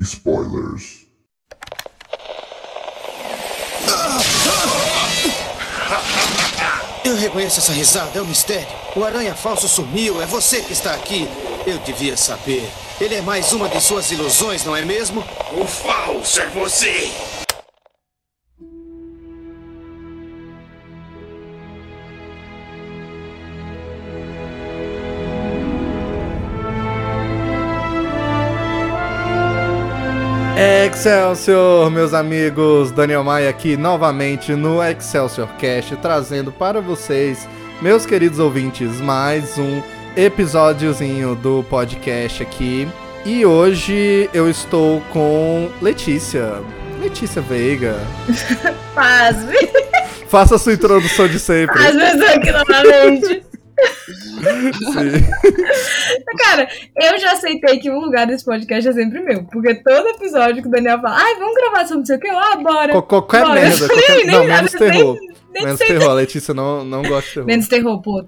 spoilers. Eu reconheço essa risada, é um mistério. O aranha falso sumiu, é você que está aqui. Eu devia saber. Ele é mais uma de suas ilusões, não é mesmo? O falso é você! Excelsior, meus amigos, Daniel Maia aqui novamente no Excelsior Cast, trazendo para vocês, meus queridos ouvintes, mais um episódiozinho do podcast aqui. E hoje eu estou com Letícia. Letícia Veiga. Pasme. Faça a sua introdução de sempre. Vezes aqui novamente. Cara, eu já aceitei que um lugar desse podcast é sempre meu. Porque todo episódio que o Daniel fala, ai, vamos gravar sobre não sei o que, ah, bora. Qual- Qualquer Bora. merda. Qualquer- nem Não, menos terror. nem Menos sei- terror. A Letícia não, não gosta de terror. Menos terror, pô.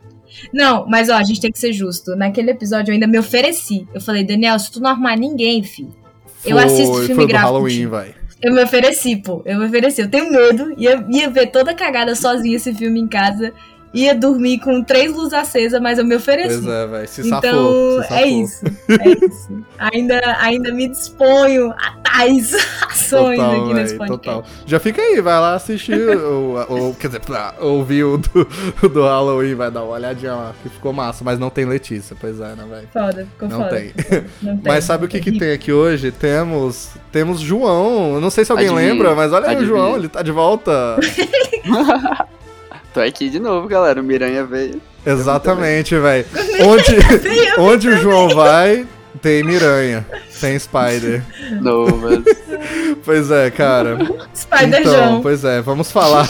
Não, mas ó, a gente tem que ser justo. Naquele episódio eu ainda me ofereci. Eu falei, Daniel, se tu não arrumar ninguém, fi. Eu Foi- assisto filme Foi gráfico Halloween, vai. Eu me ofereci, pô. Eu me ofereci. Eu tenho medo. Ia, ia ver toda cagada sozinha esse filme em casa. Ia dormir com três luzes acesas, mas eu me ofereci. Pois é, velho. Se Então, safou. se safou. é isso. É isso. ainda, ainda me disponho a tais ações Total, aqui nesse podcast. total. Já fica aí, vai lá assistir, o, o- quer dizer, pra ouvir o do, do Halloween, vai dar uma olhadinha lá, que ficou massa, mas não tem Letícia, pois é, né, velho? Foda, ficou Não foda. tem. Não tem. Mas sabe o que que tem aqui hoje? Temos, temos João, eu não sei se alguém Adivinha, lembra, mas olha aí o. João, ele tá de volta. Tô aqui de novo, galera. O Miranha veio. Exatamente, velho. Onde, onde o João vai, tem Miranha, tem Spider. Mas... Pois é, cara. Spider Então, João. pois é, vamos falar.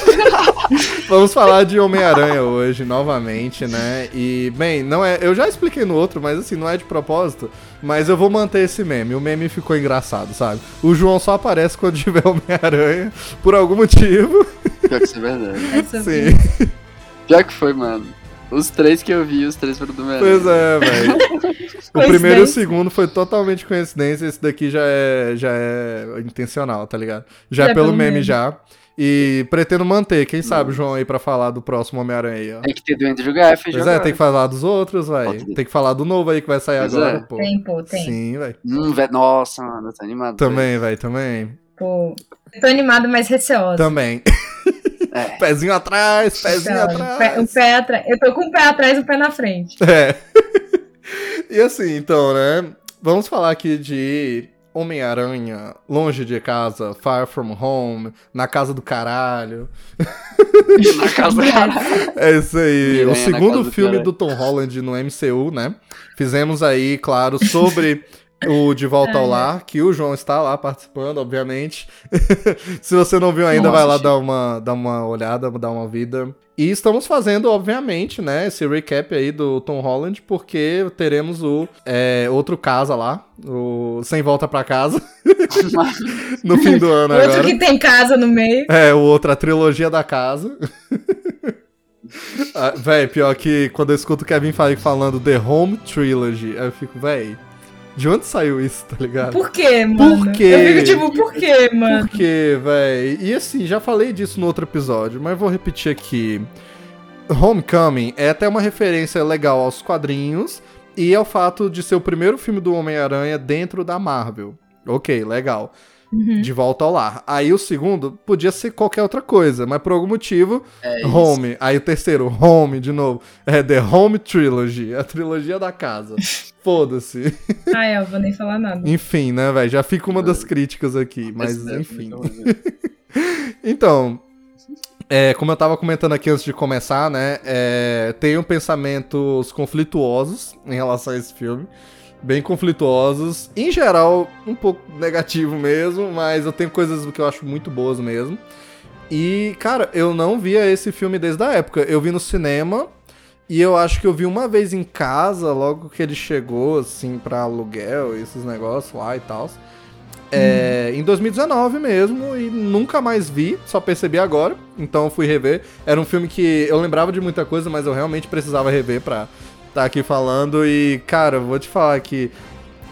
vamos falar de Homem-Aranha hoje, novamente, né? E, bem, não é. Eu já expliquei no outro, mas assim, não é de propósito. Mas eu vou manter esse meme. O meme ficou engraçado, sabe? O João só aparece quando tiver Homem-Aranha, por algum motivo. Pior que isso é verdade. Essa Sim. Pior que foi, mano. Os três que eu vi, os três foram do Miranha. Pois é, velho. O primeiro e o segundo foi totalmente coincidência. Esse daqui já é, já é intencional, tá ligado? Já, é pelo, meme, já. E pretendo manter. Quem sabe o João aí pra falar do próximo Homem-Aranha aí, ó. Tem que ter do Andrew Garfield Pois é, tem que falar dos outros, velho. Tem que falar do novo aí que vai sair Pois agora, é. pô. Tem, pô, tem. Sim, velho. Hum, velho. Nossa, mano, eu tô animado. Também, velho, também. Pô. Tô animada, mas receosa. Também. É. Pezinho atrás, pezinho Então, atrás. pé- o pé atrás. Eu tô com o pé atrás e o pé na frente. É. e assim, então, né? Vamos falar aqui de Homem-Aranha, longe de casa, Far From Home, na casa do caralho. Na casa do caralho. É isso aí. Miranha o segundo do filme caralho. do Tom Holland no MCU, né? Fizemos aí, claro, sobre o De Volta ao Lar, que o João está lá participando, obviamente. Se você não viu ainda, Nossa, vai lá gente. dar uma, dar uma olhada, dar uma vida. E estamos fazendo, obviamente, né, esse recap aí do Tom Holland, porque teremos o é, outro casa lá, o Sem Volta pra Casa, no fim do ano Outro agora. que tem casa no meio. É, o outro, a trilogia da casa. ah, véi, pior que quando eu escuto o Kevin Feige falando The Home Trilogy, aí eu fico, véi, de onde saiu isso, tá ligado? Por quê, mano? quê? Eu fico tipo, por quê, mano? Por quê, véi? E assim, já falei disso no outro episódio, mas vou repetir aqui. Homecoming é até uma referência legal aos quadrinhos e ao fato de ser o primeiro filme do Homem-Aranha dentro da Marvel. Ok, legal. Uhum. De volta ao lar. Aí o segundo podia ser qualquer outra coisa, mas por algum motivo, É isso. Home. Aí o terceiro, Home de novo. É The Home Trilogy, a trilogia da casa. Foda-se. Ah, é, eu vou nem falar nada. Enfim, né, velho? Já fica uma das críticas aqui, mas Esse é enfim. ruim. Então, é, como eu tava comentando aqui antes de começar, né? É, tenho pensamentos conflituosos em relação a esse filme. Bem conflituosos. Em geral, um pouco negativo mesmo, mas eu tenho coisas que eu acho muito boas mesmo. E, cara, eu não via esse filme desde a época. Eu vi no cinema e eu acho que eu vi uma vez em casa, logo que ele chegou, assim, pra aluguel, esses negócios lá e tal. É, Em 2019 mesmo, e nunca mais vi, só percebi agora, então eu fui rever. Era um filme que eu lembrava de muita coisa, mas eu realmente precisava rever pra tá aqui falando. E, cara, vou te falar que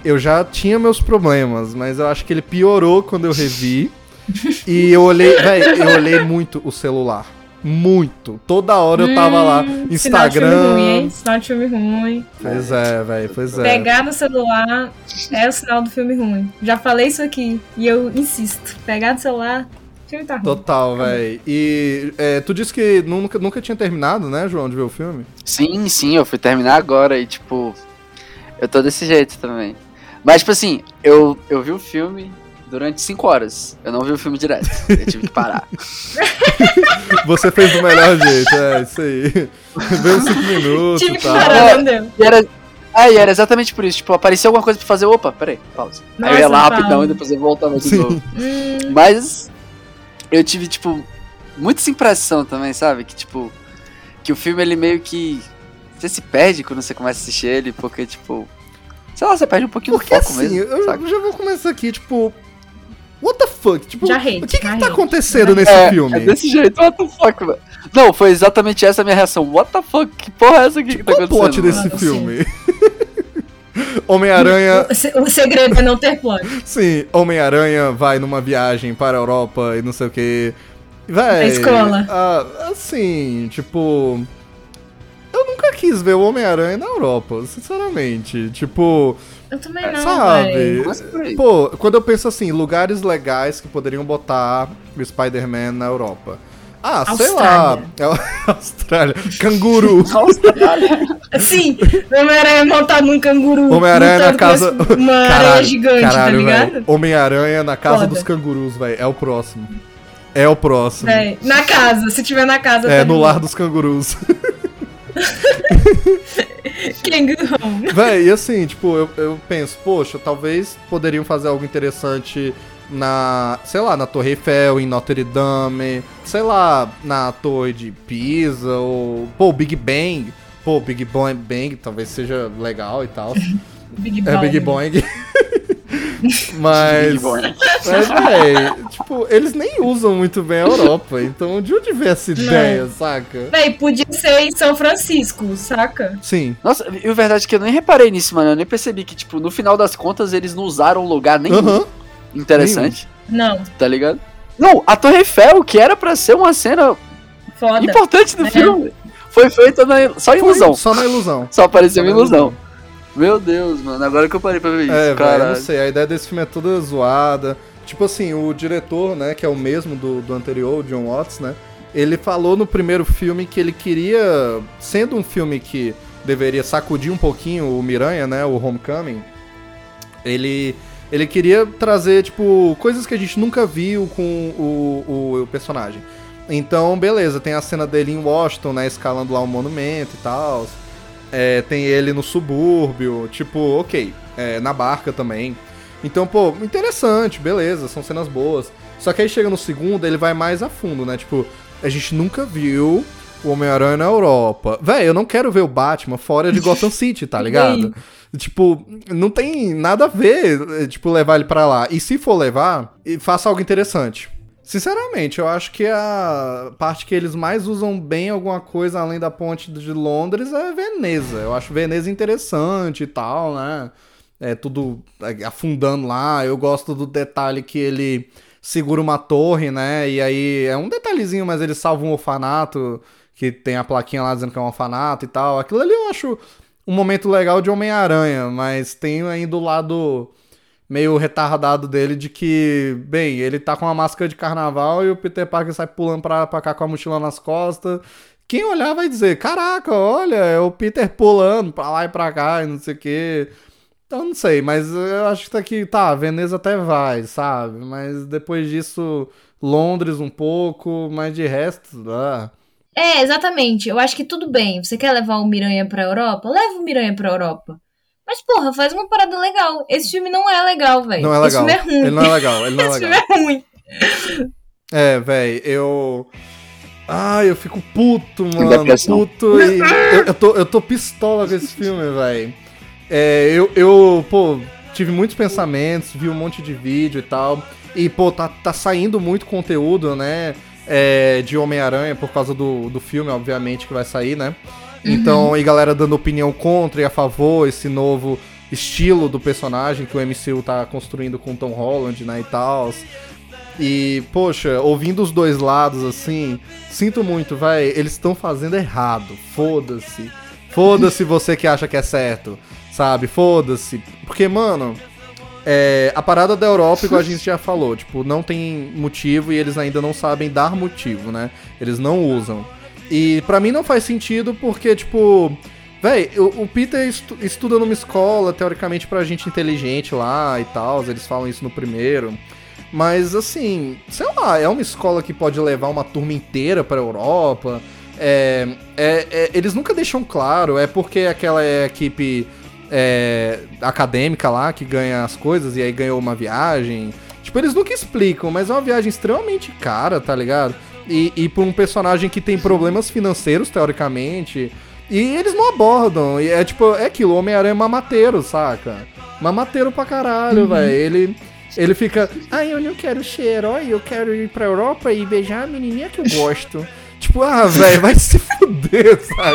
eu já tinha meus problemas, mas eu acho que ele piorou quando eu revi. e eu olhei, velho, eu olhei muito o celular. Muito. Toda hora eu tava lá. Hum, Instagram. Sinal de filme ruim, hein? Sinal de filme ruim. Pois é, velho, pois é. Pegar no celular é o sinal do filme ruim. Já falei isso aqui e eu insisto. Pegar no celular, filme tá ruim. Total, velho. E é, tu disse que nunca, nunca tinha terminado, né, João, de ver o filme? Sim, sim, eu fui terminar agora e, tipo, eu tô desse jeito também. Mas, tipo assim, eu, eu vi o filme durante 5 horas. Eu não vi o filme direto. Eu tive que parar. Você fez do melhor jeito, é, isso aí. Veio 5 minutos Tive e que tal. parar, não deu. E era, aí era exatamente por isso. Tipo, apareceu alguma coisa pra fazer. Opa, peraí, pausa. aí eu ia lá Nossa, rapidão e depois eu voltava de Sim. novo. Hum, Mas eu tive, tipo, muita essa impressão também, sabe? Que, tipo, que o filme ele meio que. Você se perde quando você começa a assistir ele, porque, tipo. Sei lá, você perde um pouquinho Porque do foco assim, mesmo. eu sabe? já vou começar aqui, tipo. What the fuck? Tipo, Já hate, o que que tá hate. acontecendo Já nesse é, filme? É desse jeito, what the fuck, velho. Não, foi exatamente essa a minha reação. What the fuck? Que porra é essa aqui que tá Qual o plot acontecendo? desse mano? filme? Homem-Aranha, o O segredo é não ter plot. sim, Homem-Aranha vai numa viagem para a Europa e não sei o que. Véi. Na escola. ah, assim, tipo. Eu nunca quis ver o Homem-Aranha na Europa, sinceramente. Tipo, Eu também não, sabe? Pô, quando eu penso assim, lugares legais que poderiam botar o Spider-Man na Europa. Ah, sei lá. É o- Austrália. Canguru. Sim, o Homem-Aranha montado num canguru. Homem-Aranha na casa. Uma aranha gigante, tá caralho, ligado? velho. Homem-Aranha na casa Foda. dos cangurus, velho. É o próximo. É o próximo. Véi, na casa, se tiver na casa. É, tá no lar dos cangurus. Véi, e assim, tipo, eu, eu penso, poxa, talvez poderiam fazer algo interessante na, sei lá, na Torre Eiffel, em Notre Dame, sei lá, na Torre de Pisa, ou, pô, Big Bang. Pô, Big Bang, Bang talvez seja legal e tal. Big É. Big Bang. Mas. Big Bang. Mas, véi, tipo, eles nem usam muito bem a Europa, então de onde veio essa ideia, saca? Véi, podia ser em São Francisco, saca? Sim. Nossa, e o verdade é que eu nem reparei nisso, mano. Eu nem percebi que, tipo, no final das contas, eles não usaram lugar nenhum Aham. Interessante, Não, tá ligado? Não, a Torre Eiffel, que era pra ser uma cena foda. importante do É. filme, foi feita na, só Foi ilusão. Só na ilusão. Só apareceu Só em na ilusão. Meu Deus, mano. Agora que eu parei pra ver isso, É, cara. não sei, a ideia desse filme é toda zoada. Tipo assim, o diretor, né, que é o mesmo do, do anterior, o John Watts, né, ele falou no primeiro filme que ele queria, sendo um filme que deveria sacudir um pouquinho o Miranha, né, o Homecoming, ele, ele queria trazer, tipo, coisas que a gente nunca viu com o, o, o personagem. Então, beleza, tem a cena dele em Washington, né, escalando lá um monumento e tal. É, tem ele no subúrbio, tipo, ok, é, na barca também. Então, pô, interessante, beleza, são cenas boas. Só que aí chega no segundo, ele vai mais a fundo, né? Tipo, a gente nunca viu o Homem-Aranha na Europa. Véi, eu não quero ver o Batman fora de Gotham City, tá ligado? tipo, não tem nada a ver, eh, tipo, levar ele pra lá. E se for levar, faça algo interessante. Sinceramente, eu acho que a parte que eles mais usam bem alguma coisa além da ponte de Londres é Veneza. Eu acho Veneza interessante e tal, né? É tudo afundando lá. Eu gosto do detalhe que ele segura uma torre, né? E aí é um detalhezinho, mas ele salva um orfanato que tem a plaquinha lá dizendo que é um orfanato e tal. Aquilo ali eu acho um momento legal de Homem-Aranha, mas tem ainda o lado meio retardado dele de que, bem, ele tá com uma máscara de carnaval e o Peter Parker sai pulando pra, pra cá com a mochila nas costas. Quem olhar vai dizer, caraca, olha, é o Peter pulando pra lá e pra cá e não sei o quê. Então não sei, mas eu acho que tá aqui, tá, Veneza até vai, sabe? Mas depois disso, Londres um pouco, mas de resto, ah. É, exatamente. Eu acho que tudo bem. Você quer levar o Miranha pra Europa? Leva o Miranha pra Europa. Mas, porra, faz uma parada legal. Esse filme não é legal, velho. Não é legal. Esse filme é ruim. Ele não é legal, ele não é Esse legal. filme é ruim. É, velho, eu. Ah, eu fico puto, mano. Depressão. Puto e. Eu, eu tô, eu tô pistola com esse filme, velho. É, eu, eu, pô, tive muitos pensamentos, vi um monte de vídeo e tal. E, pô, tá, tá saindo muito conteúdo, né? É, de Homem-Aranha por causa do, do filme, obviamente, que vai sair, né? Então, e galera dando opinião contra e a favor, esse novo estilo do personagem que o MCU tá construindo com Tom Holland, né, e tal. E, poxa, ouvindo os dois lados assim, sinto muito, vai, eles estão fazendo errado. Foda-se. Foda-se você que acha que é certo, sabe? Foda-se. Porque, mano, é, a parada da Europa, igual a gente já falou, tipo, não tem motivo e eles ainda não sabem dar motivo, né? Eles não usam. E pra mim não faz sentido porque, tipo, véi, o, o Peter estu- estuda numa escola, teoricamente, pra gente inteligente lá e tal, eles falam isso no primeiro. Mas assim, sei lá, é uma escola que pode levar uma turma inteira pra Europa. É, é- é- eles nunca deixam claro, é porque aquela é a equipe é, acadêmica lá que ganha as coisas e aí ganhou uma viagem. Tipo, eles nunca explicam, mas é uma viagem extremamente cara, tá ligado? E, e por um personagem que tem problemas financeiros, teoricamente. E eles não abordam. E é tipo, é aquilo, o Homem-Aranha é mamateiro, saca? Mamateiro pra caralho, velho. Ele. Ele fica, ai, eu não quero ser herói, eu quero ir pra Europa e beijar a menininha que eu gosto. tipo, ah, velho, vai se fuder, saca?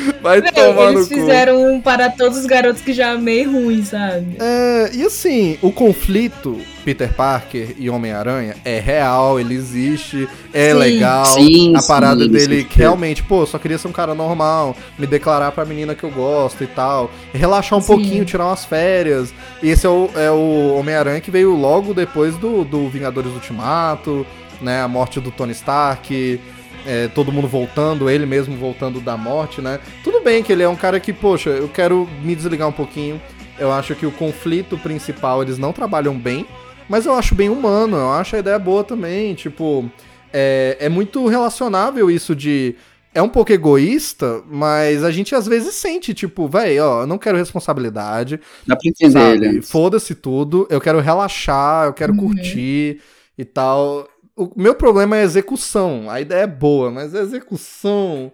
vai Meu, tomar no eles cu. fizeram um para todos os garotos que já amei ruim, sabe? É, e assim, o conflito Peter Parker e Homem-Aranha é real, ele existe, é Sim. legal. Sim, a parada sim, dele que realmente, pô, só queria ser um cara normal, me declarar pra menina que eu gosto e tal. Relaxar um Sim. pouquinho, tirar umas férias. E esse é o, é o Homem-Aranha que veio logo depois do, do Vingadores Ultimato, né? A morte do Tony Stark. É, todo mundo voltando, ele mesmo voltando da morte, né? Tudo bem que ele é um cara que, poxa, eu quero me desligar um pouquinho. Eu acho que o conflito principal eles não trabalham bem, mas eu acho bem humano, eu acho a ideia boa também. Tipo, é, é muito relacionável isso de. É um pouco egoísta, mas a gente às vezes sente, tipo, véi, ó, eu não quero responsabilidade, Dá pra entender sabe? ele. Foda-se tudo, eu quero relaxar, eu quero curtir e tal. O meu problema é a execução. A ideia é boa, mas a execução.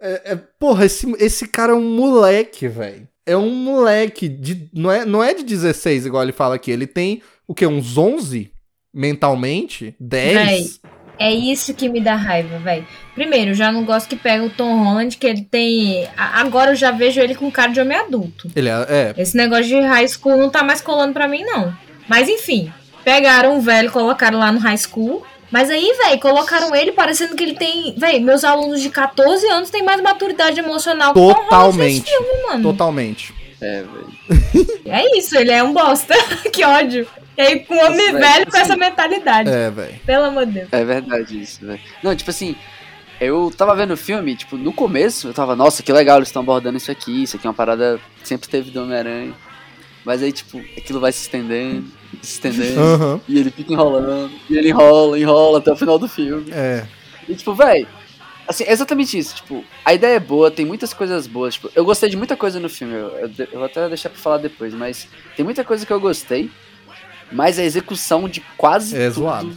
É, é- porra, esse, esse cara é um moleque, velho. É um moleque. De, não, é, não é de 16, igual ele fala aqui. Ele tem o quê? Uns 11 mentalmente? 10? É isso que me dá raiva, velho. Primeiro, já não gosto que pega o Tom Holland, que ele tem. Agora eu já vejo ele com cara de homem adulto. Ele é. é Esse negócio de high school não tá mais colando pra mim, não. Mas enfim, pegaram o velho, colocaram lá no high school. Mas aí, velho, colocaram ele parecendo que ele tem. Véi, meus alunos de 14 anos têm mais maturidade emocional que o Tom totalmente. filme, mano. Totalmente. É, velho. É isso, ele é um bosta. que ódio. E aí, com um homem Nossa, velho velho, com essa assim, mentalidade. É, velho. Pelo amor de Deus. É verdade isso, velho. Não, tipo assim, eu tava vendo o filme, tipo, no começo eu tava, nossa, que legal, eles estão abordando isso aqui, isso aqui é uma parada que sempre teve do Homem-Aranha. Mas aí, tipo, aquilo vai se estendendo, se estendendo, Aham. e ele fica enrolando, e ele enrola, enrola até o final do filme. É. E tipo, véi, assim, é exatamente isso, tipo, a ideia é boa, tem muitas coisas boas, tipo, eu gostei de muita coisa no filme, eu, eu, eu vou até deixar pra falar depois, mas tem muita coisa que eu gostei, mas a execução de quase É tudo zoado.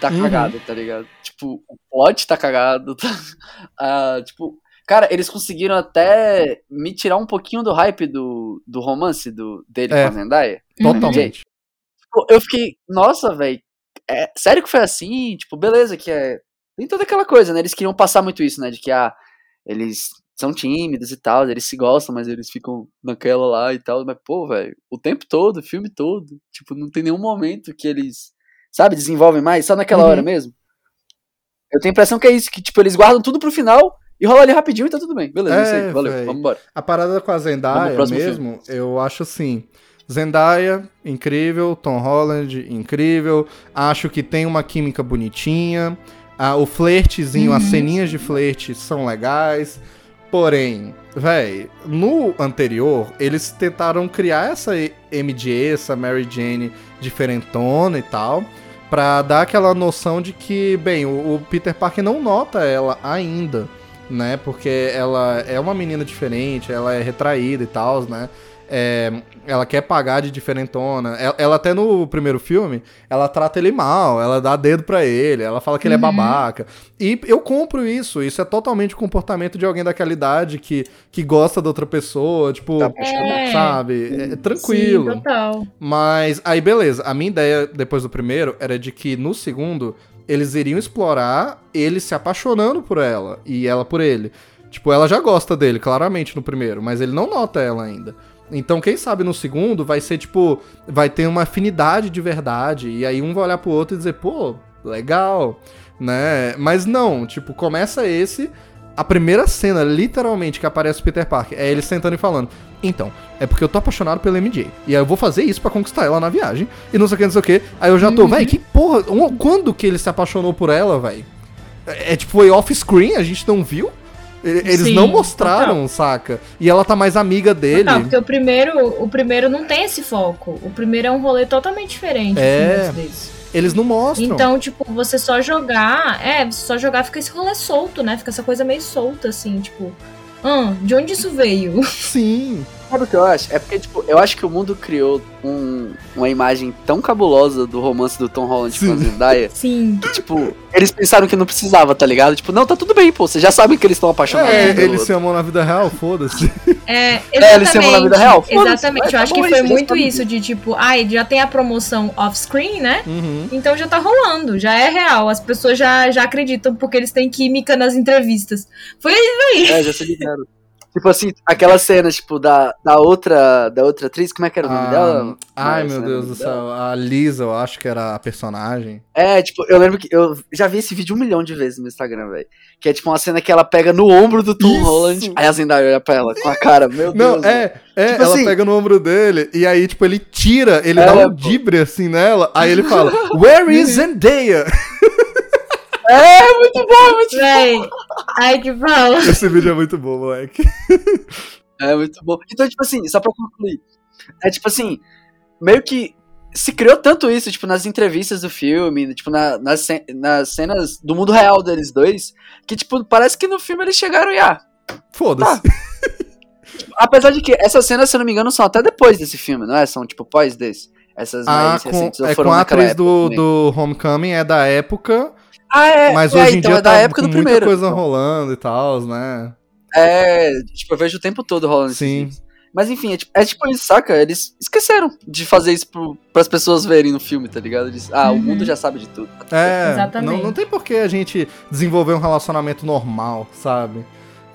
tá Uhum. cagada, tá ligado? Tipo, o plot tá cagado, tá, ah, tipo, cara, eles conseguiram até me tirar um pouquinho do hype do, do romance do, dele É. com a Zendaya. Totalmente. Tipo, eu fiquei, nossa, velho, é, sério que foi assim? Tipo, beleza, que é. Tem toda aquela coisa, né? Eles queriam passar muito isso, né? De que, ah, eles são tímidos e tal, eles se gostam, mas eles ficam naquela lá e tal. Mas, pô, velho, o tempo todo, o filme todo. Tipo, não tem nenhum momento que eles, sabe, desenvolvem mais, só naquela Uhum. hora mesmo. Eu tenho a impressão que é isso, que, tipo, eles guardam tudo pro final e rola ali rapidinho e tá tudo bem. Beleza, É, é, isso aí, valeu, véi. vamos embora. A parada com a Zendaya mesmo, eu acho assim. Zendaya, incrível. Tom Holland, incrível. Acho que tem uma química bonitinha. Ah, o flertezinho, as ceninhas de flerte são legais. Porém, véi, no anterior, eles tentaram criar essa MJ, essa Mary Jane diferentona e tal. Pra dar aquela noção de que, bem, o, o Peter Parker não nota ela ainda. né? Porque ela é uma menina diferente, ela é retraída e tal, né? É, ela quer pagar de diferentona. Ela, ela, até no primeiro filme, ela trata ele mal, ela dá dedo pra ele, ela fala que ele é babaca. E eu compro isso, isso é totalmente o comportamento de alguém daquela idade que, que gosta da outra pessoa, tipo, É. sabe? É, tranquilo. Sim, total. Mas aí beleza, a minha ideia depois do primeiro era de que no segundo eles iriam explorar ele se apaixonando por ela e ela por ele. Tipo, ela já gosta dele, claramente, no primeiro, mas ele não nota ela ainda. Então, quem sabe no segundo vai ser tipo, vai ter uma afinidade de verdade, e aí um vai olhar pro outro e dizer, pô, legal, né? Mas não, tipo, começa esse, a primeira cena, literalmente, que aparece o Peter Parker, é ele sentando e falando: Então, é porque eu tô apaixonado pela MJ. E aí eu vou fazer isso pra conquistar ela na viagem. E não sei o que, não sei o que. Aí eu já tô, véi, que porra. Quando que ele se apaixonou por ela, véi? É, é tipo, foi off-screen, a gente não viu? Eles Sim, não mostraram, saca? E ela tá mais amiga dele. Não, porque o primeiro, o primeiro não tem esse foco. O primeiro é um rolê totalmente diferente. É. assim. Eles não mostram. Então, tipo, você só jogar. É, você só jogar fica esse rolê solto, né? Fica essa coisa meio solta, assim, tipo. Ah, de onde isso veio? Sim. Sabe o que eu acho? É porque, tipo, eu acho que o mundo criou um- uma imagem tão cabulosa do romance do Tom Holland com a Sim. Zendaya Sim. que, tipo, eles pensaram que não precisava, tá ligado? Tipo, não, tá tudo bem, pô, vocês já sabem que eles estão apaixonados. É, eles outro. se amam na vida real, foda-se. É, É, eles se amam na vida real? Foda-se, Exatamente. Eu tá acho que isso, foi muito isso de tipo, ai, já tem a promoção off-screen, né? Uhum. Então já tá rolando, já é real. As pessoas já, já acreditam porque eles têm química nas entrevistas. Foi É, já se ligaram. Tipo assim, aquela cena, tipo, da, da outra da outra atriz, como é que era o nome Ah, dela? Ai, Mas, meu né, Deus do nome dela? céu. A Lisa, eu acho que era a personagem. É, tipo, eu lembro que eu já vi esse vídeo um milhão de vezes no Instagram, velho. Que é tipo uma cena que ela pega no ombro do Tom Isso! Holland, aí a Zendaya olha pra ela com a cara, meu Não, Deus. é, é, Tipo ela assim- pega no ombro dele e aí, tipo, ele tira, ele É, dá um pô. dibre assim nela, aí ele fala, Where is Zendaya? É, muito bom, muito Véi, ai que fala. Esse vídeo é muito bom, moleque. É muito bom. Então, tipo assim, só pra concluir. É tipo assim, meio que se criou tanto isso, tipo, nas entrevistas do filme, tipo, na- nas, nas cenas do mundo real deles dois, que, tipo, parece que no filme eles chegaram e, ah, Foda-se. apesar de que essas cenas, se eu não me engano, são até depois desse filme, não é? São, tipo, pós desse. Essas Ah, mais com, recentes, é foram com a atriz época do, também? do Homecoming, é da época, Ah, é, mas é, hoje em então dia é da tá época do muita primeiro. coisa rolando e tal, né? É, tipo, eu vejo o tempo todo rolando Sim. Mas enfim, é tipo, é tipo isso, saca? Eles esqueceram de fazer isso pro, pras pessoas verem no filme, tá ligado? Eles, ah, o Uhum. mundo já sabe de tudo. É, Exatamente. não, não tem por que a gente desenvolver um relacionamento normal, sabe?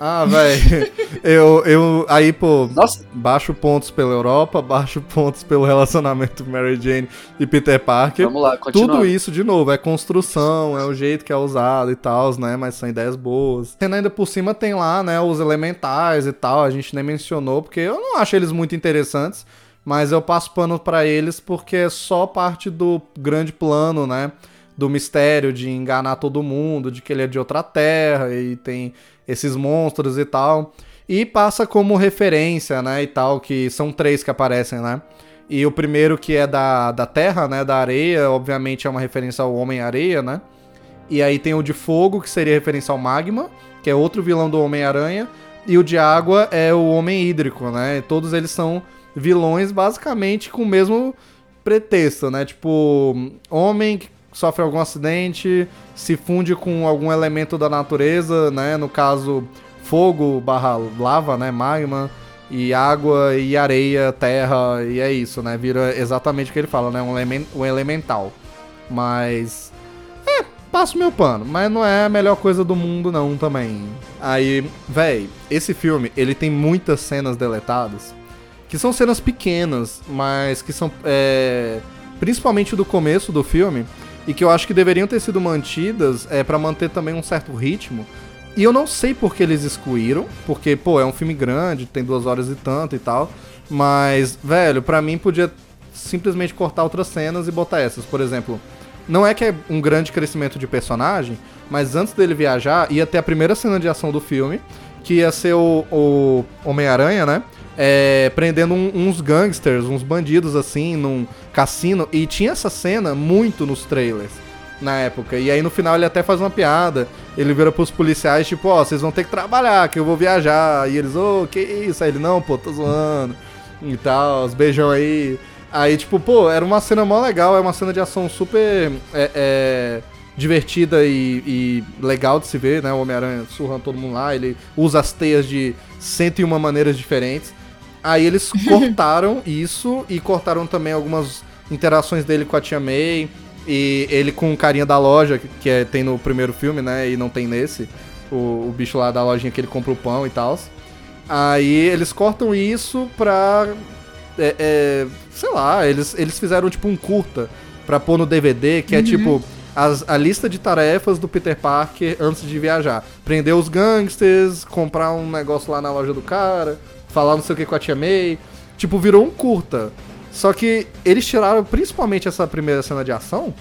Ah, velho, eu, eu, aí, pô, Nossa, baixo pontos pela Europa, baixo pontos pelo relacionamento Mary Jane e Peter Parker. vamos lá, continua. Tudo isso, de novo, é construção, é o jeito que é usado e tal, né? Mas são ideias boas. Tendo ainda por cima tem lá, né, os elementais e tal, a gente nem mencionou, porque eu não acho eles muito interessantes, mas eu passo pano pra eles porque é só parte do grande plano, né? Do mistério de enganar todo mundo, de que ele é de outra terra e tem esses monstros e tal. E passa como referência, né, e tal, que são três que aparecem, né? E o primeiro que é da, da terra, né, da areia, obviamente é uma referência ao Homem-Areia, né? E aí tem o de fogo, que seria referência ao Magma, que é outro vilão do Homem-Aranha. E o de água é o Homem Hídrico, né? E todos eles são vilões basicamente com o mesmo pretexto, né? Tipo, homem sofre algum acidente, se funde com algum elemento da natureza, né? No caso, fogo barra lava, né? Magma. E água e areia, terra, e é isso, né? Vira exatamente o que ele fala, né? Um, elemen um elemental. Mas. É, passo meu pano. Mas não é a melhor coisa do mundo, não, também. Aí, véi, esse filme, ele tem muitas cenas deletadas. Que são cenas pequenas, mas que são. É, principalmente do começo do filme. E que eu acho que deveriam ter sido mantidas é, para manter também um certo ritmo. E eu não sei por que eles excluíram, porque, pô, é um filme grande, tem duas horas e tanto e tal. Mas, velho, pra mim podia simplesmente cortar outras cenas e botar essas. Por exemplo, não é que é um grande crescimento de personagem, mas antes dele viajar, ia ter a primeira cena de ação do filme, que ia ser o, o Homem-Aranha, né? É, prendendo um- uns gangsters, uns bandidos assim, num cassino. E tinha essa cena muito nos trailers. na época. E aí no final ele até faz uma piada. Ele vira pros policiais, tipo, ó, vocês vão ter que trabalhar, que eu vou viajar. E eles, ô, oh, que isso? Aí ele, não, pô, tô zoando. E tal, os beijão aí. Aí, tipo, pô, era uma cena mó legal, é uma cena de ação super é, é, divertida e, e, legal de se ver, né? O Homem-Aranha surrando todo mundo lá, ele usa as teias de 101 maneiras diferentes. Aí eles cortaram isso e cortaram também algumas interações dele com a Tia May e ele com o carinha da loja, que é, tem no primeiro filme, né? E não tem nesse. O, o bicho lá da lojinha que ele compra o pão e tal. Aí eles cortam isso pra. É, é, sei lá, eles, eles fizeram tipo um curta pra pôr no DVD, que é, uhum. é tipo as, a lista de tarefas do Peter Parker antes de viajar. Prender os gangsters, comprar um negócio lá na loja do cara, falar não sei o que com a tia May. Tipo, virou um curta. Só que eles tiraram principalmente essa primeira cena de ação.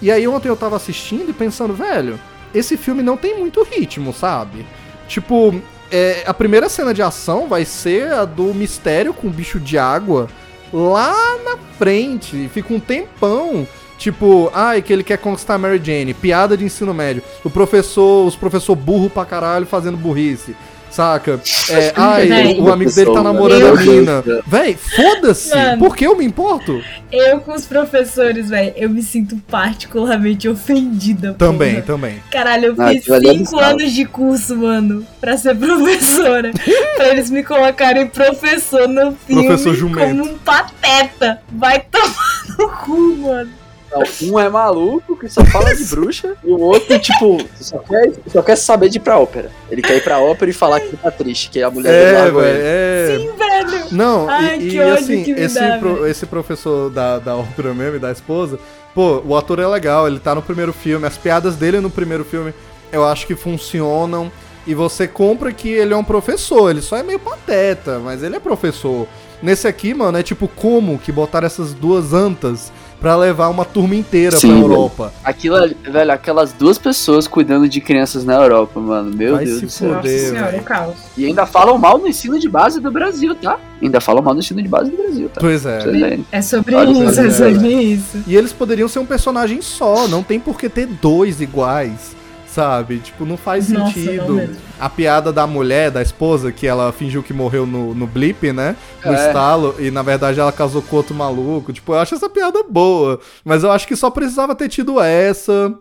E aí ontem eu tava assistindo e pensando, velho, esse filme não tem muito ritmo, sabe? Tipo, é, a primeira cena de ação vai ser a do mistério com o bicho de água lá na frente. Fica um tempão. Tipo, ai, que ele quer conquistar Mary Jane. Piada de ensino médio. O professor, os professor burro pra caralho fazendo burrice. Saca? É, ai, o, o amigo dele tá namorando a mina. Véi, foda-se! Por que eu me importo? Eu com os professores, véi, eu me sinto particularmente ofendida. Também, porra. também. Caralho, eu ah, fiz 5 anos de curso, mano, pra ser professora. pra eles me colocarem professor no filme professor como um pateta. Vai tomar no cu, mano. Não, um é maluco que só fala de bruxa e o outro, tipo, só quer, só quer saber de ir pra ópera. Ele quer ir pra ópera e falar que ele tá triste, que a mulher é, dele velho, é... Sim, velho! Não, Ai, e, e assim, esse, dá, pro, esse professor da, da ópera mesmo e da esposa, pô, o ator é legal, ele tá no primeiro filme, as piadas dele no primeiro filme eu acho que funcionam. E você compra que ele é um professor, ele só é meio pateta, mas ele é professor. Nesse aqui, mano, é tipo como que botaram essas duas antas para levar uma turma inteira Sim, pra Europa. Velho. Aquilo, velho, aquelas duas pessoas cuidando de crianças na Europa, mano. Meu Vai Deus do céu. Nossa senhora, é caos. E ainda falam mal no ensino de base do Brasil, tá? Ainda falam mal no ensino de base do Brasil, tá? Pois é. É sobre isso, é sobre isso. E eles poderiam ser um personagem só, não tem por que ter dois iguais sabe? Tipo, não faz Nossa, sentido. Não a piada da mulher, da esposa, que ela fingiu que morreu no, no blip, né? No é. estalo, e na verdade ela casou com outro maluco. Tipo, eu acho essa piada boa. Mas eu acho que só precisava ter tido essa.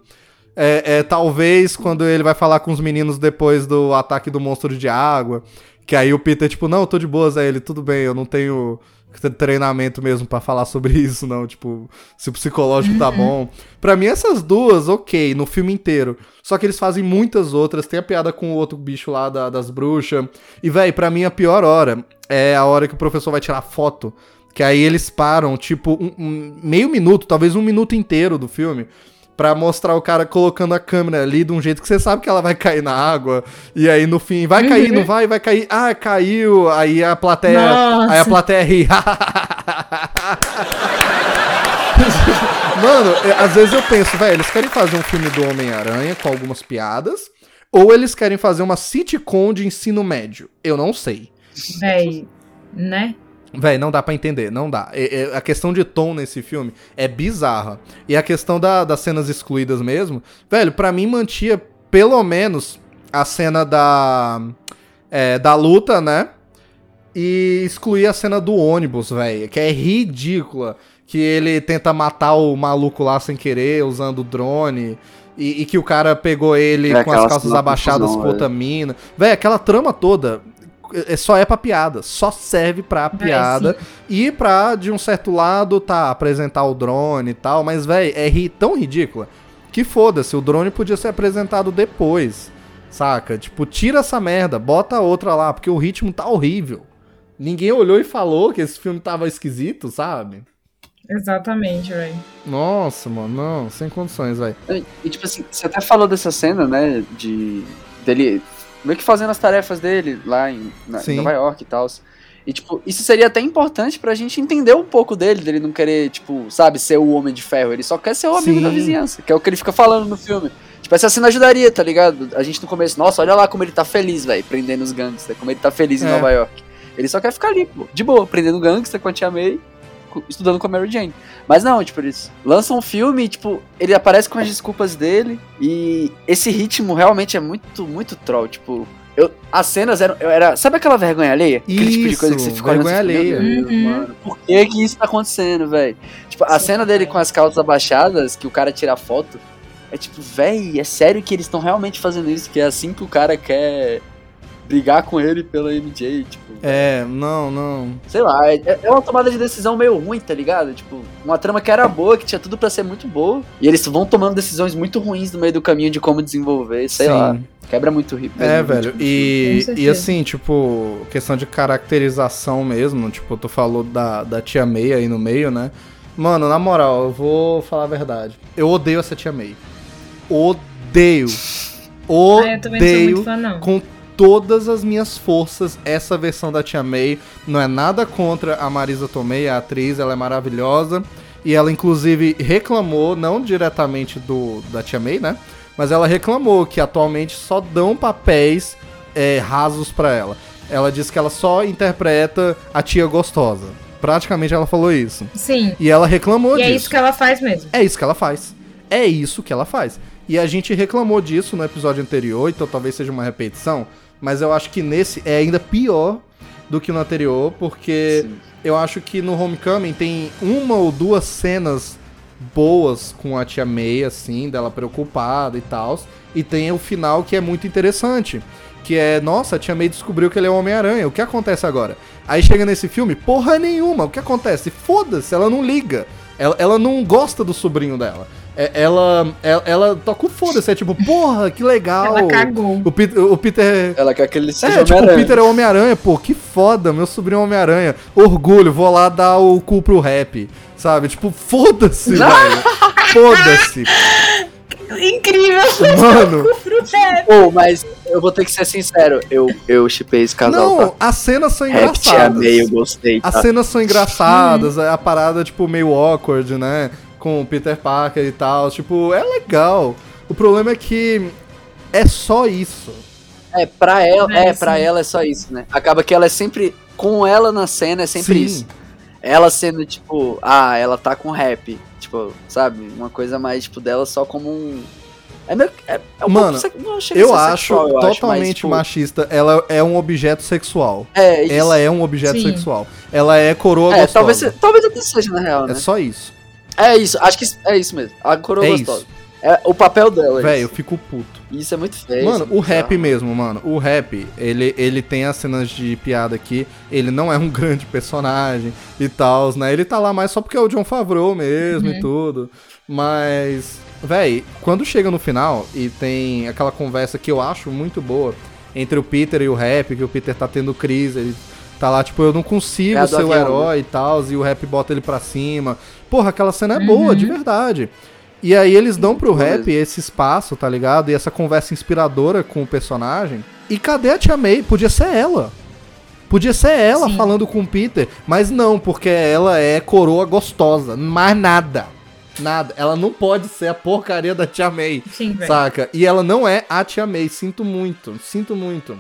É, é, talvez quando ele vai falar com os meninos depois do ataque do monstro de água. Que aí o Peter, tipo, não, tô de boas, aí ele, tudo bem, eu não tenho treinamento mesmo para falar sobre isso, não. Tipo, se o psicológico tá bom. Pra mim, essas duas, ok, no filme inteiro. Só que eles fazem muitas outras. Tem a piada com o outro bicho lá da, das bruxas. E, véi, pra mim a pior hora é a hora que o professor vai tirar foto. Que aí eles param, tipo, um, um meio minuto, talvez um minuto inteiro do filme Pra mostrar o cara colocando a câmera ali de um jeito que você sabe que ela vai cair na água. E aí no fim, vai cair, não vai, vai cair. Ah, caiu. Aí a plateia. Nossa. Aí a plateia ri. Mano, às vezes eu penso, velho, eles querem fazer um filme do Homem-Aranha com algumas piadas. Ou eles querem fazer uma sitcom de ensino médio. Eu não sei. Véi, né? Véi, não dá para entender, não dá. É, é, a questão de tom nesse filme é bizarra. E a questão da, das cenas excluídas mesmo, velho, para mim mantia pelo menos a cena da. É, da luta, né? E excluir a cena do ônibus, velho. Que é ridícula. Que ele tenta matar o maluco lá sem querer, usando o drone. E, e que o cara pegou ele é com as calças abaixadas com outra mina. Véi, aquela trama toda é, só é pra piada, só serve pra é, piada é, e pra, de um certo lado, tá, apresentar o drone e tal, mas, velho, é ri tão ridícula que foda-se, o drone podia ser apresentado depois, saca? Tipo, tira essa merda, bota outra lá, porque o ritmo tá horrível. Ninguém olhou e falou que esse filme tava esquisito, sabe? Exatamente, velho. Nossa, mano, não, sem condições, velho. E, tipo assim, você até falou dessa cena, né, de dele meio que fazendo as tarefas dele lá em, na, em Nova York e tal. E, tipo, isso seria até importante pra gente entender um pouco dele, dele não querer, tipo, sabe, ser o Homem de Ferro. Ele só quer ser o amigo Sim. da vizinhança, que é o que ele fica falando no filme. Tipo, essa cena ajudaria, tá ligado? A gente no começo, nossa, olha lá como ele tá feliz, velho, prendendo os gangsters, como ele tá feliz é. em Nova York. Ele só quer ficar ali, pô, de boa, prendendo gangster com a Tia May estudando com a Mary Jane. Mas não, tipo, eles lançam um filme e, tipo, ele aparece com as desculpas dele. E esse ritmo realmente é muito, muito troll. Tipo, eu, as cenas eram. eu era, sabe aquela vergonha alheia? Aquele tipo de coisa que você Isso, olhando vergonha meu alheia. Deus, Uhum. mano, por que que isso tá acontecendo, velho? Tipo, a Sim, cena dele com as calças abaixadas, que o cara tira a foto. É tipo, véi, é sério que eles estão realmente fazendo isso? Que é assim que o cara quer brigar com ele pela MJ, tipo. É, não, não. Sei lá, é, é uma tomada de decisão meio ruim, tá ligado? Tipo, uma trama que era boa, que tinha tudo pra ser muito boa. E eles vão tomando decisões muito ruins no meio do caminho de como desenvolver, sei Sim. lá. Quebra muito o ritmo. É, velho. E, e assim, tipo, questão de caracterização mesmo. Tipo, tu falou da, da tia May aí no meio, né? Mano, na moral, eu vou falar a verdade. Eu odeio essa tia May. Odeio. Ah, eu também não sou Odeio muito fã, não. com todas as minhas forças essa versão da Tia May. Não é nada contra a Marisa Tomei, a atriz, ela é maravilhosa. E ela, inclusive, reclamou, não diretamente do da Tia May, né? Mas ela reclamou que atualmente só dão papéis é, rasos pra ela. Ela disse que ela só interpreta a tia gostosa. Praticamente ela falou isso. Sim. E ela reclamou E disso. é isso que ela faz mesmo. É isso que ela faz. É isso que ela faz. E a gente reclamou disso no episódio anterior, então talvez seja uma repetição, mas eu acho que nesse é ainda pior do que no anterior, porque Sim. eu acho que no Homecoming tem uma ou duas cenas boas com a tia May, assim, dela preocupada e tal, e tem o final que é muito interessante, que é, nossa, a tia May descobriu que ele é o Homem-Aranha, o que acontece agora? Aí chega nesse filme, porra nenhuma, o que acontece? Foda-se, ela não liga, ela, ela não gosta do sobrinho dela. É- Ela, ela, ela toca o foda-se, é tipo, porra, que legal. Ela cagou. O Peter, o Peter Ela quer que ele seja é, tipo, o. Peter é Homem-Aranha, pô, que foda, meu sobrinho é Homem-Aranha. Orgulho, vou lá dar o cu pro rap, sabe? Tipo, foda-se, velho. Foda-se. Incrível. Mano, Pô, mas eu vou ter que ser sincero, eu, eu chipei esse casal, não, tá? as cenas são Rap te engraçadas. amei, eu gostei, As tá? cenas são engraçadas, a parada, tipo, meio awkward, né? Com o Peter Parker e tal. Tipo, é legal. O problema é que é só isso. É, pra ela, É, é, pra ela é só isso, né? Acaba que ela é sempre, com ela na cena, é sempre Sim. isso. Ela sendo, tipo, ah, ela tá com rap, tipo, sabe? Uma coisa mais, tipo, dela só como um... É meio é, é um Mano, Eu acho sexual, eu acho, mas, totalmente tipo, machista. Ela é um objeto sexual. É, isso. Ela é um objeto Sim. sexual. Ela é coroa É, gostosa. talvez, talvez até seja, na real, É né? só isso. É isso, acho que é isso mesmo. A coroa É gostosa. isso. É o papel dela, é Véi, eu fico puto. Isso é muito feio. Mano, é o rap mesmo, mano. O rap, ele, ele tem as cenas de piada aqui. Ele não é um grande personagem e tal, né? Ele tá lá mais só porque é o John Favreau mesmo e tudo. Mas, véi, quando chega no final e tem aquela conversa que eu acho muito boa entre o Peter e o rap, que o Peter tá tendo crise, ele tá lá, tipo, eu não consigo É ser o herói e tal, e o rap bota ele pra cima. Porra, aquela cena é boa, de verdade. E aí eles dão pro rap esse espaço, tá ligado? E essa conversa inspiradora com o personagem. E cadê a Tia May? Podia ser ela. Podia ser ela Sim. falando com o Peter, mas não, porque ela é coroa gostosa, mais nada. Nada. Ela não pode ser a porcaria da Tia May, Sim, velho. saca? E ela não é a Tia May, sinto muito, sinto muito.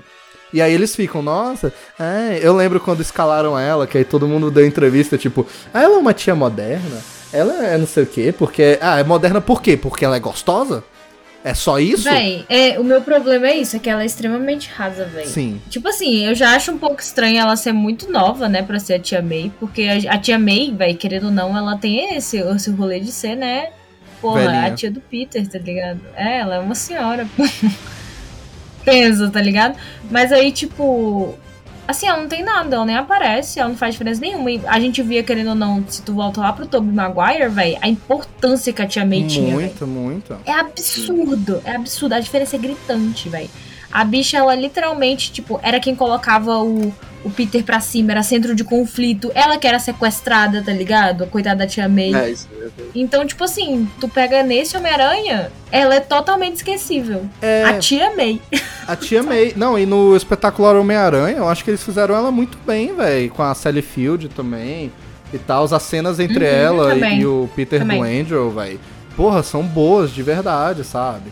E aí eles ficam, nossa, é, eu lembro quando escalaram ela, que aí todo mundo deu entrevista, tipo, ah, ela é uma tia moderna? Ela é não sei o quê, porque. Ah, é moderna por quê? Porque ela é gostosa? É só isso? Véi, é, o meu problema é isso, é que ela é extremamente rasa, véi. Sim. Tipo assim, eu já acho um pouco estranho ela ser muito nova, né, pra ser a tia May, porque a, a tia May, véi, querendo ou não, ela tem esse, esse rolê de ser, né, porra, Velhinha. a tia do Peter, tá ligado? É, ela é uma senhora, pô. Pensa, tá ligado? Mas aí, tipo, assim, ela não tem nada, ela nem aparece, ela não faz diferença nenhuma. E a gente via, querendo ou não, se tu volta lá pro Tobey Maguire, véi, a importância que a tia May tinha. Muito, muito. É absurdo, é absurdo. A diferença é gritante, velho. A bicha, ela literalmente, tipo, era quem colocava o, o Peter pra cima, era centro de conflito. Ela que era sequestrada, tá ligado? A coitada da tia May. É isso. é. Então, tipo assim, tu pega nesse Homem-Aranha, ela é totalmente esquecível. É, A tia May. a tia May. Não, e no espetacular Homem-Aranha, eu acho que eles fizeram ela muito bem, velho. Com a Sally Field também. E tal. As cenas entre Uhum, ela e, e o Peter Também. do Angel, velho. Porra, são boas de verdade, sabe?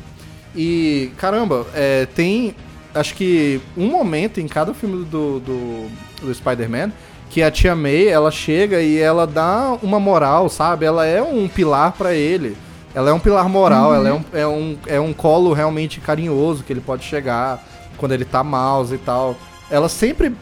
E, caramba, é, tem. Acho que um momento em cada filme do, do, do Spider-Man que a tia May, ela chega e ela dá uma moral, sabe? Ela é um pilar pra ele. Ela é um pilar moral, ela é um, é, um, é um colo realmente carinhoso que ele pode chegar quando ele tá mouse e tal. Ela sempre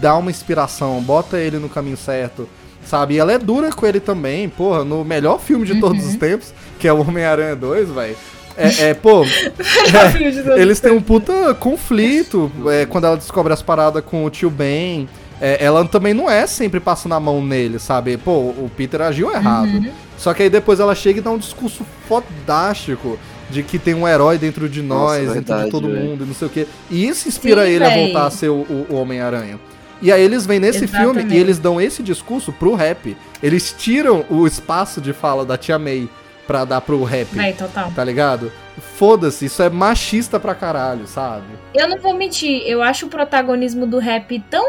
dá uma inspiração, bota ele no caminho certo, sabe? E ela é dura com ele também, porra, no melhor filme de todos os tempos, que é o Homem-Aranha 2, velho. É, é, pô, é, eles têm um puta conflito é, quando ela descobre as paradas com o tio Ben. É, ela também não é sempre passando a mão nele, sabe? Pô, o Peter agiu errado. Só que aí depois ela chega e dá um discurso fodástico de que tem um herói dentro de nós, Nossa, dentro de verdade, todo velho. mundo, e não sei o quê. E isso inspira Sim, ele a véi. voltar a ser o, o- o Homem-Aranha. E aí eles vêm nesse filme Exatamente. e eles dão esse discurso pro rap. Eles tiram o espaço de fala da Tia May pra dar pro rap. Véi, total. Tá ligado? Foda-se, isso é machista pra caralho, sabe? Eu não vou mentir, eu acho o protagonismo do rap tão.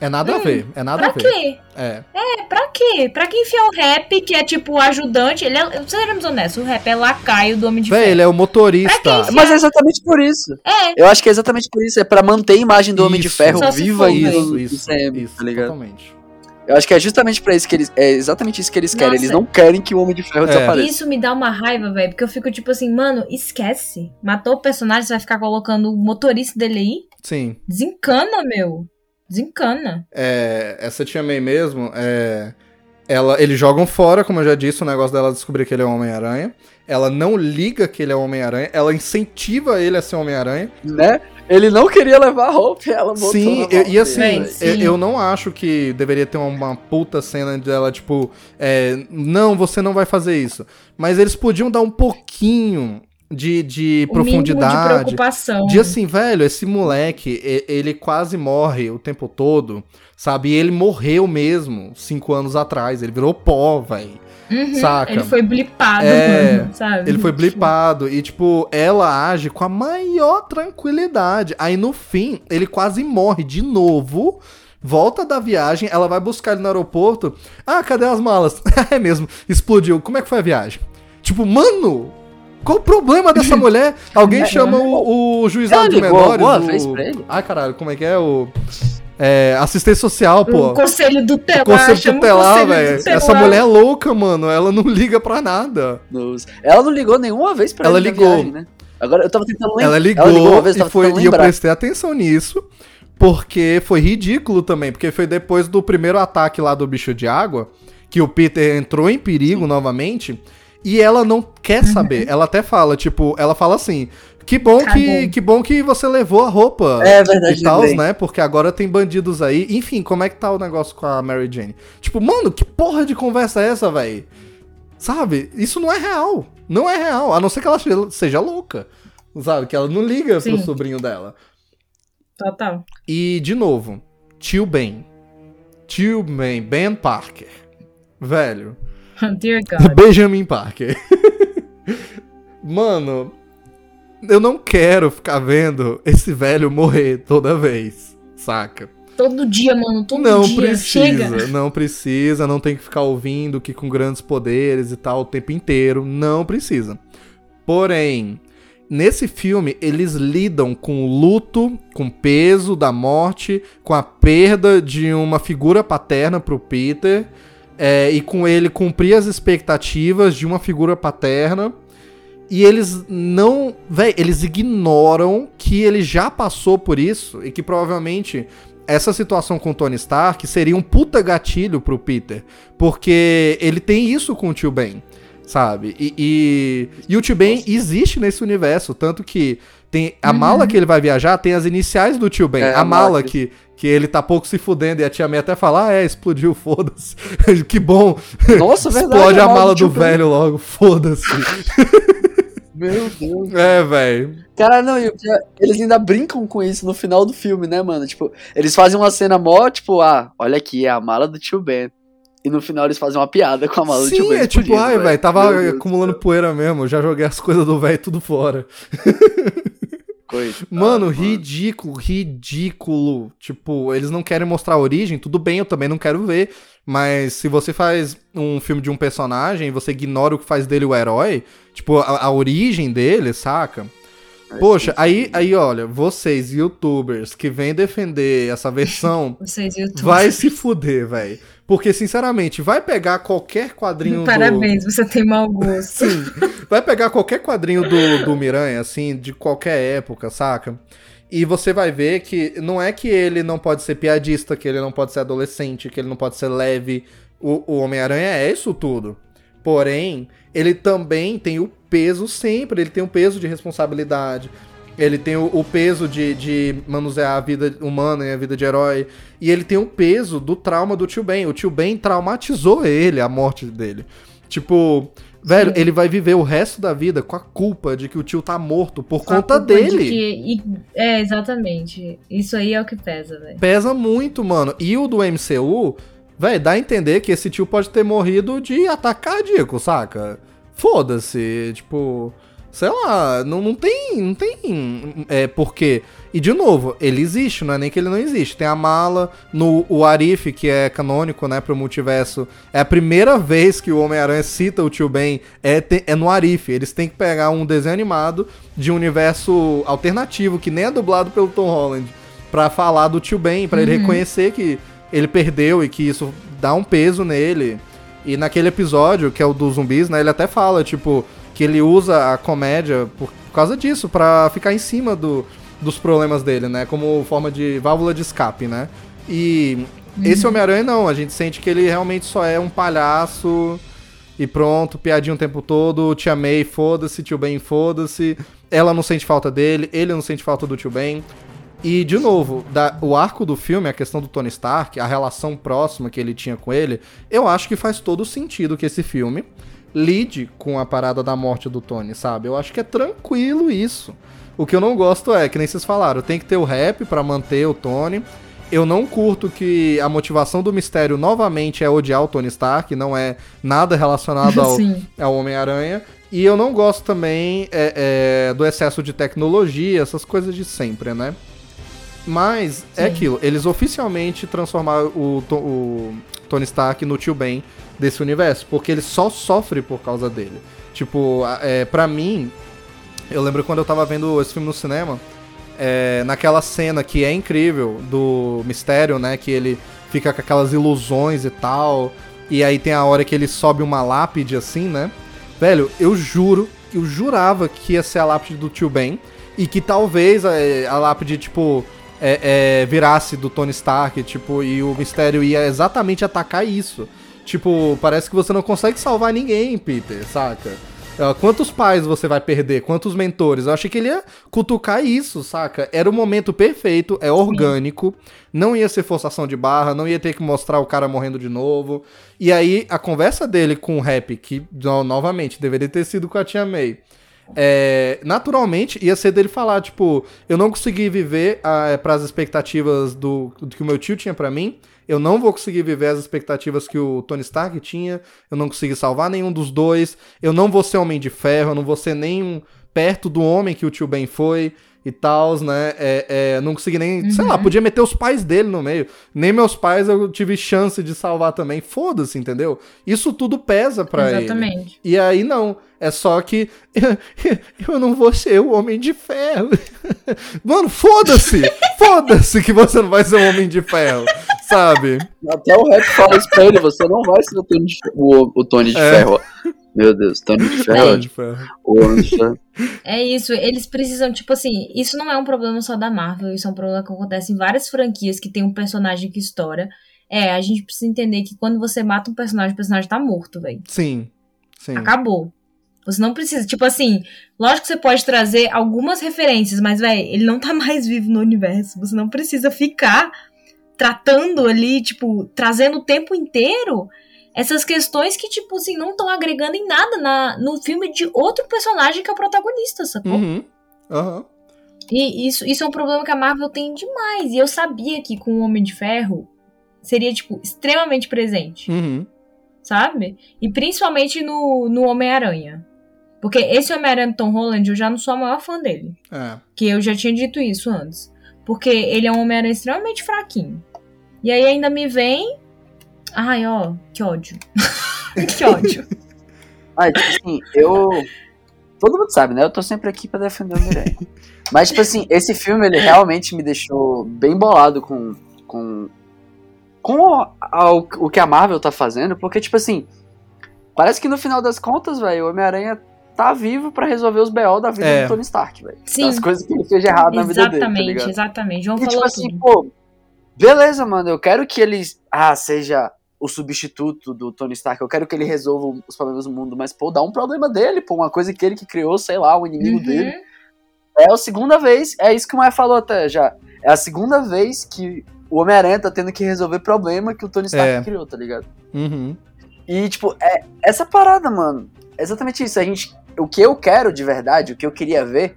É nada a Hum, ver, é nada Pra a ver. quê? É. É, pra quê? Pra que enfiar o rap, que é tipo o ajudante? Ele é. Sejamos honestos, o rap é lacaio do Homem de Véi, Ferro. ele é o motorista. Pra quem Mas é exatamente por isso. É, Eu acho que é exatamente por isso. É pra manter a imagem do Homem de Isso. Ferro viva for, Isso, isso, CM, isso, tá ligado? totalmente. Eu acho que é justamente pra isso que eles. É exatamente isso que eles querem. Nossa. Eles não querem que o Homem de Ferro É. desapareça. isso me dá uma raiva, velho. Porque eu fico tipo assim, mano, esquece. Matou o personagem, você vai ficar colocando o motorista dele aí? Sim. Desencana, meu. Desencana. É, essa tia May mesmo, é, ela, eles jogam fora, como eu já disse, o negócio dela descobrir que ele é Homem-Aranha. Ela não liga que ele é Homem-Aranha, ela incentiva ele a ser Homem-Aranha. Né? Ele não queria levar a roupa e ela botou Sim, na e, roupa e assim, Véi, eu, sim. eu não acho que deveria ter uma, uma puta cena dela, tipo, é, não, você não vai fazer isso. Mas eles podiam dar um pouquinho de, de O mínimo de profundidade. preocupação. De assim, velho, esse moleque, e- ele quase morre o tempo todo, sabe? E ele morreu mesmo cinco anos atrás. Ele virou pó, velho. Uhum, saca? Ele foi blipado, É, mano, sabe? Ele foi blipado. E, tipo, ela age com a maior tranquilidade. Aí, no fim, ele quase morre de novo. Volta da viagem, ela vai buscar ele no aeroporto. Ah, cadê as malas? é mesmo, explodiu. Como é que foi a viagem? Tipo, mano, qual o problema dessa mulher? Alguém chama o, o juizado de menores. alguma o... vez pra ele? Ai, caralho, como é que é? O. É, assistência social, pô. O conselho tutelar. Conselho chama o conselho velho. tutelar. Essa mulher é louca, mano. Ela não liga pra nada. Ela não ligou nenhuma vez pra Ela ligou. viagem, né? Agora eu tava tentando lembrar. Ela ligou, uma vez, eu e, foi, e eu prestei atenção nisso, porque foi ridículo também, porque foi depois do primeiro ataque lá do bicho de água, que o Peter entrou em perigo novamente, e ela não quer Uhum. saber. Ela até fala, tipo, ela fala assim, que bom que, que bom que você levou a roupa É verdade, e tal, né? Porque agora tem bandidos aí. Enfim, como é que tá o negócio com a Mary Jane? Tipo, mano, que porra de conversa é essa, velho? Sabe? Isso não é real. Não é real. A não ser que ela seja- seja louca. Sabe? Que ela não liga pro Sim. sobrinho dela. Total. E, de novo, tio Ben. Tio Ben, Ben Parker. Velho. Dear God. Benjamin Parker. Mano, eu não quero ficar vendo esse velho morrer toda vez, saca? Todo dia, mano. Todo não dia. precisa, Chega. não precisa, não tem que ficar ouvindo que com grandes poderes e tal o tempo inteiro, não precisa. Porém, nesse filme eles lidam com o luto, com o peso da morte, com a perda de uma figura paterna pro Peter, é, e com ele cumprir as expectativas de uma figura paterna. E eles não. Véi, eles ignoram que ele já passou por isso e que provavelmente essa situação com o Tony Stark seria um puta gatilho pro Peter. Porque ele tem isso com o tio Ben, sabe? E, e, e o tio Ben existe nesse universo. Tanto que tem a mala que ele vai viajar tem as iniciais do tio Ben. É, a a mala que, que ele tá pouco se fudendo e a tia May até fala: Ah, é, explodiu, foda-se. que bom. Nossa, verdade. Explode a mala do Ben. velho logo, foda-se. Meu Deus. é, velho. Cara, não, e eles ainda brincam com isso no final do filme, né, mano? Tipo, eles fazem uma cena mó, tipo, ah, olha aqui, é a mala do tio Ben. E no final eles fazem uma piada com a mala do tio Sim, Ben. é tipo, ai, velho, tava acumulando do poeira mesmo, já joguei as coisas do velho tudo fora. Coitado, Mano, ridículo, ridículo. Tipo, eles não querem mostrar a origem, tudo bem, eu também não quero ver. Mas se você faz um filme de um personagem e você ignora o que faz dele o herói, tipo, a, a origem dele, saca? Poxa, aí, aí olha, vocês, youtubers, que vêm defender essa versão, Vocês vai se fuder, velho. Porque, sinceramente, vai pegar qualquer quadrinho do... Parabéns, você tem mau gosto. Sim. Vai pegar qualquer quadrinho do, do Miranha, assim, de qualquer época, saca? E você vai ver que não é que ele não pode ser piadista, que ele não pode ser adolescente, que ele não pode ser leve. O, o Homem-Aranha é isso tudo. Porém, ele também tem o peso sempre, ele tem o peso de responsabilidade. Ele tem o, o peso de, de manusear a vida humana e a vida de herói. E ele tem o peso do trauma do tio Ben. O tio Ben traumatizou ele, a morte dele. Tipo, velho, ele vai viver o resto da vida com a culpa de que o tio tá morto por Com conta culpa de dele. que- é, exatamente. Isso aí é o que pesa, velho. Pesa muito, mano. E o do MCU, velho, dá a entender que esse tio pode ter morrido de ataque cardíaco, saca? Foda-se, tipo, sei lá, não, não tem, não tem é, porquê. E de novo, ele existe, não é nem que ele não existe. Tem a mala no o Arif, que é canônico, né, pro multiverso. É a primeira vez que o Homem-Aranha cita o tio Ben, é, é no Arif. Eles têm que pegar um desenho animado de um universo alternativo, que nem é dublado pelo Tom Holland, pra falar do tio Ben, pra ele reconhecer que ele perdeu e que isso dá um peso nele. E naquele episódio, que é o dos zumbis, né, ele até fala, tipo, que ele usa a comédia por causa disso, pra ficar em cima do, dos problemas dele, né, como forma de válvula de escape, né. E esse Homem-Aranha não, a gente sente que ele realmente só é um palhaço e pronto, piadinha o tempo todo, te amei, foda-se, tio Ben, foda-se. Ela não sente falta dele, ele não sente falta do tio Ben. E, de novo, da- o arco do filme, a questão do Tony Stark, a relação próxima que ele tinha com ele, eu acho que faz todo sentido que esse filme lide com a parada da morte do Tony, sabe? Eu acho que é tranquilo isso. O que eu não gosto é, que nem vocês falaram, tem que ter o rap pra manter o Tony. Eu não curto que a motivação do mistério novamente é odiar o Tony Stark, não é nada relacionado ao, ao Homem-Aranha. E eu não gosto também é, é, do excesso de tecnologia, essas coisas de sempre, né? Mas é Sim. aquilo, eles oficialmente transformaram o, o Tony Stark no tio Ben desse universo, porque ele só sofre por causa dele. Tipo, a- é, pra mim, eu lembro quando eu tava vendo esse filme no cinema, é, naquela cena que é incrível do mistério, né? Que ele fica com aquelas ilusões e tal. E aí tem a hora que ele sobe uma lápide assim, né? Velho, eu juro, eu jurava que ia ser a lápide do tio Ben. E que talvez é, a lápide, tipo, é, é, virasse do Tony Stark, tipo, e o mistério ia exatamente atacar isso. Tipo, parece que você não consegue salvar ninguém, Peter, saca? Ah, Quantos pais você vai perder? Quantos mentores? Eu achei que ele ia cutucar isso, saca? Era o momento perfeito, é orgânico, não ia ser forçação de barra, não ia ter que mostrar o cara morrendo de novo. E aí, a conversa dele com o Rap, que, no- novamente, deveria ter sido com a Tia May, é, naturalmente ia ser dele falar, tipo, eu não consegui viver para as expectativas do, do que o meu tio tinha pra mim. Eu não vou conseguir viver as expectativas que o Tony Stark tinha. Eu não consegui salvar nenhum dos dois. Eu não vou ser homem de ferro. Eu não vou ser nem perto do homem que o tio Ben foi e tal, né? É, é, não consegui nem. Sei lá, podia meter os pais dele no meio. Nem meus pais eu tive chance de salvar também. Foda-se, entendeu? Isso tudo pesa pra ele. Exatamente. E aí não, é só que eu não vou ser o Homem de Ferro. Mano, foda-se! foda-se que você não vai ser um Homem de Ferro, sabe? Até o rap fala isso pra ele, você não vai ser o Tony de, o, o Tony de É. Ferro. Meu Deus, Tony de Ferro. O Homem de Ferro. É isso, eles precisam, tipo assim, isso não é um problema só da Marvel, isso é um problema que acontece em várias franquias que tem um personagem que estoura. É, a gente precisa entender que quando você mata um personagem, o personagem tá morto, velho. Sim, sim. Acabou. Você não precisa, tipo assim, lógico que você pode trazer algumas referências, mas, velho, ele não tá mais vivo no universo. Você não precisa ficar tratando ali, tipo, trazendo o tempo inteiro essas questões que, tipo assim, não estão agregando em nada na, no filme de outro personagem que é o protagonista, sacou? Uhum. Aham. E isso, isso é um problema que a Marvel tem demais. E eu sabia que com o Homem de Ferro seria, tipo, extremamente presente, Uhum. sabe? E principalmente no, no Homem-Aranha. Porque esse Homem-Aranha Tom Holland, eu já não sou a maior fã dele. É. Que eu já tinha dito isso antes. Porque ele é um Homem-Aranha extremamente fraquinho. E aí ainda me vem. Ai, ó, que ódio. que ódio. Ah, tipo assim, eu. Todo mundo sabe, né? Eu tô sempre aqui pra defender o Miranha. Mas, tipo assim, esse filme, ele realmente me deixou bem bolado com. com. com a- a- o, que a Marvel tá fazendo, porque, tipo assim. Parece que no final das contas, velho, o Homem-Aranha tá vivo pra resolver os BO da vida É. do Tony Stark, velho. Sim. As coisas que ele fez errado na vida dele, tá Exatamente, exatamente. João E tipo falou assim, tudo. pô, beleza, mano, eu quero que ele ah, seja o substituto do Tony Stark, eu quero que ele resolva os problemas do mundo, mas pô, dá um problema dele, pô, uma coisa que ele que criou, sei lá, o inimigo Uhum. dele. É a segunda vez, é isso que o Maia falou até já. É a segunda vez que o Homem-Aranha tá tendo que resolver problema que o Tony Stark É. criou, tá ligado? Uhum. E, tipo, é essa parada, mano. É exatamente isso. A gente, o que eu quero de verdade, o que eu queria ver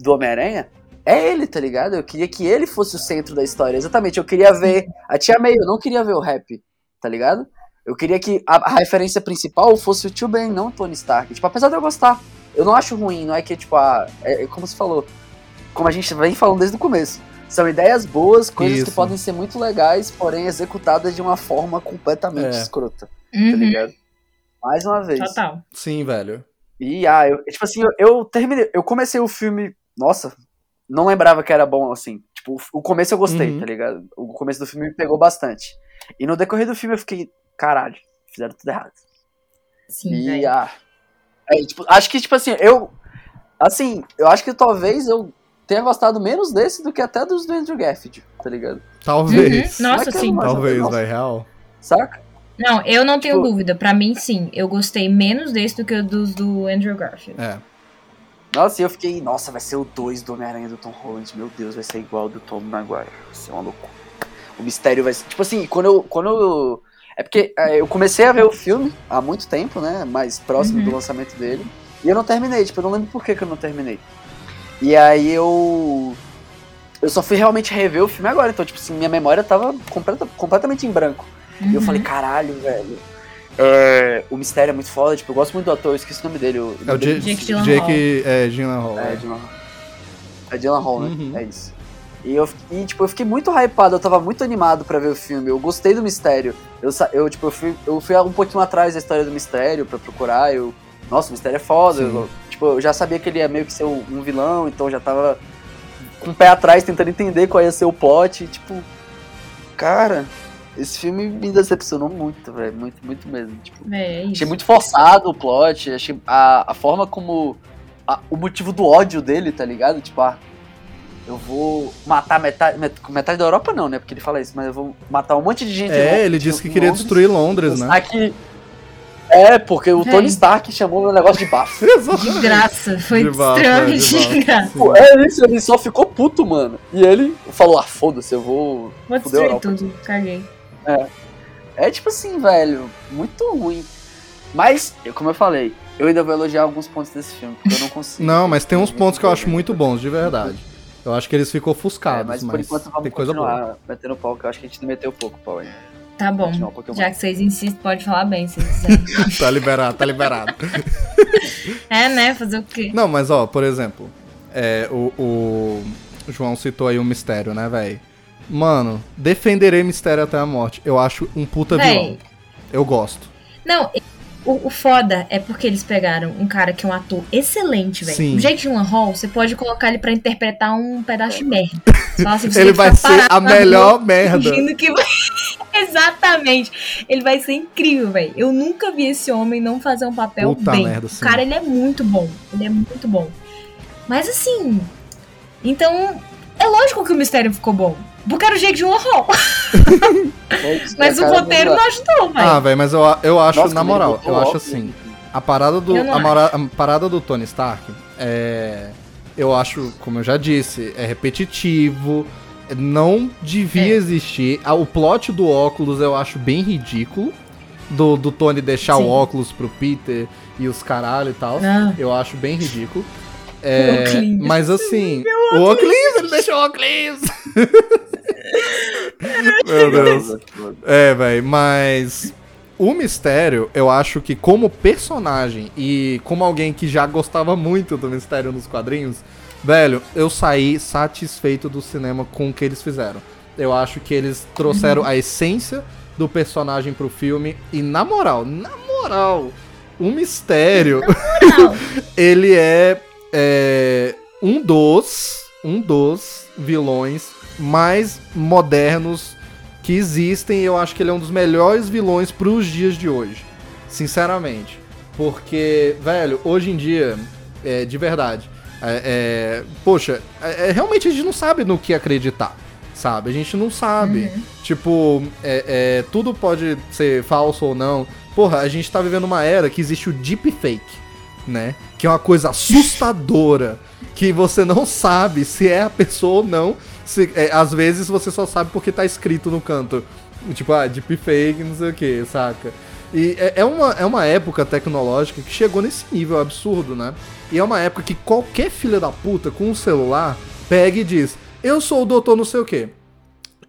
do Homem-Aranha é ele, tá ligado? Eu queria que ele fosse o centro da história. Exatamente. Eu queria ver a Tia May, eu não queria ver o rap, tá ligado? Eu queria que a, a referência principal fosse o Tio Ben, não o Tony Stark. Tipo, apesar de eu gostar, eu não acho ruim, não é que, tipo, ah, é, é como você falou, como a gente vem falando desde o começo. São ideias boas, coisas que Isso. podem ser muito legais, porém executadas de uma forma completamente É. escrota tá Uhum, ligado? Mais uma vez. total. Sim, velho. E, ah, eu, tipo assim, eu, eu terminei, eu comecei o filme, nossa, não lembrava que era bom, assim. Tipo, o- o começo eu gostei, Uhum. tá ligado? O começo do filme me pegou bastante. E no decorrer do filme eu fiquei, caralho, fizeram tudo errado. Sim, e, ah, é, tipo, acho que, tipo assim, eu, assim, eu acho que talvez eu tenha gostado menos desse do que até dos do Andrew Garfield, tá ligado? Talvez. Uhum. Nossa, é que sim. é? Talvez, vai, real. Saca? Não, eu não tenho Tipo- dúvida. Pra mim, sim. Eu gostei menos desse do que o dos do Andrew Garfield. É. Nossa, e eu fiquei, nossa, vai ser o 2 do Homem-Aranha do Tom Holland. Meu Deus, vai ser igual ao do Tom Maguire. Vai ser uma loucura. O mistério vai ser. Tipo assim, quando eu. Quando eu é porque é, eu comecei a ver o filme há muito tempo, né? Mais próximo Uhum. do lançamento dele. E eu não terminei, tipo, eu não lembro por que, que eu não terminei. E aí eu. Eu só fui realmente rever o filme agora. Então, tipo assim, minha memória tava completa, completamente em branco. E eu Uhum. falei, caralho, velho. é, o mistério é muito foda, tipo, eu gosto muito do ator, eu esqueci o nome dele. O, É o Jake Jake, Gyllenhaal. Jake é, Gyllenhaal. é, é. Dylan. É Dylan Hall, né? Uhum. É isso. E eu, e, tipo, eu fiquei muito hypado, eu tava muito animado pra ver o filme. Eu gostei do mistério. Eu, eu tipo, eu fui, eu fui um pouquinho atrás da história do mistério pra procurar. Eu, nossa, o mistério é foda. Eu, tipo, eu já sabia que ele ia meio que ser um, um vilão, então eu já tava com o pé atrás tentando entender qual ia ser o plot. E, tipo, cara, esse filme me decepcionou muito, velho. Muito, muito mesmo. Tipo, É, é isso. Achei muito forçado o plot, achei a, a forma como. a- o motivo do ódio dele, tá ligado? Tipo, ah, eu vou matar metade. met- Metade da Europa não, né? Porque ele fala isso, mas eu vou matar um monte de gente. É, Lon- ele disse que queria Londres, destruir Londres, né? que- É, porque o É. Tony Stark chamou meu negócio de bafo. De graça. Foi De volta, extremamente de graça. Pô, é isso, ele só ficou puto, mano. E ele falou, ah, foda-se, eu vou. Vou destruir Europa. tudo. Caguei. É tipo assim, velho, muito ruim. Mas, como eu falei, eu ainda vou elogiar alguns pontos desse filme, porque eu não consigo. Não, mas tem uns pontos que eu acho muito bons, de verdade. Eu acho que eles ficam É, ofuscados, mas mas, por enquanto vamos tem coisa boa. metendo pau, que eu acho que a gente meteu pouco pau ainda. Tá bom. Um. Já que vocês insistem, pode falar bem se quiser. Tá liberado, tá liberado. é, né? Fazer o quê? Não, mas ó, por exemplo, é, o, o João citou aí o mistério, né, velho? Mano, defenderei mistério até a morte. Eu acho um puta Véi. vilão. Eu gosto. Não, o, o foda é porque eles pegaram um cara que é um ator excelente, velho. O Jake Gyllenhaal, você pode colocar ele pra interpretar um pedaço de merda. Assim, você Ele vai ficar ser a melhor merda. que vai- Exatamente. Ele vai ser incrível, velho. Eu nunca vi esse homem não fazer um papel Puta bem. merda, o cara, ele é muito bom. Ele é muito bom. Mas assim... Então, é lógico que o mistério ficou bom. Era o Jake Gyllenhaal. Mas o roteiro não ajudou, velho. Ah, velho, mas eu, eu acho, Nossa, na moral, eu acho assim. A parada do, a, mora- a parada do Tony Stark é. Eu acho, como eu já disse, é repetitivo. Não devia É. existir. O plot do óculos eu acho bem ridículo. Do, do Tony deixar Sim. o óculos pro Peter e os caralho e tal. Ah. Eu acho bem ridículo. É, mas assim, o óculos, ele deixou o óculos. Meu Deus. É, velho, mas o mistério, eu acho que como personagem e como alguém que já gostava muito do mistério nos quadrinhos, velho, eu saí satisfeito do cinema com o que eles fizeram. Eu acho que eles trouxeram a essência do personagem pro filme e na moral, na moral, o mistério, ele é, é um dos, um dos vilões mais modernos que existem. E eu acho que ele é um dos melhores vilões pros dias de hoje. Sinceramente. Porque, velho, hoje em dia, é, de verdade, é, é, poxa, é, é, realmente a gente não sabe no que acreditar, sabe? A gente não sabe. Tipo, é, é, tudo pode ser falso ou não. Porra, a gente tá vivendo uma era que existe o deepfake, né? Que é uma coisa assustadora. que você não sabe se é a pessoa ou não. Se, é, às vezes você só sabe porque tá escrito no canto. Tipo, ah, deepfake, não sei o que, saca? E é, é uma, é uma época tecnológica que chegou nesse nível absurdo, né? E é uma época que qualquer filha da puta com um celular pega e diz: Eu sou o doutor não sei o quê.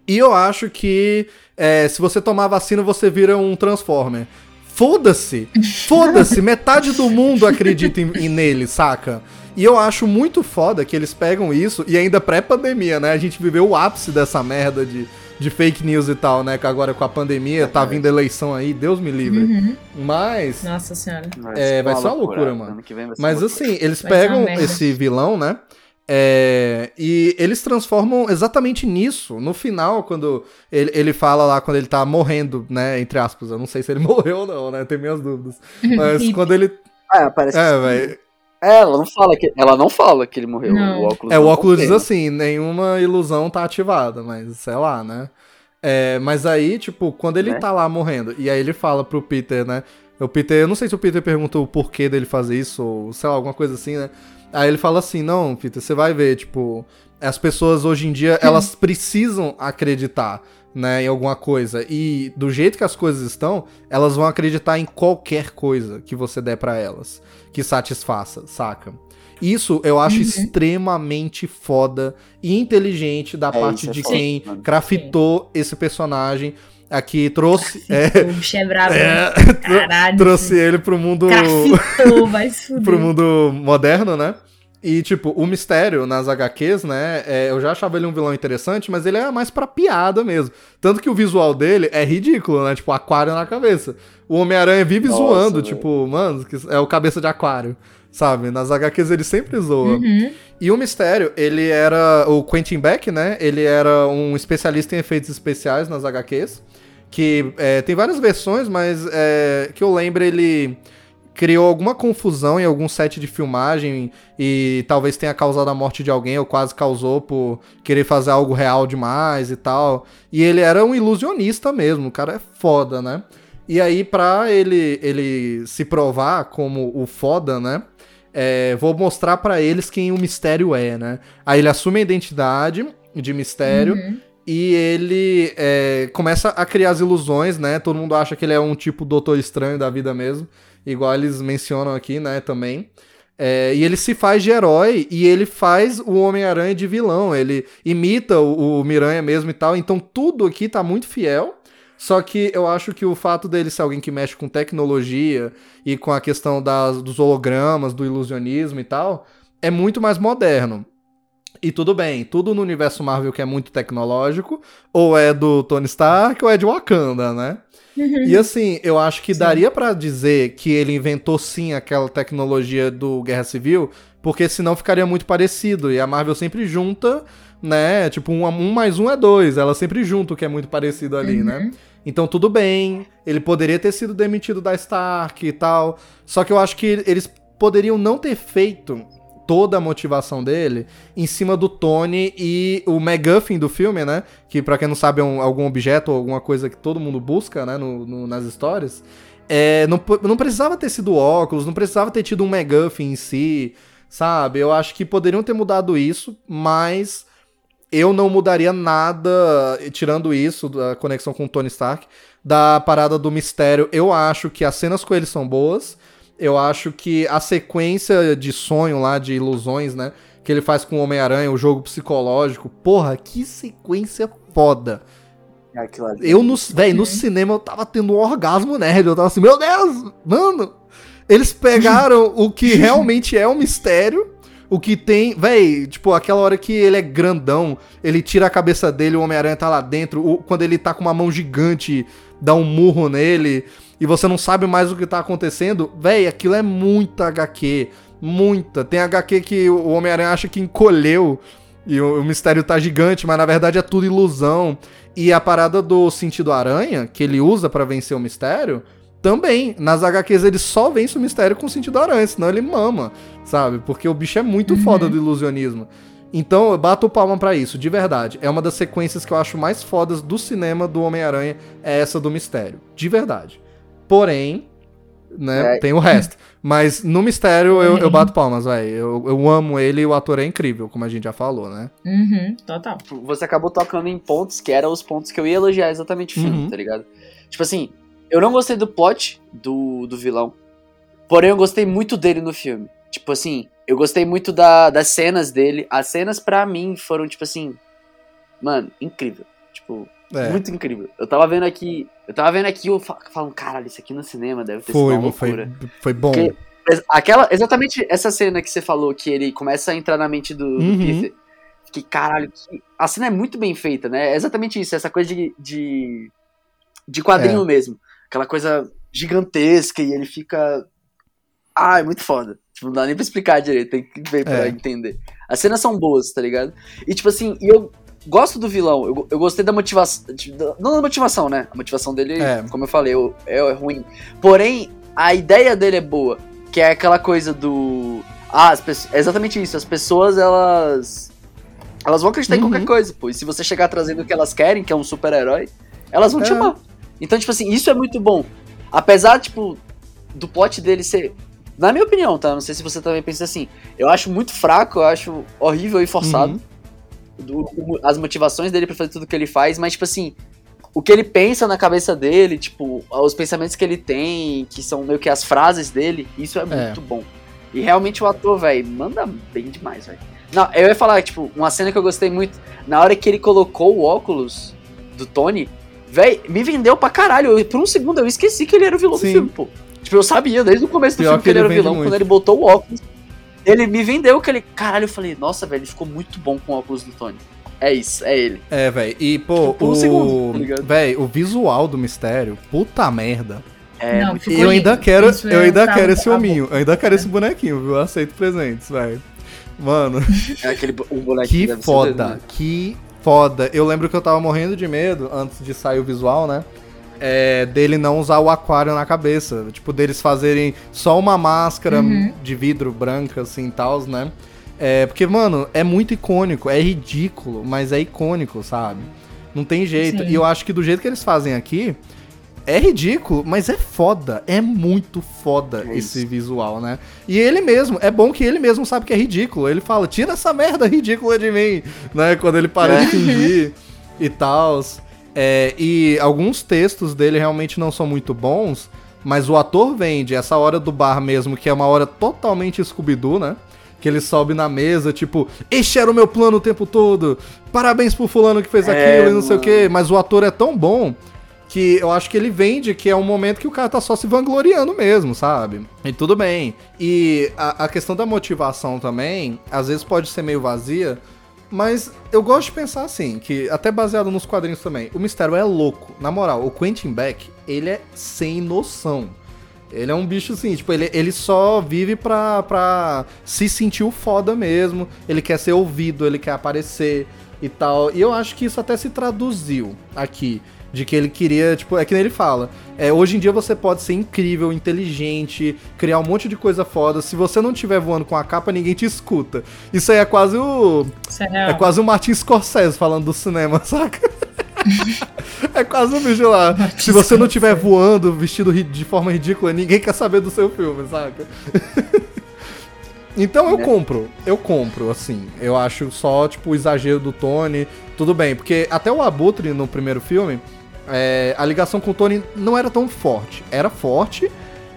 E eu acho que é, se você tomar vacina, você vira um Transformer. Foda-se! Foda-se! Metade do mundo acredita em, em nele, saca? E eu acho muito foda que eles pegam isso, e ainda pré-pandemia, né? A gente viveu o ápice dessa merda de, de fake news e tal, né? Que agora com a pandemia tá vindo eleição aí, Deus me livre. Uhum. Mas. Nossa senhora. É, vai ser uma loucura, mano. Ano que vem vai ser Mas uma loucura. assim, eles Vai pegam esse vilão, né? É, e eles transformam exatamente nisso. No final, quando ele, ele fala lá, quando ele tá morrendo, né? Entre aspas. Eu não sei se ele morreu ou não, né? Tenho minhas dúvidas. Mas quando ele. Ah, parece É, que- velho. É, ela não fala que ela não fala que ele morreu. Não. O óculos É, o óculos diz assim: nenhuma ilusão tá ativada, mas sei lá, né? É, mas aí, tipo, quando ele Né? tá lá morrendo, e aí ele fala pro Peter, né? O Peter, eu não sei se o Peter perguntou o porquê dele fazer isso, ou sei lá, alguma coisa assim, né? Aí ele fala assim: não, Peter, você vai ver, tipo, as pessoas hoje em dia, elas precisam acreditar, né, em alguma coisa. E do jeito que as coisas estão, elas vão acreditar em qualquer coisa que você der pra elas, que satisfaça, saca? Isso eu acho extremamente foda e inteligente da É, parte é de foda, quem mano. craftou esse personagem. Aqui trouxe. É, O bicho é brabo. é, Caralho. trouxe ele pro mundo. Grafitou, vai se fuder. pro mundo moderno, né? E, tipo, o mistério nas HQs, né? é, eu já achava ele um vilão interessante, mas ele é mais pra piada mesmo. Tanto que o visual dele é ridículo, né? Tipo, aquário na cabeça. O Homem-Aranha vive Nossa, zoando, tipo, mano, que é o cabeça de aquário, sabe? Nas HQs ele sempre zoa. Uhum. E o Mistério, ele era. O Quentin Beck, né? Ele era um especialista em efeitos especiais nas HQs. Que é, tem várias versões, mas é, que eu lembro ele criou alguma confusão em algum set de filmagem e talvez tenha causado a morte de alguém ou quase causou por querer fazer algo real demais e tal. E ele era um ilusionista mesmo, o cara é foda, né? E aí, pra ele, ele se provar como o foda, né? é, vou mostrar pra eles quem o mistério é, né? Aí ele assume a identidade de mistério e ele é, começa a criar as ilusões, né? Todo mundo acha que ele é um tipo doutor estranho da vida mesmo, igual eles mencionam aqui, né? Também. É, e ele se faz de herói e ele faz o Homem-Aranha de vilão. Ele imita o, o Miranha mesmo e tal. Então tudo aqui tá muito fiel. Só que eu acho que o fato dele ser alguém que mexe com tecnologia e com a questão das, dos hologramas, do ilusionismo e tal, é muito mais moderno. E tudo bem, tudo no universo Marvel que é muito tecnológico, ou é do Tony Stark ou é de Wakanda, né? E assim, eu acho que daria pra dizer que ele inventou sim aquela tecnologia do Guerra Civil, porque senão ficaria muito parecido. E a Marvel sempre junta, né? Tipo, um, um mais um é dois. Ela sempre junta o que é muito parecido ali, né? Então tudo bem, ele poderia ter sido demitido da Stark e tal. Só que eu acho que eles poderiam não ter feito toda a motivação dele em cima do Tony e o MacGuffin do filme, né? Que pra quem não sabe é um- algum objeto ou alguma coisa que todo mundo busca, né? no- no- nas histórias. É, não, não precisava ter sido óculos, não precisava ter tido um MacGuffin em si, sabe? Eu acho que poderiam ter mudado isso, mas eu não mudaria nada, tirando isso, da conexão com o Tony Stark, da parada do mistério. Eu acho que as cenas com ele são boas. Eu acho que a sequência de sonho lá, de ilusões, né? Que ele faz com o Homem-Aranha, o jogo psicológico. Porra, que sequência foda. É aquilo ali. Eu, no, véi, no cinema, eu tava tendo um orgasmo nerd. Eu tava assim, meu Deus, mano. Eles pegaram o que realmente é um mistério. O que tem, véi, tipo, aquela hora que ele é grandão, ele tira a cabeça dele, o Homem-Aranha tá lá dentro. o- quando ele tá com uma mão gigante, dá um murro nele. E você não sabe mais o que tá acontecendo, véi, aquilo é muita HQ. Muita. Tem HQ que o Homem-Aranha acha que encolheu e o, o mistério tá gigante, mas na verdade é tudo ilusão. E a parada do sentido aranha, que ele usa para vencer o mistério, também. Nas HQs ele só vence o mistério com sentido aranha, senão ele mama, sabe? Porque o bicho é muito Uhum. foda do ilusionismo. Então eu bato palma pra isso, de verdade. É uma das sequências que eu acho mais fodas do cinema do Homem-Aranha, é essa do mistério. De verdade. Porém, né, É. tem o resto. Mas no mistério eu, eu Porém. bato palmas, velho. Eu, eu amo ele e o ator é incrível, como a gente já falou, né? Uhum, total. Você acabou tocando em pontos que eram os pontos que eu ia elogiar exatamente o filme, Uhum. tá ligado? Tipo assim, eu não gostei do plot do, do vilão. Porém, eu gostei muito dele no filme. Tipo assim, eu gostei muito da, das cenas dele. As cenas, pra mim, foram, tipo assim. Mano, incrível. Tipo, É. muito incrível. Eu tava vendo aqui. Eu tava vendo aqui eu fa- falando, caralho, isso aqui no cinema deve ter Foi, sido uma foi, foi bom. Porque- Aquela, exatamente essa cena que você falou, que ele começa a entrar na mente do, do Uhum. Peter. Que caralho, que... a cena é muito bem feita, né? É exatamente isso, essa coisa de, de, de quadrinho É. mesmo. Aquela coisa gigantesca e ele fica. Ah, é muito foda. Tipo, não dá nem pra explicar direito, tem que ver pra É. entender. As cenas são boas, tá ligado? E tipo assim, e eu gosto do vilão, eu, eu gostei da motivação. Não da motivação, né? A motivação dele, É. como eu falei, é, é ruim. Porém, a ideia dele é boa. Que é aquela coisa do. Ah, as pessoas, é exatamente isso. As pessoas, elas. Elas vão acreditar em Uhum. qualquer coisa, pô. E se você chegar trazendo o que elas querem, que é um super-herói, elas vão te É. amar. Então, tipo assim, isso é muito bom. Apesar, tipo, do plot dele ser. Na minha opinião, tá? Não sei se você também pensa assim. Eu acho muito fraco, eu acho horrível e forçado. Uhum. Do- as motivações dele pra fazer tudo que ele faz, mas, tipo assim, o que ele pensa na cabeça dele, tipo, os pensamentos que ele tem, que são meio que as frases dele, isso é, É. muito bom. E realmente o ator, velho, manda bem demais, velho. Não, eu ia falar, tipo, uma cena que eu gostei muito, na hora que ele colocou o óculos do Tony, velho, me vendeu pra caralho. Eu, por um segundo eu esqueci que ele era o vilão Sim. do filme, pô. Tipo, eu sabia desde o começo do Pior filme que ele ele era o vilão, muito. quando ele botou o óculos. Ele me vendeu aquele. Caralho, eu falei, nossa, velho, ele ficou muito bom com o óculos do Tony. É isso, é ele. É, velho. E, pô, Tipo, um o. segundo, tá? Véi, o visual do mistério, puta merda. É, Não, eu ainda quero, Isso eu é ainda tá quero esse hominho, eu ainda quero esse bonequinho, viu? Eu aceito presentes, velho. Mano, É aquele um bonequinho que foda, dele, né? que foda. Eu lembro que eu tava morrendo de medo antes de sair o visual, né? É, dele não usar o aquário na cabeça. Tipo, deles fazerem só uma máscara Uhum. de vidro branca, assim, e tal, né? É, porque, mano, é muito icônico, é ridículo, mas é icônico, sabe? Não tem jeito. Sim. E eu acho que do jeito que eles fazem aqui, é ridículo, mas é foda. É muito foda É esse visual, né? E ele mesmo, é bom que ele mesmo sabe que é ridículo. Ele fala, tira essa merda ridícula de mim, né? Quando ele para É. de fingir e tal. É, e alguns textos dele realmente não são muito bons, mas o ator vende essa hora do bar mesmo, que é uma hora totalmente Scooby-Doo, né? Que ele sobe na mesa, tipo, este era o meu plano o tempo todo, parabéns pro fulano que fez É, aquilo e não sei o mano. quê. Mas o ator é tão bom que eu acho que ele vende que é um momento que o cara tá só se vangloriando mesmo, sabe? E tudo bem. E a, a questão da motivação também, às vezes pode ser meio vazia, mas eu gosto de pensar assim, que até baseado nos quadrinhos também, o mistério é louco. Na moral, o Quentin Beck, ele é sem noção. Ele é um bicho assim, tipo, ele, ele só vive pra, pra se sentir o foda mesmo. Ele quer ser ouvido, ele quer aparecer e tal. E eu acho que isso até se traduziu aqui. De que ele queria, tipo, é que nem ele fala. É, hoje em dia você pode ser incrível, inteligente, criar um monte de coisa foda. Se você não estiver voando com a capa, ninguém te escuta. Isso aí é quase o. É É quase o Martin Scorsese falando do cinema, saca? é quase um bicho lá. Se você não estiver voando, vestido de forma ridícula, ninguém quer saber do seu filme, saca? então eu Né? compro, eu compro, assim. Eu acho só, tipo, o exagero do Tony. Tudo bem, porque até o Abutre no primeiro filme, é, a ligação com o Tony não era tão forte. Era forte,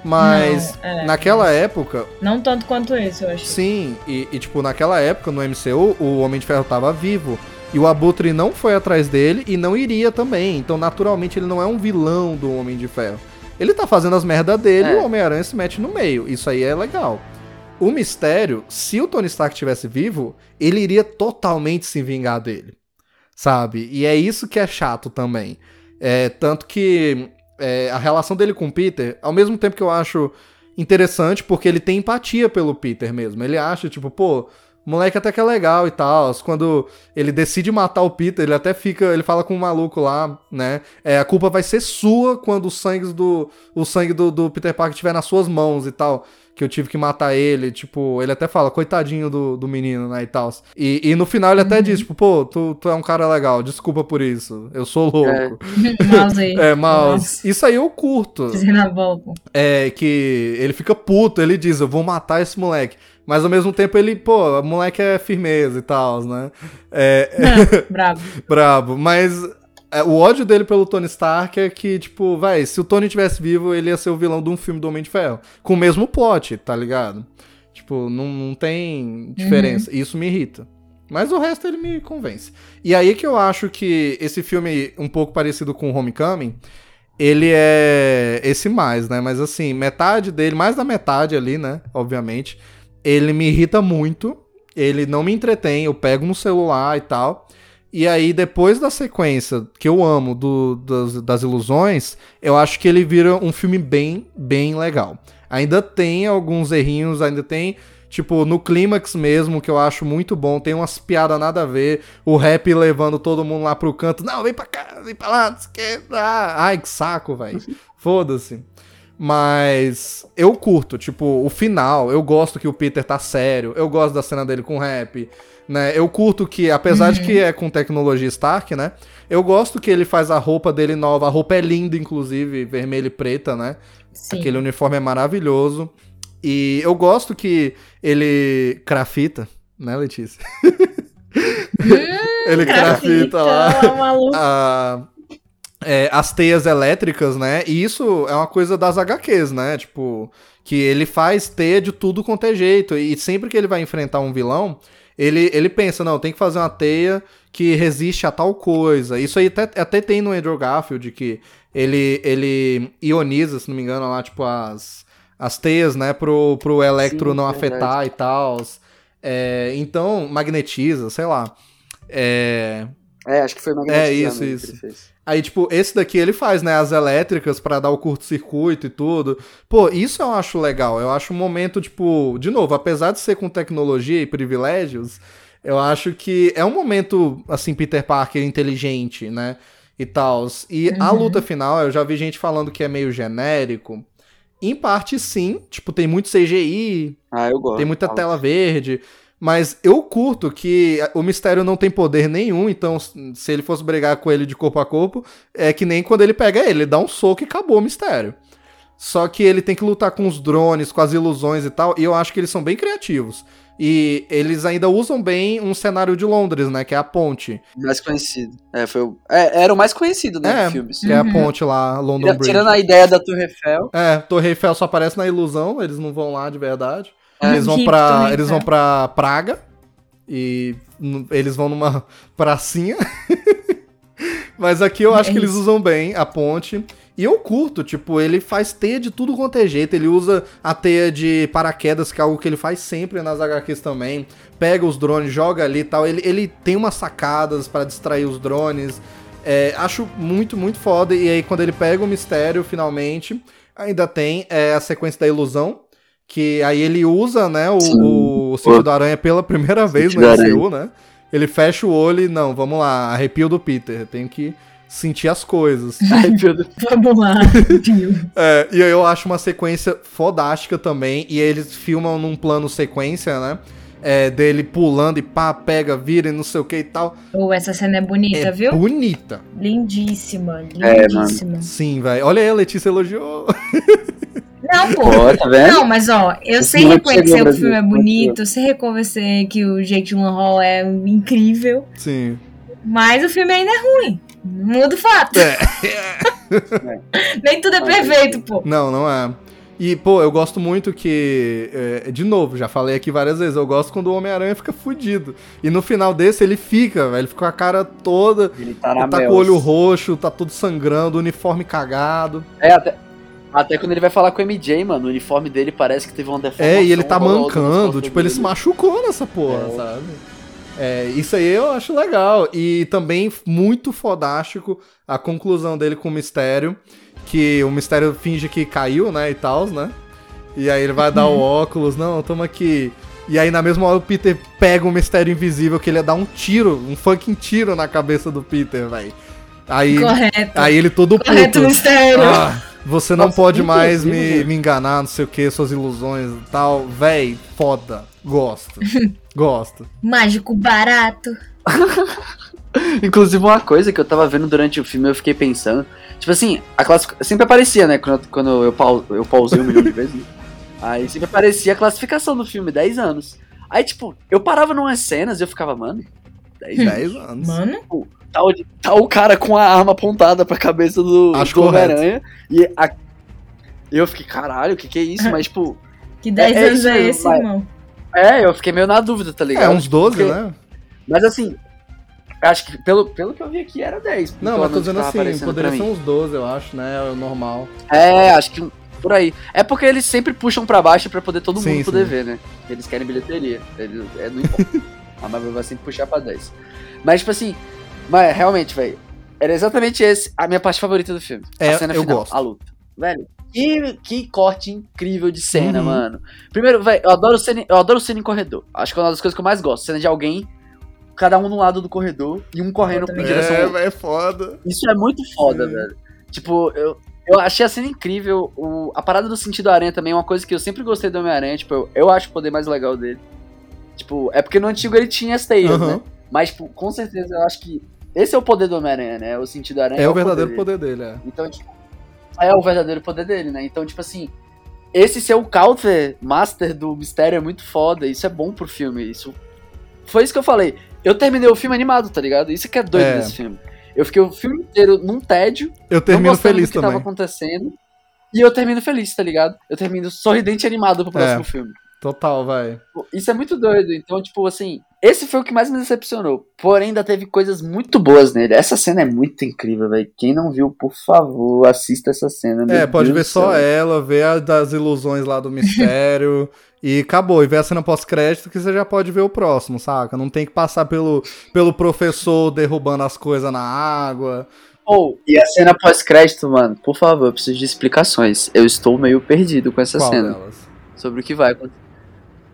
mas Não, é, naquela época, Não tanto quanto esse, eu acho. Sim, e, e, tipo, naquela época no MCU, o Homem de Ferro tava vivo. E o Abutre não foi atrás dele e não iria também. Então, naturalmente, ele não é um vilão do Homem de Ferro. Ele tá fazendo as merdas dele e É. o Homem-Aranha se mete no meio. Isso aí é legal. O mistério, se o Tony Stark tivesse vivo, ele iria totalmente se vingar dele. Sabe? E é isso que é chato também. É, tanto que é, a relação dele com o Peter, ao mesmo tempo que eu acho interessante, porque ele tem empatia pelo Peter mesmo. Ele acha, tipo, pô, moleque até que é legal e tal. Quando ele decide matar o Peter, ele até fica. Ele fala com o um maluco lá, né? É, a culpa vai ser sua quando o sangue do. O sangue do, do Peter Parker estiver nas suas mãos e tal. Que eu tive que matar ele. Tipo, ele até fala, coitadinho do, do menino, né? E tal. E, e no final ele até diz, tipo, pô, tu, tu é um cara legal, desculpa por isso. Eu sou louco. É. mouse aí. É, mouse. Isso aí eu curto. É, que ele fica puto, ele diz, eu vou matar esse moleque. Mas ao mesmo tempo ele, pô, o moleque é firmeza e tal, né? É, brabo. brabo. Mas o ódio dele pelo Tony Stark é que, tipo, vai, se o Tony tivesse vivo, ele ia ser o vilão de um filme do Homem de Ferro. Com o mesmo plot, tá ligado? Tipo, não, não tem diferença. Uhum. Isso me irrita. Mas o resto ele me convence. E aí que eu acho que esse filme, um pouco parecido com Homecoming, ele é esse mais, né? Mas assim, metade dele, mais da metade ali, né? Obviamente ele me irrita muito, ele não me entretém, eu pego no celular e tal. E aí, depois da sequência que eu amo do, das, das ilusões, eu acho que ele vira um filme bem, bem legal. Ainda tem alguns errinhos, ainda tem Tipo, no clímax mesmo, que eu acho muito bom, tem umas piadas nada a ver. O rap levando todo mundo lá pro canto. Não, vem pra cá, vem pra lá, que... ah, ai, que saco, velho. Foda-se. Mas eu curto, tipo, o final, eu gosto que o Peter tá sério, eu gosto da cena dele com rap, né? Eu curto que, apesar uhum. de que é com tecnologia Stark, né? Eu gosto que ele faz a roupa dele nova, a roupa é linda, inclusive, vermelha e preta, né? Sim. Aquele uniforme é maravilhoso. E eu gosto que ele crafita, né, Letícia? Hum, ele crafita lá a, é, as teias elétricas, né? E isso é uma coisa das HQs, né? Tipo, que ele faz teia de tudo quanto é jeito. E sempre que ele vai enfrentar um vilão, ele, ele pensa, não, tem que fazer uma teia que resiste a tal coisa. Isso aí até, até tem no Andrew Garfield, que ele, ele ioniza, se não me engano, lá, tipo, as, as teias, né, pro, pro Electro Sim, não afetar e tal. É, então, magnetiza, sei lá. É... É, acho que foi magnetizando. É, isso, isso. Aí, tipo, esse daqui ele faz, né, as elétricas para dar o curto-circuito e tudo. Pô, isso eu acho legal. Eu acho um momento, tipo, de novo, apesar de ser com tecnologia e privilégios, eu acho que é um momento, assim, Peter Parker inteligente, né, e tal. E uhum. a luta final, eu já vi gente falando que é meio genérico. Em parte, sim. Tipo, tem muito CGI. Ah, eu gosto. Tem muita tela verde. Mas eu curto que o mistério não tem poder nenhum, então se ele fosse brigar com ele de corpo a corpo, é que nem quando ele pega ele, ele dá um soco e acabou o mistério. Só que ele tem que lutar com os drones, com as ilusões e tal, e eu acho que eles são bem criativos. E eles ainda usam bem um cenário de Londres, né? Que é a ponte. Mais conhecido. É, foi o... é, era o mais conhecido, né? É, filmes. que uhum. é a ponte lá, London Bridge. Tirando a ideia da Torre Eiffel. É, Torre Eiffel só aparece na ilusão, eles não vão lá de verdade. Eles vão pra, eles vão pra Praga e eles vão numa pracinha. Mas aqui eu acho é que eles usam bem a ponte. E eu curto, tipo, ele faz teia de tudo quanto é jeito. Ele usa a teia de paraquedas, que é algo que ele faz sempre nas HQs também. Pega os drones, joga ali e tal. Ele, ele tem umas sacadas para distrair os drones. É, acho muito, muito foda. E aí, quando ele pega o mistério, finalmente, ainda tem é, a sequência da ilusão, que aí ele usa, né, o, o, o do Aranha pela primeira vez no MCU, né? Ele fecha o olho e, não, vamos lá, arrepio do Peter, tenho que sentir as coisas. vamos lá, é, e eu acho uma sequência fodástica também, e eles filmam num plano sequência, né? É, dele pulando e pá, pega, vira e não sei o que e tal. Oh, essa cena é bonita, é viu? Bonita. Lindíssima, lindíssima. É, Sim, velho. Olha aí, a Letícia elogiou. Não, pô. pô tá não, mas ó, eu Esse sei reconhecer que o filme é bonito, eu sei reconhecer que o Jake Gyllenhaal é incrível. Sim. Mas o filme ainda é ruim. Muda o fato. É. Nem tudo é perfeito, pô. Não, não é. E, pô, eu gosto muito que. É, de novo, já falei aqui várias vezes, eu gosto quando o Homem-Aranha fica fudido. E no final desse ele fica, velho. Ele fica com a cara toda. Ele tá, na tá com o olho roxo, tá tudo sangrando, uniforme cagado. É, até, até quando ele vai falar com o MJ, mano, o uniforme dele parece que teve uma deformação. É, e ele tá mancando, tipo, ele se machucou nessa porra, é. sabe? É, isso aí eu acho legal. E também muito fodástico a conclusão dele com o mistério. Que o mistério finge que caiu, né? E tal, né? E aí ele vai dar o óculos, não, toma aqui. E aí na mesma hora o Peter pega o mistério invisível que ele ia dar um tiro, um fucking tiro na cabeça do Peter, velho. Aí, Correto. aí ele todo Correto, puto. mistério. Ah, você não Nossa, pode mais me, me enganar, não sei o que, suas ilusões e tal. Véi, foda. Gosto. Gosto. Mágico barato. Inclusive, uma coisa que eu tava vendo durante o filme, eu fiquei pensando. Tipo assim, a classificação. Sempre aparecia, né? Quando, quando eu, pau, eu pausei um milhão de vezes. né? Aí sempre aparecia a classificação do filme, 10 anos. Aí, tipo, eu parava numas cenas e eu ficava, mano, 10 anos. 10 anos. Tá o, tá o cara com a arma apontada pra cabeça do, Acho do. Homem-Aranha. E a- eu fiquei, caralho, o que que é isso? Mas, tipo, que 10 É- é anos é mesmo, esse, irmão? é, eu fiquei meio na dúvida, tá ligado? É, uns 12, Porque- né? Mas assim, acho que pelo, pelo que eu vi aqui era 10. Não, mas tô dizendo assim, poderia ser uns 12, eu acho, né? É o normal. É, acho que por aí. É porque eles sempre puxam pra baixo pra poder todo Sim, mundo poder sim. ver, né? Eles querem bilheteria. Eles, é, não importa. A Marvel vai sempre puxar pra 10. Mas, tipo assim, mas realmente, velho, era exatamente esse a minha parte favorita do filme. É, a cena eu final, gosto. a luta. Velho, que, que corte incrível de cena, Uhum. mano. Primeiro, velho, eu adoro cena, eu adoro cena em corredor. Acho que é uma das coisas que eu mais gosto. Cena de alguém, cada um no lado do corredor e um correndo em direção ao É, outro. é foda. Isso é muito foda, Sim. velho. Tipo, eu, eu achei a cena incrível. O, a parada do sentido aranha também é uma coisa que eu sempre gostei do Homem-Aranha. Tipo, eu, eu acho o poder mais legal dele. Tipo, é porque no antigo ele tinha as teias, Aham. né? Mas, tipo, com certeza eu acho que esse é o poder do Homem-Aranha, né? O sentido aranha. É o verdadeiro poder. poder dele, é. dele. Então, tipo, é o verdadeiro poder dele, né? Então, tipo assim, esse ser o counter master do mistério é muito foda. Isso é bom pro filme. Isso foi isso que eu falei. Eu terminei o filme animado, tá ligado? Isso que é doido É. desse filme. Eu fiquei o filme inteiro num tédio, Eu termino feliz do que tava também. acontecendo. E eu termino feliz, tá ligado? Eu termino sorridente e animado pro próximo É. filme. Total, vai. Isso é muito doido. Então, tipo, assim, esse foi o que mais me decepcionou. Porém, ainda teve coisas muito boas nele. Essa cena é muito incrível, velho. Quem não viu, por favor, assista essa cena. É, pode Deus ver só céu. ela, ver a das ilusões lá do mistério. e acabou. E ver a cena pós-crédito que você já pode ver o próximo, saca? Não tem que passar pelo, pelo professor derrubando as coisas na água. Oh, e a cena pós-crédito, mano, por favor, eu preciso de explicações. Eu estou meio perdido com essa Qual cena. delas? Sobre o que vai acontecer.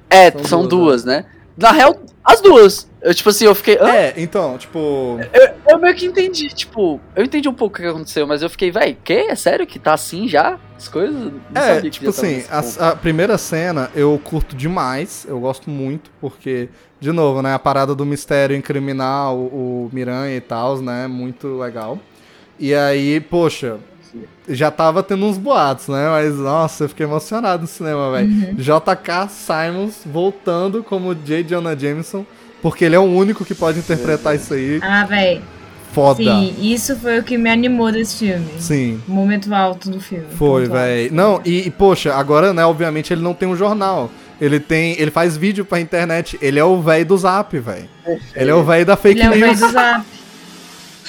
É, São são, duas, duas, né? Na real, as duas. Eu, tipo assim, eu fiquei. Hã? É, então, tipo. Eu, eu meio que entendi, tipo, eu entendi um pouco o que aconteceu, mas eu fiquei, véi, que? É sério que tá assim já? As coisas? Não É, sabia que tipo assim, a, a primeira cena eu curto demais, eu gosto muito, porque, de novo, né, a parada do mistério incriminar o, o Miranha e tal, né, muito legal. E aí, poxa, já tava tendo uns boatos, né, mas, nossa, eu fiquei emocionado no cinema, velho. JK Simons voltando como J. Jonah Jameson, porque ele é o único que pode interpretar isso aí. Ah, véi. Foda. Sim, isso foi o que me animou desse filme. Sim. O momento alto do filme. Foi, velho. Não, e, e, poxa, agora, né, obviamente ele não tem um jornal. Ele tem. Ele faz vídeo pra internet. Ele é o velho do zap, velho. Ele é o velho da fake Ele é o velho news. do Zap.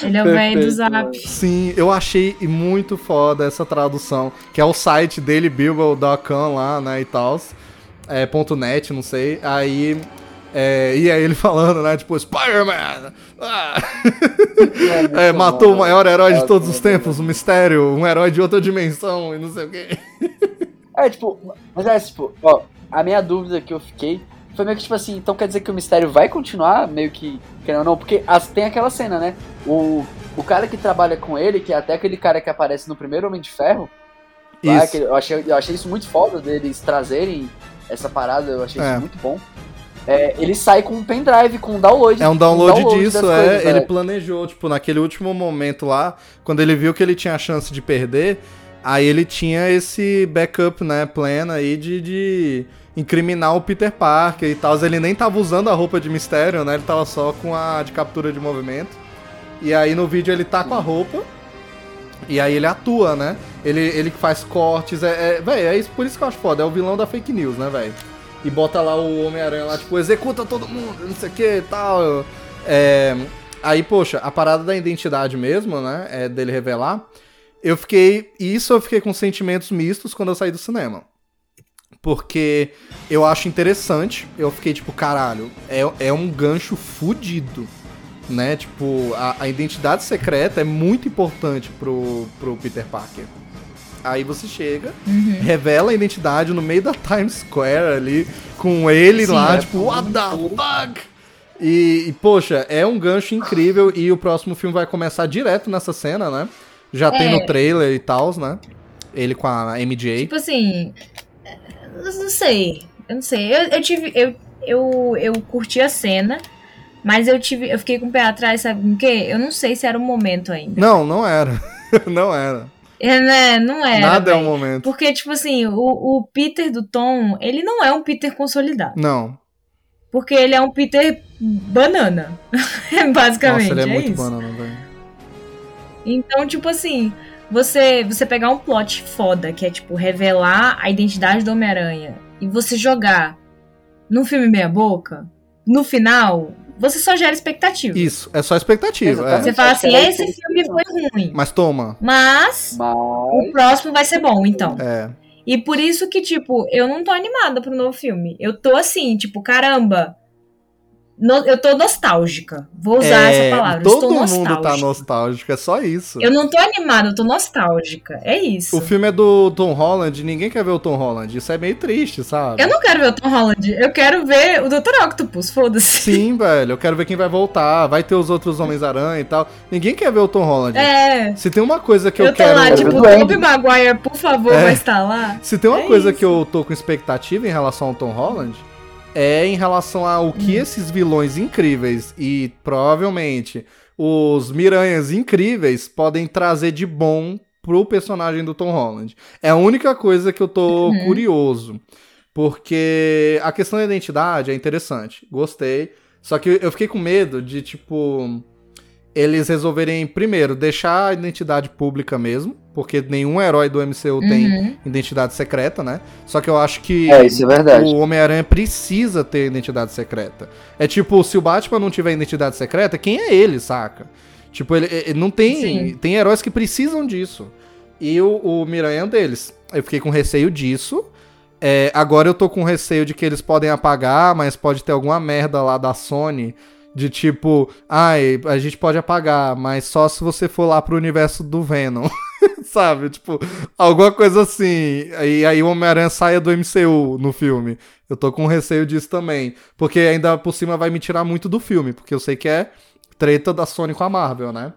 Ele é o velho do Zap. Sim, eu achei muito foda essa tradução. Que é o site dele, bilbo.com lá, né, e tal. É, ponto .net, não sei. Aí. é, e aí ele falando, né, tipo, Spider-Man! Ah! É, matou o maior herói de todos os tempos, o mistério, um herói de outra dimensão e não sei o quê. É, tipo, mas é, tipo, ó, a minha dúvida que eu fiquei foi meio que, tipo assim, então quer dizer que o mistério vai continuar, meio que, querendo ou não, porque as- tem aquela cena, né? O, o cara que trabalha com ele, que é até aquele cara que aparece no primeiro Homem de Ferro, lá, eu, achei, eu achei isso muito foda deles trazerem essa parada, eu achei É. isso muito bom. É, ele sai com um pendrive, com um download. É um download, das disso, coisas, é. Ele planejou, tipo, naquele último momento lá, quando ele viu que ele tinha a chance de perder, aí ele tinha esse backup, né, plano aí de, de incriminar o Peter Parker e tal. Ele nem tava usando a roupa de mistério, né? Ele tava só com a de captura de movimento. E aí no vídeo ele tá com a roupa. E aí ele atua, né? Ele, ele faz cortes. É, é, véi, é isso, por isso que eu acho foda. É o vilão da fake news, né, velho? E bota lá o Homem-Aranha lá, tipo, executa todo mundo, não sei o que e tal. É, aí, poxa, a parada da identidade mesmo, né? É dele revelar. Eu fiquei. Isso eu fiquei com sentimentos mistos quando eu saí do cinema. Porque eu acho interessante. Eu fiquei tipo, caralho, é, é um gancho fudido. Né? Tipo, a, a identidade secreta é muito importante pro, pro Peter Parker. Aí você chega, revela a identidade no meio da Times Square ali, com ele Sim, lá, é tipo, what the fuck? E, e, poxa, é um gancho incrível e o próximo filme vai começar direto nessa cena, né? Já tem É. no trailer e tal, né? Ele com a MJ. Tipo assim. Eu não sei. Eu não sei. Eu, eu tive. Eu, eu, eu curti a cena. Mas eu tive. Eu fiquei com o pé atrás, sabe com o quê? Eu não sei se era o momento ainda. Não, não era. não era. É, né? Não era. Nada é o véi. momento. Porque, tipo assim, o, o Peter do Tom, ele não é um Peter consolidado. Não. Porque ele é um Peter banana. Basicamente. Nossa, ele é, é muito isso. banana, velho. Então, tipo assim, você, você pegar um plot foda, que é tipo revelar a identidade do Homem-Aranha, e você jogar num filme meia-boca, no final, você só gera expectativa. Isso, é só expectativa. Exatamente. Você É. fala assim: esse filme foi ruim. Mas toma. Mas Mas. o próximo vai ser bom, então. É. E por isso que, tipo, eu não tô animada pro novo filme. Eu tô assim, tipo, caramba. No- eu tô nostálgica. Vou usar É, essa palavra. Todo Estou mundo nostálgica. tá nostálgico, é só isso. Eu não tô animada, eu tô nostálgica. É isso. O filme é do Tom Holland, ninguém quer ver o Tom Holland. Isso é meio triste, sabe? Eu não quero ver o Tom Holland, eu quero ver o Dr. Octopus, foda-se. Sim, velho, eu quero ver quem vai voltar. Vai ter os outros Homens-Aranha e tal. Ninguém quer ver o Tom Holland. É. Se tem uma coisa que eu, Eu tô quero. lá, tipo, Andy. Tobey Maguire, por favor, É. vai estar lá. Se tem uma É coisa isso. que eu tô com expectativa em relação ao Tom Holland, é em relação ao que Hum. esses vilões incríveis e provavelmente os Miranhas incríveis podem trazer de bom pro personagem do Tom Holland. É a única coisa que eu tô Uhum. curioso. Porque a questão da identidade é interessante. Gostei. Só que eu fiquei com medo de, tipo, eles resolverem, primeiro, deixar a identidade pública mesmo, porque nenhum herói do MCU tem Uhum. identidade secreta, né? Só que eu acho que É, isso é verdade. o Homem-Aranha precisa ter identidade secreta. É tipo, se o Batman não tiver identidade secreta, quem é ele, saca? Tipo, ele, ele não tem. Sim. Tem heróis que precisam disso. E o, o Miranha é um deles. Eu fiquei com receio disso. É, agora eu tô com receio de que eles podem apagar, mas pode ter alguma merda lá da Sony. De tipo, ai, a gente pode apagar, mas só se você for lá pro universo do Venom. Sabe? Tipo, alguma coisa assim. E aí o Homem-Aranha saia do MCU no filme. Eu tô com receio disso também. Porque ainda por cima vai me tirar muito do filme. Porque eu sei que é treta da Sony com a Marvel, né?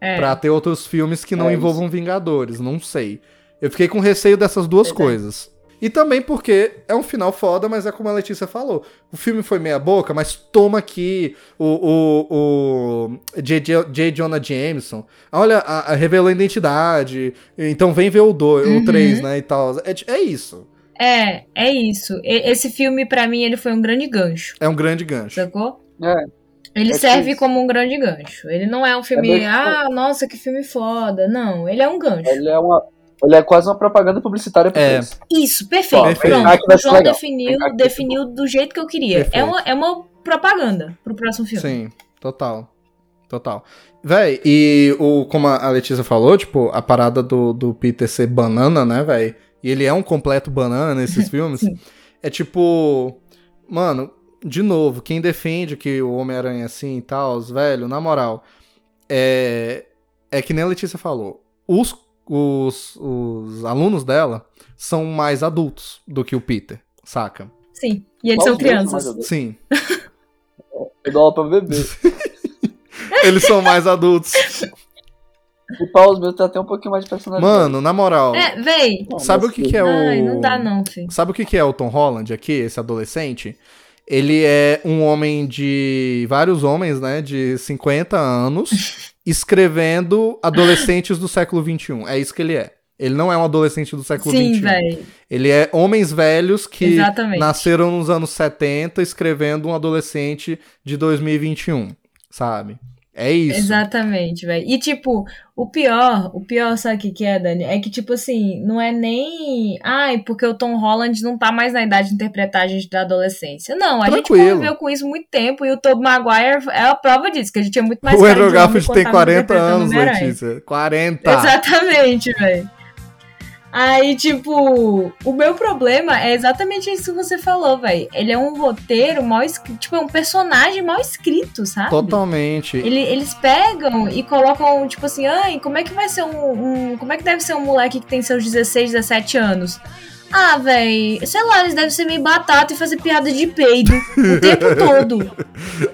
É. Pra ter outros filmes que não É envolvam Vingadores. Não sei. Eu fiquei com receio dessas duas coisas. E também porque é um final foda, mas é como a Letícia falou. O filme foi meia boca, mas toma aqui o, o, o J. J. Jonah Jameson. Olha, a, a- revelou a identidade. Então vem ver o 2, Uhum. o 3, né, e tal. É, é isso. É, é isso. E- esse filme, pra mim, ele foi um grande gancho, É um grande gancho. sacou? É. Ele É serve isso. como um grande gancho. Ele não é um filme, meio que- ah, nossa, que filme foda. Não, ele é um gancho. Ele é uma. Ele é quase uma propaganda publicitária pra É. isso. Isso, perfeito. Perfeito. Pronto, o João legal. definiu, definiu do jeito que eu queria. É uma, é uma propaganda pro próximo filme. Sim, total. Total. Véi, e o, como a Letícia falou, tipo, a parada do, do Peter ser banana, né, véi? E ele é um completo banana nesses filmes. É tipo. Mano, de novo, quem defende que o Homem-Aranha é assim e tal, velho, na moral, é. É que nem a Letícia falou. Os, os, os alunos dela são mais adultos do que o Peter, saca? Sim. E eles Qual são crianças. Sim. Aula pra beber. Eles são mais adultos. O Paulo meu tem até um pouquinho mais de personalidade. Mano, na moral. É, véi. Não, Sabe o que, que é o. Ai, não dá não, filho. Sabe o que, que é o Tom Holland aqui, esse adolescente? Ele é um homem de. vários homens, né? De 50 anos, escrevendo adolescentes do século XXI. É isso que ele é. Ele não é um adolescente do século Sim, XXI. véi. Ele é homens velhos que Exatamente. nasceram nos anos 70 escrevendo um adolescente de 2021, sabe? É isso. Exatamente, velho. E tipo, o pior, o pior, sabe o que, que é, Dani? É que, tipo assim, não é nem. Ai, porque o Tom Holland não tá mais na idade de interpretar a gente da adolescência. Não, a Tranquilo. gente conviveu com isso muito tempo e o Tobey Maguire é a prova disso, que a gente é muito mais o Andrew Garfield tem tava 40 interpretando anos. Letícia. 40. Exatamente, velho. Aí, tipo, o meu problema é exatamente isso que você falou, velho. Ele é um roteiro mal escrito, tipo, é um personagem mal escrito, sabe? Totalmente. Ele- eles pegam e colocam, tipo assim, ai, como é que vai ser um, um- Como é que deve ser um moleque que tem seus 16, 17 anos? Ah, véi, sei lá, eles devem ser meio batata e fazer piada de peido o tempo todo.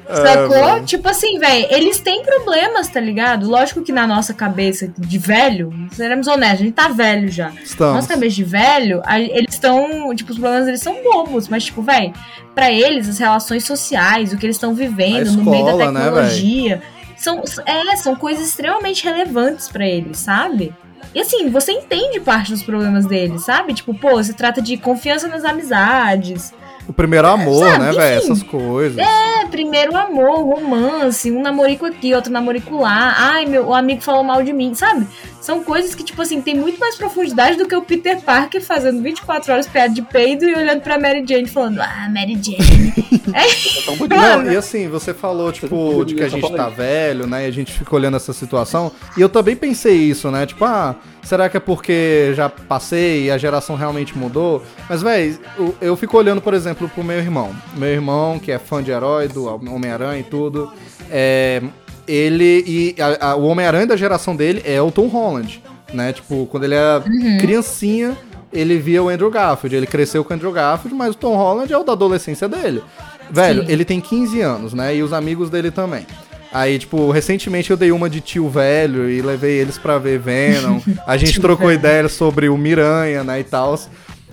Sacou? velho. tipo assim, véi, eles têm problemas, tá ligado? Lógico que na nossa cabeça de velho, seremos honestos, a gente tá velho já. Estamos. Nossa cabeça de velho, a- eles estão. Tipo, os problemas deles são bobos, mas, tipo, véi, pra eles, as relações sociais, o que eles estão vivendo A no meio da escola, né, tecnologia, são, é, são coisas extremamente relevantes pra eles, sabe? E assim, você entende parte dos problemas deles, sabe? Tipo, pô, se trata de confiança nas amizades. O primeiro amor, Sabe, né, velho? enfim. Essas coisas. É, primeiro amor, romance, um namorico aqui, outro namorico lá. Ai, meu, o amigo falou mal de mim, sabe? São coisas que, tipo assim, tem muito mais profundidade do que o Peter Parker fazendo 24 horas piada de peido e olhando pra Mary Jane falando, ah, Mary Jane. É tão bonito. Não, e assim, você falou, tipo, de que a gente tá velho, né? E a gente fica olhando essa situação. E eu também pensei isso, né? Tipo, ah, será que é porque já passei e a geração realmente mudou? Mas, velho, eu, eu fico olhando, por exemplo, pro meu irmão. Meu irmão, que é fã de herói, do Homem-Aranha e tudo. É. Ele e a- a- o Homem-Aranha da geração dele é o Tom Holland, né? Tipo, quando ele era criancinha, ele via o Andrew Garfield. Ele cresceu com o Andrew Garfield, mas o Tom Holland é o da adolescência dele. Velho, Sim. ele tem 15 anos, né? E os amigos dele também. Aí, tipo, recentemente eu dei uma de tio velho e levei eles pra ver Venom. A gente trocou ideias sobre o Miranha, né, e tal.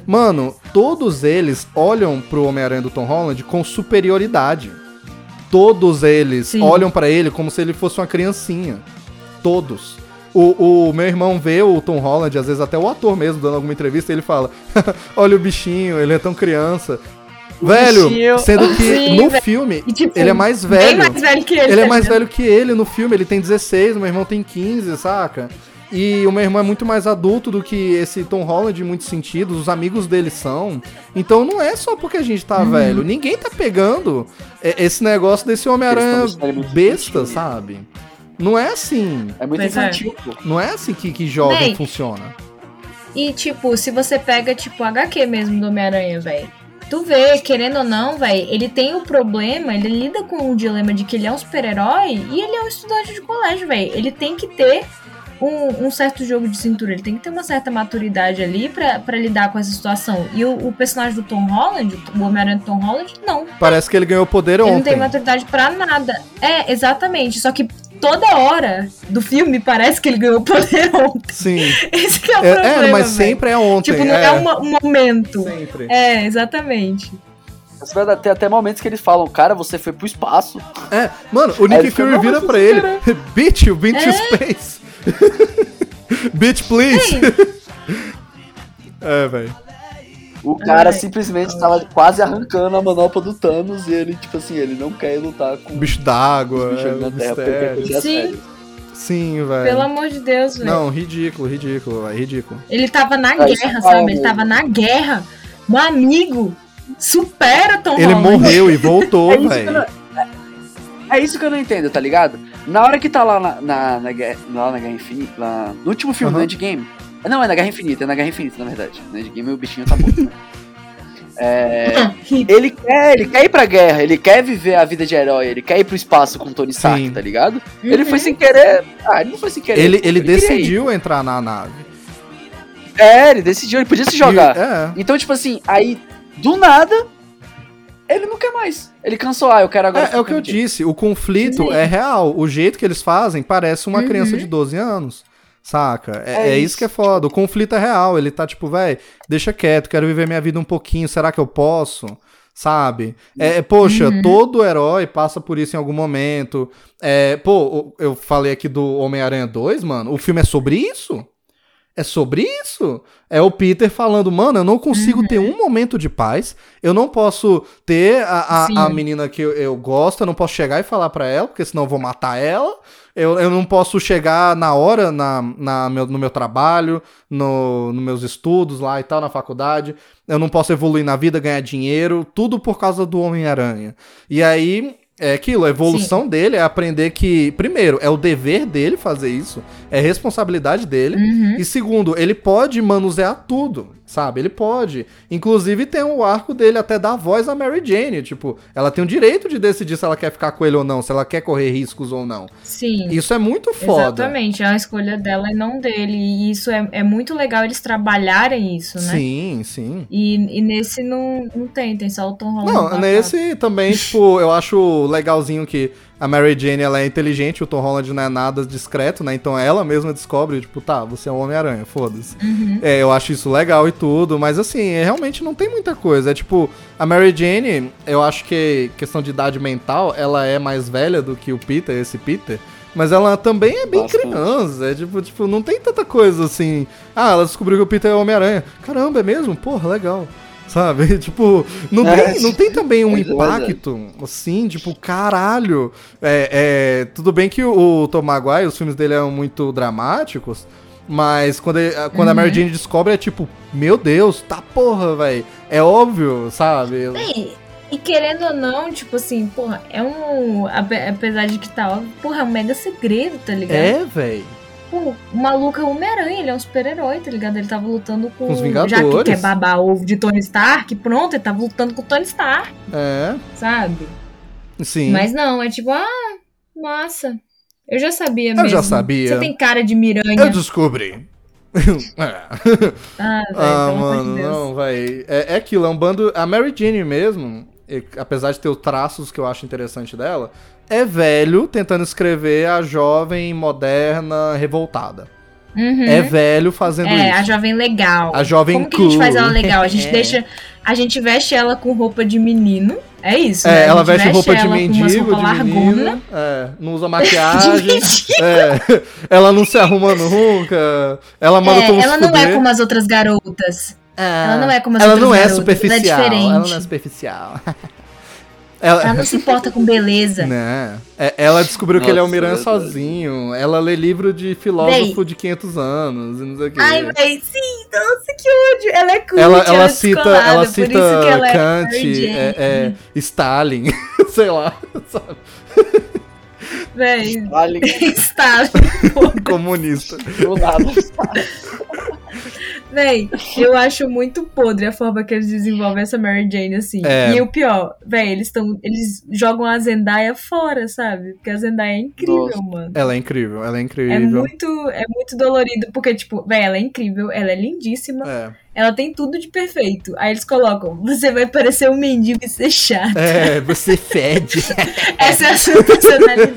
Mano, todos eles olham pro Homem-Aranha do Tom Holland com superioridade. Todos eles Sim. olham pra ele como se ele fosse uma criancinha. Todos. O, o meu irmão vê o Tom Holland, às vezes até o ator mesmo, dando alguma entrevista, e ele fala: Olha o bichinho, ele é tão criança. Velho, bichinho. sendo que Sim, no velho. filme E, tipo, ele é mais velho. mais velho que ele. Ele é tá mais velho que ele no filme, ele tem 16, meu irmão tem 15, saca? E o meu irmão é muito mais adulto do que esse Tom Holland em muitos sentidos, os amigos dele são. Então não é só porque a gente tá velho, ninguém tá pegando é, esse negócio desse Homem-Aranha besta, sabe? Não é assim. É muito é. infantil, pô. Não é assim que, que jovem Bem, funciona. E, tipo, se você pega, tipo, HQ mesmo do Homem-Aranha, velho. Tu vê, querendo ou não, velho, ele tem o problema, ele lida com o dilema de que ele é um super-herói e ele é um estudante de colégio, velho. Ele tem que ter um, um certo jogo de cintura, ele tem que ter uma certa maturidade ali pra, pra lidar com essa situação. E o, o personagem do Tom Holland, o Homem-Aranha do Tom Holland, não. Parece que ele ganhou poder Ele não tem ontem. maturidade pra nada. É, exatamente. Só que toda hora do filme parece que ele ganhou poder ontem. Sim. Esse que é o É, problema. é, mas velho. sempre é ontem. Tipo, não é, uma- um momento. Sempre. É, exatamente. Ter até momentos que eles falam, cara, você foi pro espaço. É, mano, o Nick Fury "Não, vira pra ele. Bitch, you've been to É. space. Bitch, please. É, velho. O cara Ai, simplesmente tava quase arrancando a manopla do Thanos e ele, tipo assim, ele não quer lutar com Bicho d'água, é, na mistério. Sim. Sim, velho. Pelo amor de Deus, velho. Não, ridículo, ridículo, é ridículo. Ele tava na guerra, é sabe? Ele tava na guerra. Um amigo supera Tom Ele Holland. morreu e voltou, É velho. É isso que eu não entendo, tá ligado? Na hora que tá lá na, na, na, guerra, lá na Guerra Infinita, lá, no último filme Aham. do Endgame. Não, é na Guerra Infinita, é na Guerra Infinita, na verdade. No Endgame o bichinho tá morto. né? É, ele quer, ele quer ir pra guerra, ele quer viver a vida de herói, ele quer ir pro espaço com o Tony Stark, Sim. tá ligado? Uhum. Ele foi sem querer. Ah, ele não foi sem querer. Ele, ele ir. decidiu entrar na nave. É, ele decidiu, ele podia se jogar. E- é. Então, tipo assim, aí, do nada, ele não quer mais. Ele cansou, ah, eu quero agora. É, é o que eu disse, o conflito Sim. é real. O jeito que eles fazem parece uma Uhum. criança de 12 anos. Saca? É, É é isso isso, que é foda. O conflito é real. Ele tá tipo, véi, deixa quieto, quero viver minha vida um pouquinho. Será que eu posso? Sabe? É, é, poxa, Uhum. todo herói passa por isso em algum momento. É, pô, eu falei aqui do Homem-Aranha 2, mano. O filme é sobre isso? É sobre isso? É o Peter falando, mano, eu não consigo ter um momento de paz. Eu não posso ter a, a, a menina que eu, eu gosto, eu não posso chegar e falar pra ela, porque senão eu vou matar ela. Eu, eu não posso chegar na hora na, na meu, no meu trabalho, no, nos meus estudos lá e tal, na faculdade. Eu não posso evoluir na vida, ganhar dinheiro, tudo por causa do Homem-Aranha. E aí É aquilo, a evolução dele é aprender que, primeiro, é o dever dele fazer isso, é responsabilidade dele, Uhum. e segundo, ele pode manusear tudo, sabe? Ele pode. Inclusive tem o arco dele até dar voz à Mary Jane, tipo, ela tem o direito de decidir se ela quer ficar com ele ou não, se ela quer correr riscos ou não. Sim. Isso é muito foda. Exatamente, é a escolha dela e não dele. E isso é, é muito legal eles trabalharem isso, né? Sim, sim. E, e nesse não, não tem, tem só o Tom Holland. Não, nesse também, tipo, eu acho legalzinho que a Mary Jane, ela é inteligente, o Tom Holland não é nada discreto, né? Então ela mesma descobre, tipo, tá, você é um Homem-Aranha, foda-se. Uhum. É, eu acho isso legal e tudo, mas assim, é, realmente não tem muita coisa. É tipo, a Mary Jane, eu acho que questão de idade mental, ela é mais velha do que o Peter, esse Peter. Mas ela também é bem Bastante. criança, é tipo, tipo, não tem tanta coisa assim. Ah, ela descobriu que o Peter é Homem-Aranha. Caramba, é mesmo? Porra, legal. Sabe? Tipo, não, É, tem, não tem também um é impacto, assim, tipo, caralho. É, é, tudo bem que o, o Tom Maguire, os filmes dele eram muito dramáticos, mas quando, ele- quando a Mary Jane descobre, é tipo, meu Deus, tá porra, velho. É óbvio, sabe? Bem, e querendo ou não, tipo assim, porra, é um. ape- Apesar de que tá óbvio, porra, é um mega segredo, tá ligado? É, velho. Pô, o maluco é Homem-Aranha, ele é um super-herói, tá ligado? Ele tava lutando com. Com os Já que Vingadores. quer babar ovo de Tony Stark, pronto, ele tava lutando com o Tony Stark, É, sabe? sim. Mas não, é tipo, ah, massa. Eu já sabia Eu mesmo. já sabia. Você tem cara de miranha. Eu descobri. é. Ah, velho, Ah, de mano, Deus. não, vai. É, é aquilo, é um bando. A Mary Jane mesmo, e- apesar de ter os traços que eu acho interessante dela, é velho tentando escrever a jovem moderna revoltada. Uhum. É velho fazendo É, a isso. jovem legal. A jovem Como que a gente cool. faz ela legal? A gente É. deixa. A gente veste ela com roupa de menino. É isso. É, né? A ela gente veste roupa de ela mendigo, roupa de menina, é, não usa maquiagem, é, ela não se arruma nunca, ela manda É, ela não é como as outras garotas. Ela não é como as ela outras não é garotas, superficial, ela é diferente. ela não é superficial. ela, Ela não se importa com beleza. Né? É, ela descobriu que ele é o Nossa, Miranha verdade. sozinho. Ela lê livro de filósofo de 500 anos e não sei o quê. Ai, véi, sim, nossa, que ódio. Ela é cult, ela, ela, ela é cita, descolada, ela por cita isso que ela é Kant, é, é, Stalin, sei lá, sabe? Véi, Vale está. comunista. do nada. Véi, eu acho muito podre a forma que eles desenvolvem essa Mary Jane, assim. É. E o pior, véi, eles estão. Eles jogam a Zendaya fora, sabe? Porque a Zendaya é incrível, Nossa. mano. Ela é incrível, ela é incrível. É muito, é muito dolorido, porque, tipo, véi, ela é incrível, ela é lindíssima, É. ela tem tudo de perfeito. Aí eles colocam, você vai parecer um mendigo e ser chato. É, você fede. Essa é a sua personalidade.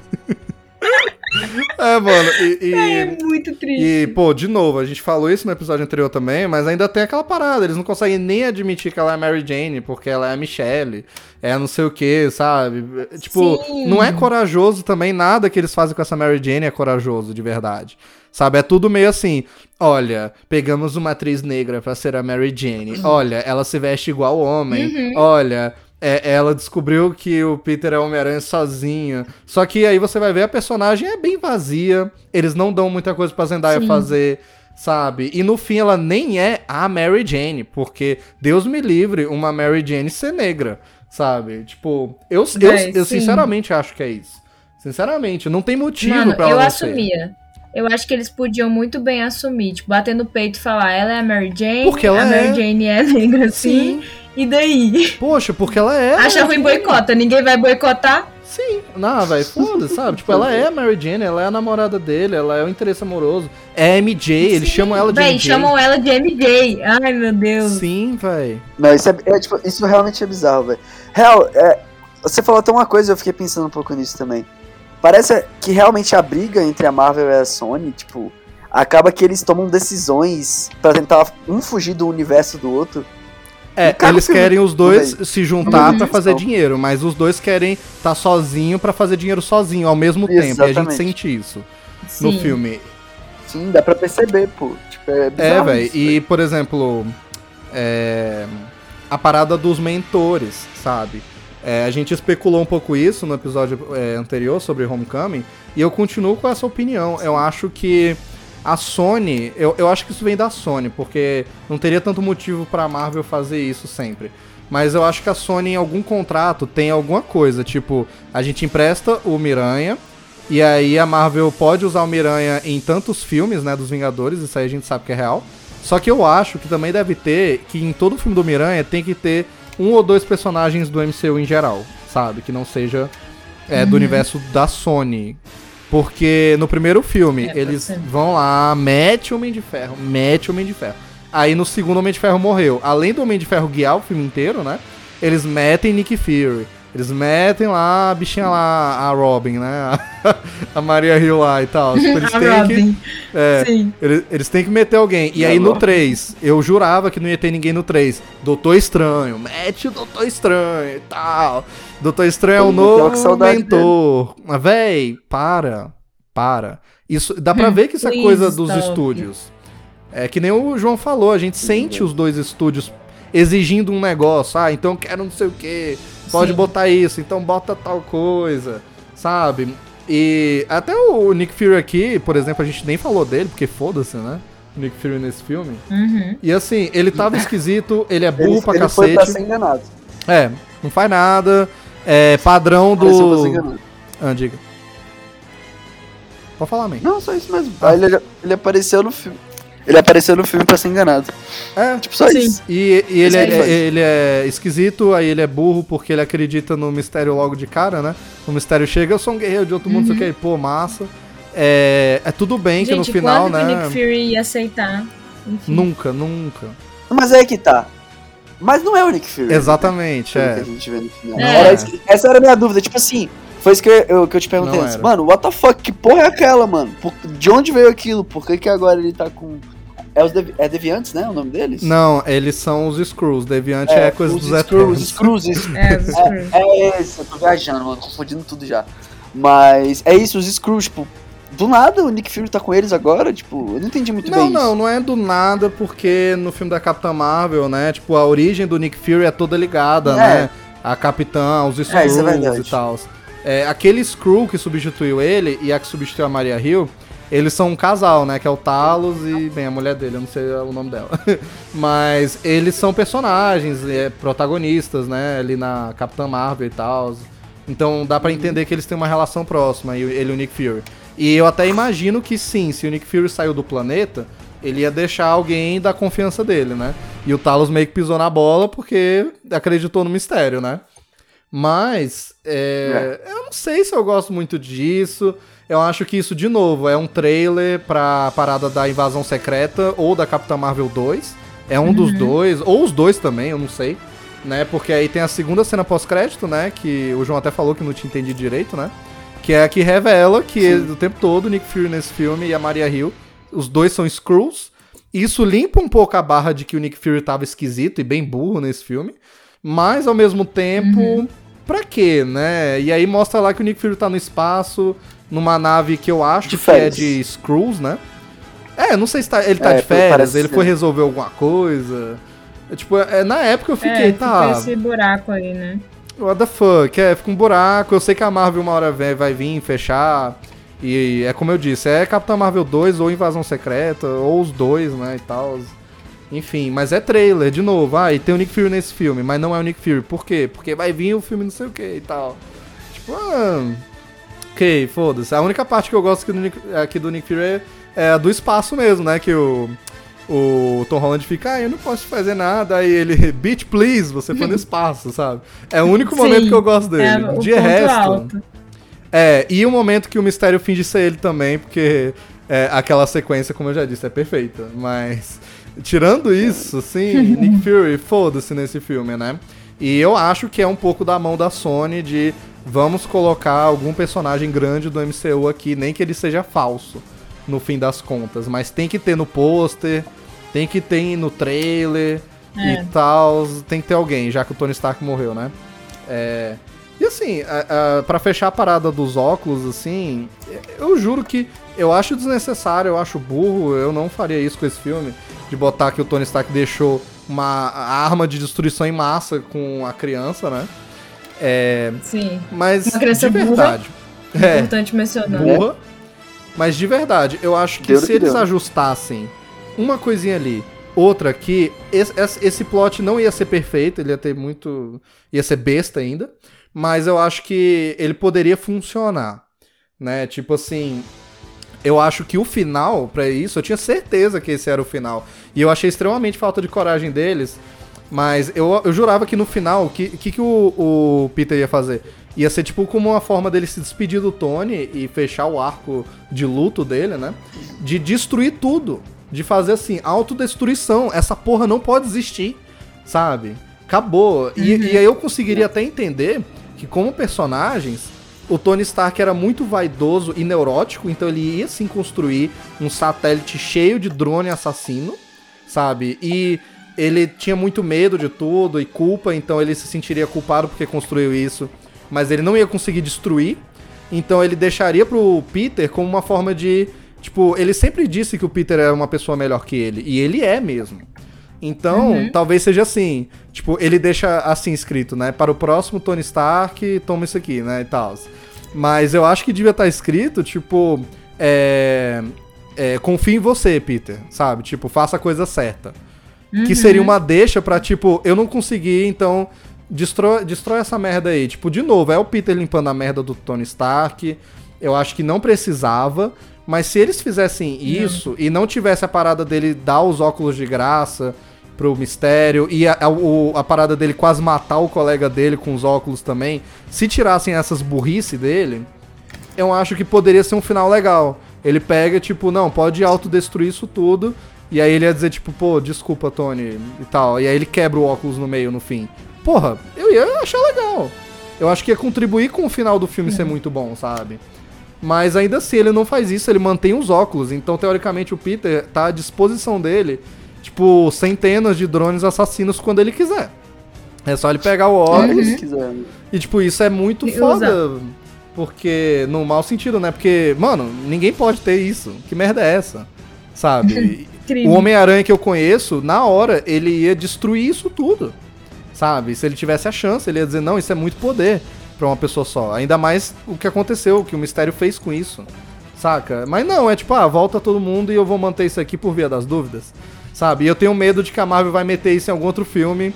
é, mano, e- e... É muito triste. E, pô, de novo, a gente falou isso no episódio anterior também, mas ainda tem aquela parada, eles não conseguem nem admitir que ela é Mary Jane, porque ela é a Michelle, é não sei o que, sabe? Tipo, Sim. não é corajoso também, nada que eles fazem com essa Mary Jane é corajoso, de verdade. Sabe, é tudo meio assim, olha, pegamos uma atriz negra pra ser a Mary Jane, olha, ela se veste igual homem, olha... é, ela descobriu que o Peter é Homem-Aranha sozinho. Só que aí você vai ver a personagem é bem vazia. Eles não dão muita coisa pra Zendaya Sim. fazer, sabe? E no fim ela nem é a Mary Jane, porque Deus me livre uma Mary Jane ser negra, sabe? Tipo, eu, eu, Véi, eu sim. sinceramente acho que é isso. Sinceramente, não tem motivo Mano, pra eu ela não ser. assumia. Eu acho que eles podiam muito bem assumir, tipo, bater no peito e falar, ela é a Mary Jane, Porque ela a Mary é. Jane é negra assim, e daí? Poxa, porque ela é. Acha ruim boicota, ninguém vai boicotar? Sim, não, velho, foda-se, sabe? Tipo, ela é a Mary Jane, ela é a namorada dele, ela é o interesse amoroso. É a MJ, eles chamam ela de Véi, MJ. chamam ela de MJ. Ai, meu Deus. Sim, velho. Não, isso, é, é, tipo, isso realmente é bizarro, velho. Real, é, você falou até uma coisa, eu fiquei pensando um pouco nisso também. Parece que realmente a briga entre a Marvel e a Sony, tipo, acaba que eles tomam decisões pra tentar um fugir do universo do outro. É, eles querem os dois se juntar Uhum. pra fazer Então. dinheiro, mas os dois querem estar sozinho pra fazer dinheiro sozinho ao mesmo tempo. E a gente Exatamente. sente isso Sim. no filme. Sim, dá pra perceber, pô. Tipo, é É, velho. E, por exemplo, é, a parada dos mentores, sabe? É, a gente especulou um pouco isso no episódio é, anterior sobre Homecoming, e eu continuo com essa opinião. Eu acho que a Sony, eu, eu acho que isso vem da Sony, porque não teria tanto motivo pra Marvel fazer isso sempre. Mas eu acho que a Sony, em algum contrato, tem alguma coisa. Tipo, a gente empresta o Miranha. E aí a Marvel pode usar o Miranha em tantos filmes, né, dos Vingadores, isso aí a gente sabe que é real. Só que eu acho que também deve ter, que em todo filme do Miranha tem que ter um ou dois personagens do MCU em geral, sabe? Que não seja é, do universo da Sony. Porque no primeiro filme, É, eles ser. vão lá, mete o Homem de Ferro, mete o Homem de Ferro. Aí no segundo Homem de Ferro morreu. Além do Homem de Ferro guiar o filme inteiro, né? Eles metem Nick Fury. Eles metem lá a bichinha lá, a Robin, né? A Maria Hill lá e tal. Tipo, eles A têm que. Robin. É, Sim. eles, eles têm que meter alguém. E E aí no Robin? 3, eu jurava que não ia ter ninguém no 3. Doutor Estranho, mete o Doutor Estranho e tal. Doutor Estranho é o novo mentor. Mas, véi, para. Para. Isso, dá pra ver que isso é coisa dos estúdios. É que nem o João falou, a gente sente os dois estúdios exigindo um negócio. Ah, então eu quero não sei o que. Pode Sim. botar isso, então bota tal coisa. Sabe? E até o Nick Fury aqui, por exemplo, a gente nem falou dele, porque foda-se, né? O Nick Fury nesse filme. Uhum. E assim, ele tava esquisito, ele é burro Ele, pra ele foi pra cacete. ser enganado. É, não faz nada. É padrão do. enganado. Ah, diga. Pode falar, man. Não, só isso mesmo. Ah. Aí ele, ele apareceu no filme. Ele apareceu no filme pra ser enganado. É, Tipo, só Sim. isso. E, e ele, é, ele é esquisito, aí ele é burro porque ele acredita no mistério logo de cara, né? O mistério chega, eu sou um guerreiro de outro mundo, não sei o que, pô, massa. É, é tudo bem que no Gente, final, quando que o né? Nick Fury ia aceitar? Enfim. Nunca, nunca. Mas aí que tá. Mas não é o Nick Fury. Exatamente, Pelo é. que a gente vê no final. É. Era que- essa era a minha dúvida. Tipo assim, foi isso que eu, eu- que eu te perguntei antes. Mano, what the fuck? Que porra é aquela, mano? Por- de onde veio aquilo? Por que, que agora ele tá com. É, os Devi- é Deviantes, né? O nome deles? Não, eles são os Screws. Deviante é, coisa os dos Screws, Eternos. os Screws, isso. É, os Screws. É esse, eu tô viajando, mano, confundindo tudo já. Mas é isso, os Screws, tipo, do nada o Nick Fury tá com eles agora, tipo, eu não entendi muito Não, bem não, isso. não é do nada, porque no filme da Capitã Marvel, né? Tipo, a origem do Nick Fury é toda ligada, É. né? A Capitã, os Screws isso é verdade. e tal. É, aquele Screw que substituiu ele e a que substituiu a Maria Hill, eles são um casal, né? Que é o Talos e, bem, a mulher dele, eu não sei o nome dela. Mas eles são personagens, é, protagonistas, né? Ali na Capitã Marvel e tal. Então dá pra entender que eles têm uma relação próxima, e ele e o Nick Fury. E eu até imagino que sim, se o Nick Fury saiu do planeta, ele ia deixar alguém da confiança dele, né? E o Talos meio que pisou na bola porque acreditou no mistério, né? Mas, é, eu não sei se eu gosto muito disso. Eu acho que isso, de novo, é um trailer pra parada da Invasão Secreta ou da Capitã Marvel 2. É um dos dois, ou os dois também, eu não sei. Né? Porque aí tem a segunda cena pós-crédito, né? Que o João até falou que não tinha entendido direito, né? Que é a que revela que ele, o tempo todo o Nick Fury nesse filme e a Maria Hill, os dois são Skrulls. Isso limpa um pouco a barra de que o Nick Fury tava esquisito e bem burro nesse filme. Mas ao mesmo tempo, pra quê, né? E aí mostra lá que o Nick Fury tá no espaço, numa nave que eu acho De que é de Skrulls, né? É, não sei se tá, ele tá É, de férias, ele ser. foi resolver alguma coisa. É, tipo, é, na época eu fiquei, é, tá. Fica esse buraco aí, né? What the fuck? É, fica um buraco. Eu sei que a Marvel uma hora vem, vai vir fechar. E é como eu disse, é Capitão Marvel 2 ou Invasão Secreta, ou os dois, né, e tal. Enfim, mas é trailer, de novo. Ah, e tem o Nick Fury nesse filme, mas não é o Nick Fury. Por quê? Porque vai vir o filme não sei o que e tal. Tipo, ah... Ok, foda-se. A única parte que eu gosto aqui do Nick, aqui do Nick Fury é, é a do espaço mesmo, né, que o... O Tom Holland fica, ah, eu não posso fazer nada. Aí ele, bitch, please, você foi no espaço, sabe? É o único Sim, momento que eu gosto dele. É De resto. alto. É, e o momento que o mistério finge ser ele também, porque é, aquela sequência, como eu já disse, é perfeita. Mas, tirando isso, assim, Nick Fury, foda-se nesse filme, né? E eu acho que é um pouco da mão da Sony de vamos colocar algum personagem grande do MCU aqui, nem que ele seja falso, no fim das contas. Mas tem que ter no pôster, tem que ter no trailer É. e tal. Tem que ter alguém, já que o Tony Stark morreu, né? É. E assim, a, a, pra fechar a parada dos óculos, assim, eu juro que eu acho desnecessário, eu acho burro, eu não faria isso com esse filme, de botar que o Tony Stark deixou uma arma de destruição em massa com a criança, né? É, Sim. mas Uma criança de burra. verdade. É, Importante mencionar. burra. Mas de verdade, eu acho que Deu no se que eles deu. ajustassem uma coisinha ali, outra que esse, esse plot não ia ser perfeito, ele ia ter muito. ia ser besta ainda. Mas eu acho que ele poderia funcionar. Né? Tipo assim. Eu acho que o final, para isso, eu tinha certeza que esse era o final. E eu achei extremamente falta de coragem deles. Mas eu, eu jurava que no final, o que, que, que o, o Peter ia fazer? Ia ser tipo como uma forma dele se despedir do Tony e fechar o arco de luto dele, né? De destruir tudo. De fazer assim, autodestruição. Essa porra não pode existir, sabe? Acabou. Uhum. E, e aí eu conseguiria até entender que, como personagens, o Tony Stark era muito vaidoso e neurótico, então ele ia sim construir um satélite cheio de drone assassino, sabe? E ele tinha muito medo de tudo e culpa, então ele se sentiria culpado porque construiu isso, mas ele não ia conseguir destruir. Então ele deixaria pro Peter como uma forma de, tipo, ele sempre disse que o Peter era uma pessoa melhor que ele, e ele é mesmo. Então, uhum. talvez seja assim, tipo, ele deixa assim escrito, né? Para o próximo Tony Stark, toma isso aqui, né, e tal. Mas eu acho que devia estar escrito, tipo, é, é, confie em você, Peter, sabe? Tipo, faça a coisa certa. Uhum. Que seria uma deixa pra, tipo, eu não consegui, então destrói, destrói essa merda aí. Tipo, de novo, é o Peter limpando a merda do Tony Stark. Eu acho que não precisava. Mas se eles fizessem isso e não tivesse a parada dele dar os óculos de graça pro mistério e a, a, a, parada dele quase matar o colega dele com os óculos também, se tirassem essas burrice dele, eu acho que poderia ser um final legal. Ele pega, tipo, não, pode autodestruir isso tudo e aí ele ia dizer, tipo, pô, desculpa, Tony, e tal. E aí ele quebra o óculos no meio, no fim. Porra, eu ia achar legal. Eu acho que ia contribuir com o final do filme ser muito bom, sabe? Mas ainda assim, ele não faz isso, ele mantém os óculos. Então, teoricamente, o Peter tá à disposição dele, tipo, centenas de drones assassinos quando ele quiser. É só ele pegar o óculos. Uhum. E, tipo, isso é muito e foda. Usa. Porque, no mau sentido, né? Porque, mano, ninguém pode ter isso. Que merda é essa? Sabe? O Homem-Aranha que eu conheço, na hora, ele ia destruir isso tudo. Sabe? Se ele tivesse a chance, ele ia dizer, não, isso é muito poder para uma pessoa só. Ainda mais o que aconteceu, o que o Mistério fez com isso. Saca? Mas não, é tipo, ah, volta todo mundo e eu vou manter isso aqui por via das dúvidas. Sabe? E eu tenho medo de que a Marvel vai meter isso em algum outro filme.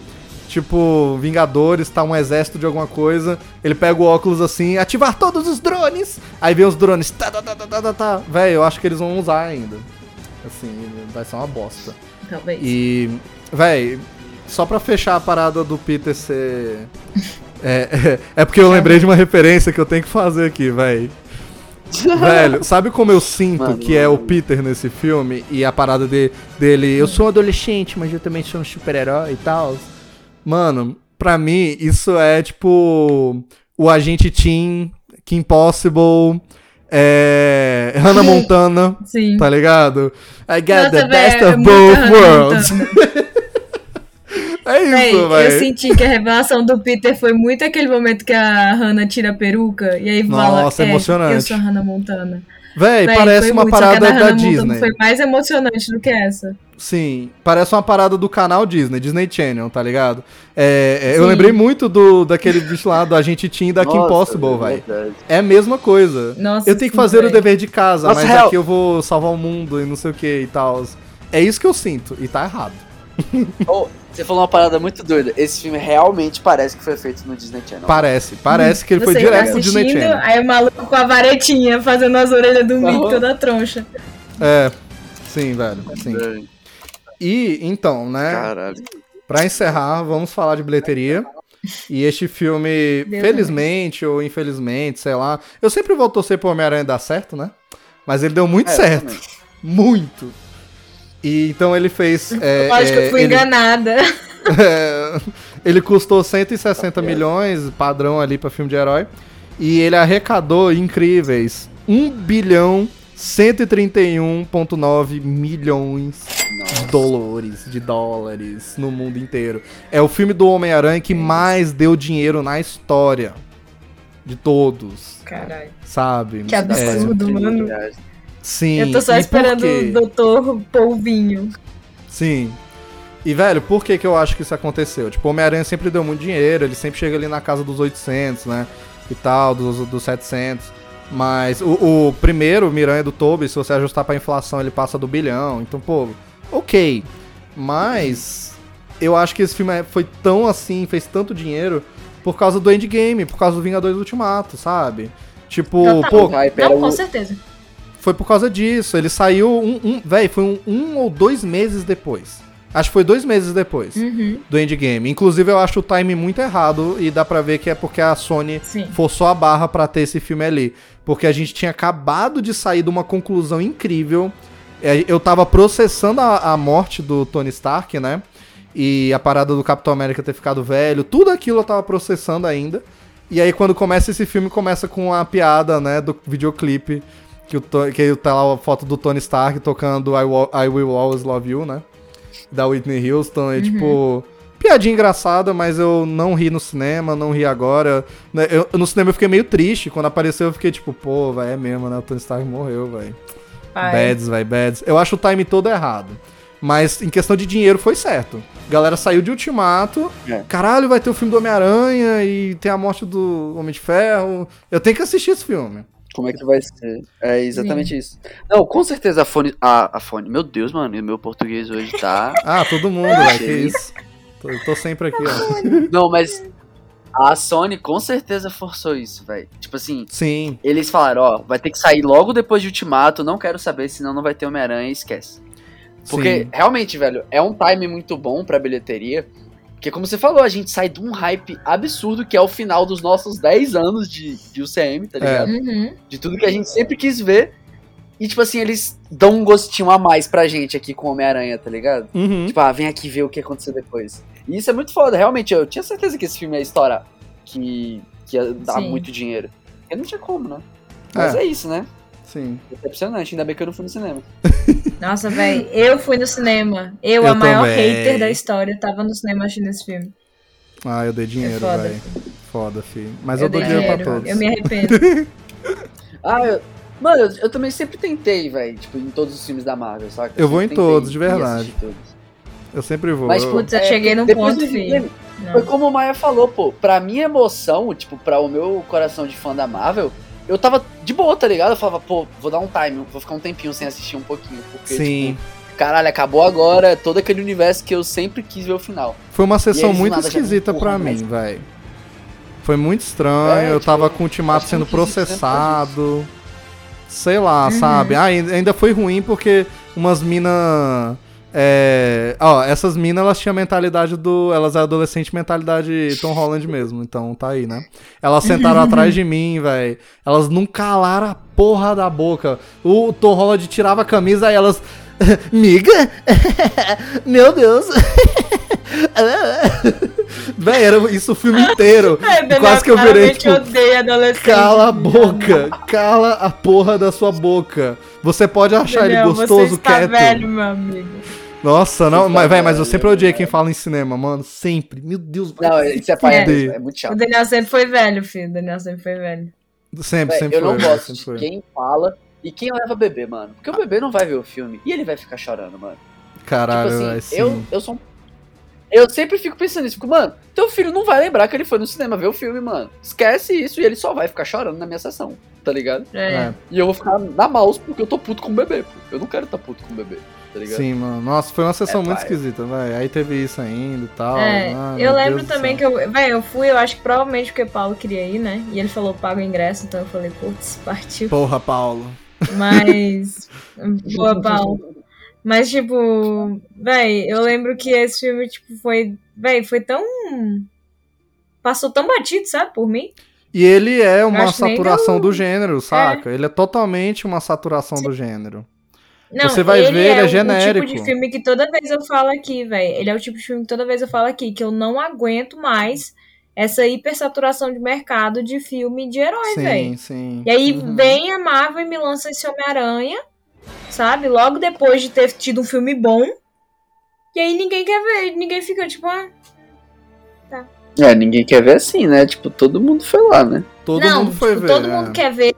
Tipo, Vingadores, tá um exército de alguma coisa. Ele pega o óculos assim, ativar todos os drones. Aí vem os drones. Tá, tá, tá, tá, tá, tá. tá. Véi, eu acho que eles vão usar ainda. Assim, vai ser uma bosta. Talvez. E, véi, só pra fechar a parada do Peter ser. é, é, é, porque eu lembrei de uma referência que eu tenho que fazer aqui, véi. Velho, sabe como eu sinto mano, que é o Peter nesse filme e a parada de, dele? Eu sou um adolescente, mas eu também sou um super-herói e tal. Mano, pra mim, isso é tipo o agente Team, Kim Possible, é, Hannah Montana, Sim. tá ligado? I got Nossa, the best of both worlds. é isso, velho. Eu senti que a revelação do Peter foi muito aquele momento que a Hannah tira a peruca e aí fala, Nossa, é, emocionante. eu sou a Hannah Montana. Véi, parece uma muito, parada da Disney. Foi mais emocionante do que essa. Sim, parece uma parada do canal Disney, Disney Channel, tá ligado? É, é, eu lembrei muito do daquele bicho lá do Agente Team da Kim Possible, velho. É a mesma coisa. Nossa, eu tenho que fazer véio. o dever de casa, Nossa, mas real. aqui eu vou salvar o mundo e não sei o que e tal. É isso que eu sinto, e tá errado. Oh, você falou uma parada muito doida. Esse filme realmente parece que foi feito no Disney Channel. Parece, parece que ele foi direto no Disney Channel. Aí o maluco com a varetinha fazendo as orelhas do Mickey toda troncha. É, sim, velho, sim. E, então, né? Caralho. Pra encerrar, vamos falar de bilheteria. E este filme, Deus felizmente Deus. ou infelizmente, sei lá. Eu sempre vou torcer pro Homem-Aranha dar certo, né? Mas ele deu muito é, certo. Muito. E então ele fez. É, Acho que eu fui ele, enganada. É, ele custou 160 milhões, padrão ali para filme de herói. E ele arrecadou incríveis 1 bilhão 131,9 milhões de dólares, de dólares no mundo inteiro. É o filme do Homem-Aranha que mais deu dinheiro na história. De todos. Caralho. Sabe? Que absurdo, é, mano. Sim. Eu tô só esperando o Doutor Polvinho. Sim. E, velho, por que que eu acho que isso aconteceu? Tipo, o Homem-Aranha sempre deu muito dinheiro, ele sempre chega ali na casa dos 800, né? E tal, dos, dos 700. Mas o, o primeiro, o Miranha do Toby, se você ajustar pra inflação, ele passa do bilhão. Então, pô, ok. Mas eu acho que esse filme é- foi tão assim, fez tanto dinheiro por causa do Endgame, por causa do Vingadores Ultimato, sabe? Tipo, Total. pô, Não, com certeza. Foi por causa disso. Ele saiu um. um véi, foi um, um ou dois meses depois. Acho que foi dois meses depois Uhum, do Endgame. Inclusive, eu acho o time muito errado e dá pra ver que é porque a Sony sim. forçou a barra pra ter esse filme ali. Porque a gente tinha acabado de sair de uma conclusão incrível. É, Eu tava processando a, a morte do Tony Stark, né? E a parada do Capitão América ter ficado velho. Tudo aquilo eu tava processando ainda. E aí, quando começa esse filme, começa com a piada, né? Do videoclipe. Que, o, que tá lá a foto do Tony Stark tocando I, Wa- I Will Always Love You, né? Da Whitney Houston. E tipo. Piadinha engraçada, mas eu não ri no cinema, não ri agora. Né, Eu, no cinema eu fiquei meio triste. Quando apareceu, eu fiquei tipo, pô, vai, é mesmo, né? O Tony Stark morreu, velho. Pai. Bads, vai, bads. Eu acho o time todo errado. Mas em questão de dinheiro foi certo. Galera saiu de Ultimato. É. Caralho, vai ter o filme do Homem-Aranha e tem a morte do Homem de Ferro. Eu tenho que assistir esse filme. Como é que vai ser? É exatamente isso. Não, com certeza a fone. A, a fone. Meu Deus, mano, meu português hoje tá. Ah, todo mundo, velho. Que isso. Tô, eu tô sempre aqui, ó. Não, mas. A Sony com certeza forçou isso, velho. Tipo assim, Sim, eles falaram, ó, vai ter que sair logo depois de Ultimato, não quero saber, senão não vai ter Homem-Aranha, esquece. Porque, sim. realmente, velho, é um time muito bom pra bilheteria. Porque, como você falou, a gente sai de um hype absurdo que é o final dos nossos 10 anos de, de UCM, tá ligado? Uhum. De tudo que a gente sempre quis ver. E, tipo assim, eles dão um gostinho a mais pra gente aqui com Homem-Aranha, tá ligado? Uhum. Tipo, ah, vem aqui ver o que aconteceu depois. E isso é muito foda, realmente. Eu tinha certeza que esse filme ia estourar. Que, que ia dar Sim. muito dinheiro. Porque não tinha como, né? Mas É. é, isso, né? Sim. Decepcionante, ainda bem que eu não fui no cinema. Nossa, velho, eu fui no cinema. Eu, Eu a maior também. hater da história, tava no cinema assistindo esse filme. Ah, eu dei dinheiro, foda. velho. Foda, filho. Mas eu, eu dou dinheiro, dinheiro. pra todos. Eu me arrependo. Ah, eu, mano, eu, eu também sempre tentei, velho, tipo, em todos os filmes da Marvel, saca? Eu vou sempre em todos, de verdade. todos. Eu sempre vou. Mas, eu- Putz, eu cheguei num ponto, filho. Foi como o Maia falou, pô, pra minha emoção, tipo, pra o meu coração de fã da Marvel, eu tava de boa, tá ligado? Eu falava, pô, vou dar um time, vou ficar um tempinho sem assistir um pouquinho, porque, Sim. tipo, caralho, acabou agora é todo aquele universo que eu sempre quis ver o final. Foi uma sessão do muito esquisita empurram, mim, velho. Foi muito estranho, É, eu tipo, tava com o ultimato sendo processado. Sei lá, Uhum. sabe? Ah, ainda ainda foi ruim porque umas mina é, ó, essas minas elas tinham mentalidade do. Elas eram adolescente mentalidade Tom Holland mesmo, então tá aí, né? Elas sentaram atrás de mim, velho. Elas não calaram a porra da boca. O Tom Holland tirava a camisa e elas. Miga? Meu Deus! Véi, era isso o filme inteiro. É, Quase que eu virei, tipo, adolescente. Cala a boca! Cala a porra da sua boca! Você pode achar Daniel, ele gostoso, você está quieto. velho, meu amigo. Nossa, não, mas, tá véi, mas eu sempre odiei velho. quem fala em cinema, mano. Sempre. Meu Deus. Não, isso é pai, É. é, muito O chato. Daniel sempre foi velho, filho. O Daniel sempre foi velho. Sempre, Véi, sempre eu não foi, véi, gosto sempre de foi. quem fala e quem leva bebê, mano. Porque o bebê não vai ver o filme e ele vai ficar chorando, mano. Caralho, tipo assim, sim. eu, eu sou um... Eu sempre fico pensando nisso, fico, mano, teu filho não vai lembrar que ele foi no cinema ver o filme, mano. Esquece isso e ele só vai ficar chorando na minha sessão, tá ligado? É. É, E eu vou ficar na mouse porque eu tô puto com o bebê, pô. Eu não quero tá puto com o bebê, tá ligado? sim, mano. Nossa, foi uma sessão É, muito pai. esquisita, velho. Aí teve isso ainda e tal. É, Ai, eu lembro Deus também que eu. Véi, eu fui, eu acho que provavelmente porque o Paulo queria ir, né? E ele falou paga o ingresso, então eu falei, putz, partiu. Porra, Paulo. Mas. Boa, Paulo. Mas, tipo, véi, eu lembro que esse filme, tipo, foi. Véi, foi tão. Passou tão batido, sabe, por mim. E ele é uma nem saturação deu- do gênero, saca? Ele é totalmente uma saturação do gênero. Não, Você vai ele ver, ele é o- O genérico. tipo de filme que toda vez eu falo aqui, velho. Ele é o tipo de filme que toda vez eu falo aqui, que eu não aguento mais essa hipersaturação de mercado de filme de herói, velho. Sim, sim. E aí Uhum. vem a Marvel e me lança esse Homem-Aranha, sabe? Logo depois de ter tido um filme bom. E aí ninguém quer ver, ninguém fica tipo, ah, É, ninguém quer ver assim, né? Tipo, todo mundo foi lá, né? Todo não, mundo foi tipo, ver. todo é. mundo quer ver.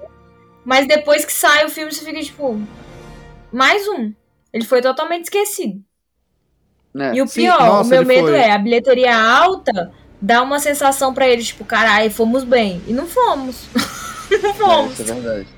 Mas depois que sai o filme, você fica tipo, mais um. Ele foi totalmente esquecido. né? E o Sim, pior, nossa, o meu medo foi. é a bilheteria alta dá uma sensação pra eles, tipo, caralho, fomos bem. E não fomos. não É, fomos. isso é verdade.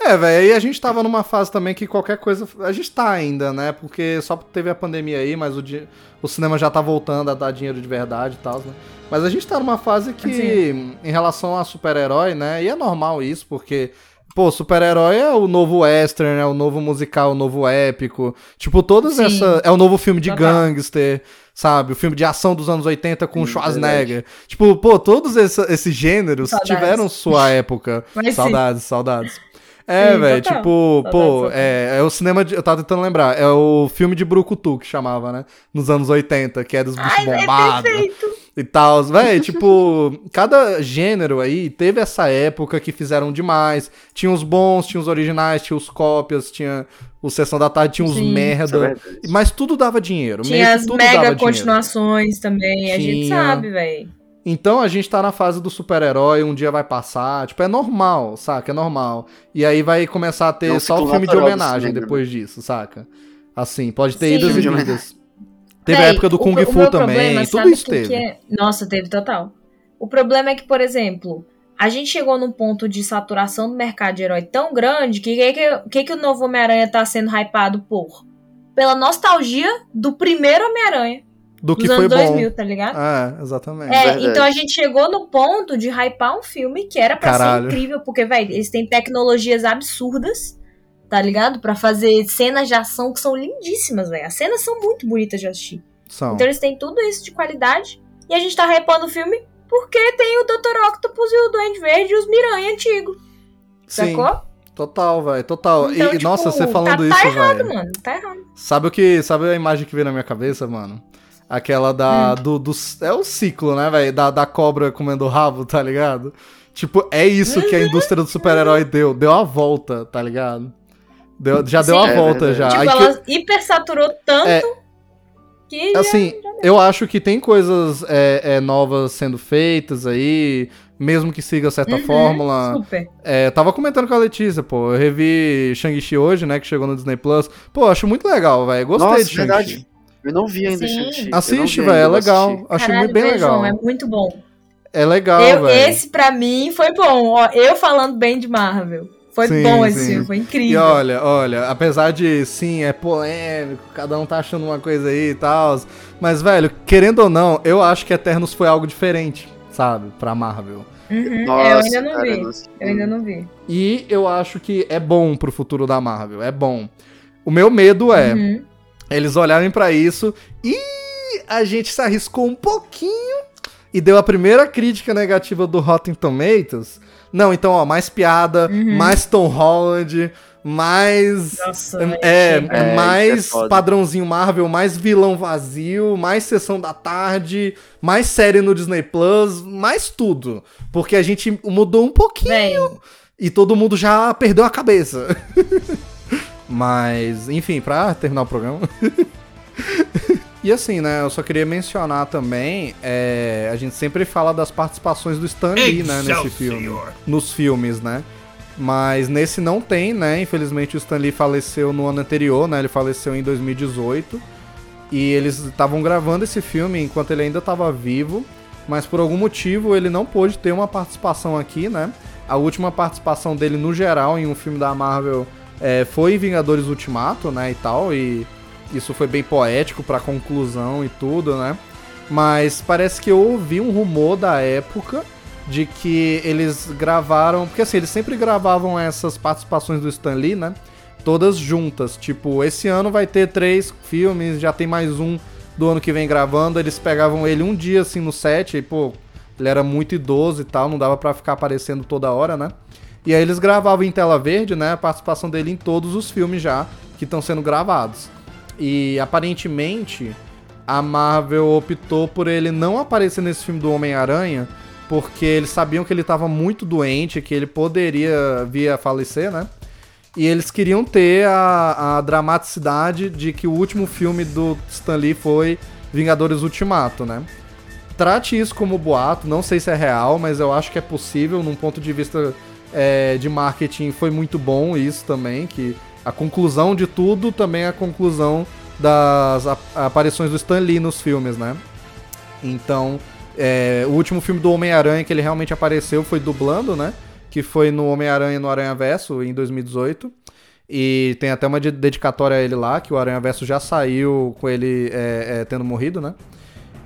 É, velho, aí a gente tava numa fase também que qualquer coisa. A gente tá ainda, né? Porque só teve a pandemia aí, mas o, di- o cinema já tá voltando a dar dinheiro de verdade e tal, né? Mas a gente tá numa fase que, Sim. em relação a super-herói, né? E é normal isso, porque. Pô, super-herói é o novo western, é o novo musical, o novo épico. Tipo, todas Sim. essa. É o novo filme de Total. gangster, sabe? O filme de ação dos anos 80 com Sim, Schwarzenegger. Tipo, pô, todos essa- esses gêneros Saudades. tiveram sua época. Mas sim. saudades, saudades. É, velho, tipo, pô, Saudades, é, é o cinema de. Eu tava tentando lembrar, é o filme de Brucutu que chamava, né? Nos anos 80, que é dos bichos Ai, é bombados perfeito. E tal. Véi, tipo, cada gênero aí teve essa época que fizeram demais. Tinha os bons, tinha os originais, tinha os cópias, tinha o Sessão da Tarde, tinha os Sim. É merda. verdade. Mas tudo dava dinheiro. Tinha as mega dinheiro. continuações também, a gente Tinha. sabe, velho. Então a gente tá na fase do super-herói, um dia vai passar, tipo, é normal, saca? É normal. E aí vai começar a ter É só o filme de homenagem cinema, né? depois disso, saca? Assim, pode ter Sim. idas e vindas. Teve a época do o Kung o Fu meu também, problema, tudo isso o que teve. que é? Nossa, teve total. O problema é que, por exemplo, a gente chegou num ponto de saturação do mercado de herói tão grande que o que, que, que, que o novo Homem-Aranha tá sendo hypado por? Pela nostalgia do primeiro Homem-Aranha, Do que dos foi anos bom. 2000, tá ligado? É, exatamente. É, verdade. então a gente chegou no ponto de hypar um filme que era pra Caralho. ser incrível, porque, velho, eles têm tecnologias absurdas, tá ligado? Pra fazer cenas de ação que são lindíssimas, velho. As cenas são muito bonitas de assistir. São. Então eles têm tudo isso de qualidade. E a gente tá hypando o filme porque tem o Dr. Octopus e o Duende Verde e os Miranha antigo. Sim, Sacou? total, velho, total. Então, e, tipo, nossa, você tá- falando tá isso, errado, velho. mano. Tá errado. Sabe o que. Sabe a imagem que veio na minha cabeça, mano? Aquela da. Hum. Do, do- é o ciclo, né, velho? Da, da cobra comendo o rabo, tá ligado? Tipo, é isso que a Uhum. indústria do super-herói deu. Deu a volta, tá ligado? Deu, já deu Sim. a É volta, verdade. já. tipo, Aí que- ela hipersaturou tanto É. que. já- assim, eu acho que tem coisas é, é, novas sendo feitas aí, mesmo que siga certa Uhum, fórmula. Super. É, eu tava comentando com a Letícia, pô. Eu revi Shang-Chi hoje, né? Que chegou no Disney Plus. Pô, acho muito legal, velho. Gostei Nossa, de verdade. Shang-Chi. Eu não vi ainda. Shang-Chi. Assiste, velho. É legal. Achei Caralho, muito bem legal. É muito bom. É legal, velho. esse, pra mim, foi bom. Ó, eu falando bem de Marvel. Foi Sim, bom esse sim. filme, foi E incrível. olha, olha, apesar de sim, é polêmico, cada um tá achando uma coisa aí e tal. Mas, velho, querendo ou não, eu acho que Eternos foi algo diferente, sabe? Pra Marvel. Uhum, Nossa, eu ainda não cara, vi. nossa. Eu ainda não vi. E eu acho que é bom pro futuro da Marvel, é bom. O meu medo é Uhum. eles olharem pra isso e a gente se arriscou um pouquinho e deu a primeira crítica negativa do Rotten Tomatoes. Não, então, ó, mais piada, Uhum. mais Tom Holland, mais. Nossa, É, é, chega. É, mais é padrãozinho Marvel, mais vilão vazio, mais sessão da tarde, mais série no Disney Plus, mais tudo. Porque a gente mudou um pouquinho Véi, e todo mundo já perdeu a cabeça. Mas, enfim, pra terminar o programa. e assim, né, eu só queria mencionar também, é, a gente sempre fala das participações do Stan Lee, né, nesse filme. Nos filmes, né? Mas nesse não tem, né? Infelizmente o Stan Lee faleceu no ano anterior, né? Ele faleceu em 2018. E eles estavam gravando esse filme enquanto ele ainda estava vivo. Mas por algum motivo ele não pôde ter uma participação aqui, né? A última participação dele no geral em um filme da Marvel é, foi em Vingadores Ultimato, né? E tal. E isso foi bem poético pra conclusão e tudo, né? Mas parece que eu ouvi um rumor da época de que eles gravaram. Porque assim, eles sempre gravavam essas participações do Stan Lee, né? Todas juntas. Tipo, esse ano vai ter três filmes, já tem mais um do ano que vem gravando. Eles pegavam ele um dia assim no set, e pô, ele era muito idoso e tal, não dava pra ficar aparecendo toda hora, né? E aí eles gravavam em tela verde, né? A participação dele em todos os filmes já que estão sendo gravados. E aparentemente a Marvel optou por ele não aparecer nesse filme do Homem-Aranha, porque eles sabiam que ele estava muito doente, que ele poderia vir a falecer, né? E eles queriam ter a, a dramaticidade de que o último filme do Stan Lee foi Vingadores Ultimato, né? Trate isso como boato, não sei se é real, mas eu acho que é possível, num ponto de vista é, de marketing foi muito bom isso também, que a conclusão de tudo também é a conclusão das ap- aparições do Stan Lee nos filmes, né? Então, é, o último filme do Homem-Aranha que ele realmente apareceu foi dublando, né? que foi no Homem-Aranha no Aranha Verso em 2018. E tem até uma de- dedicatória a ele lá, que o Aranha Verso já saiu com ele é, é, tendo morrido, né?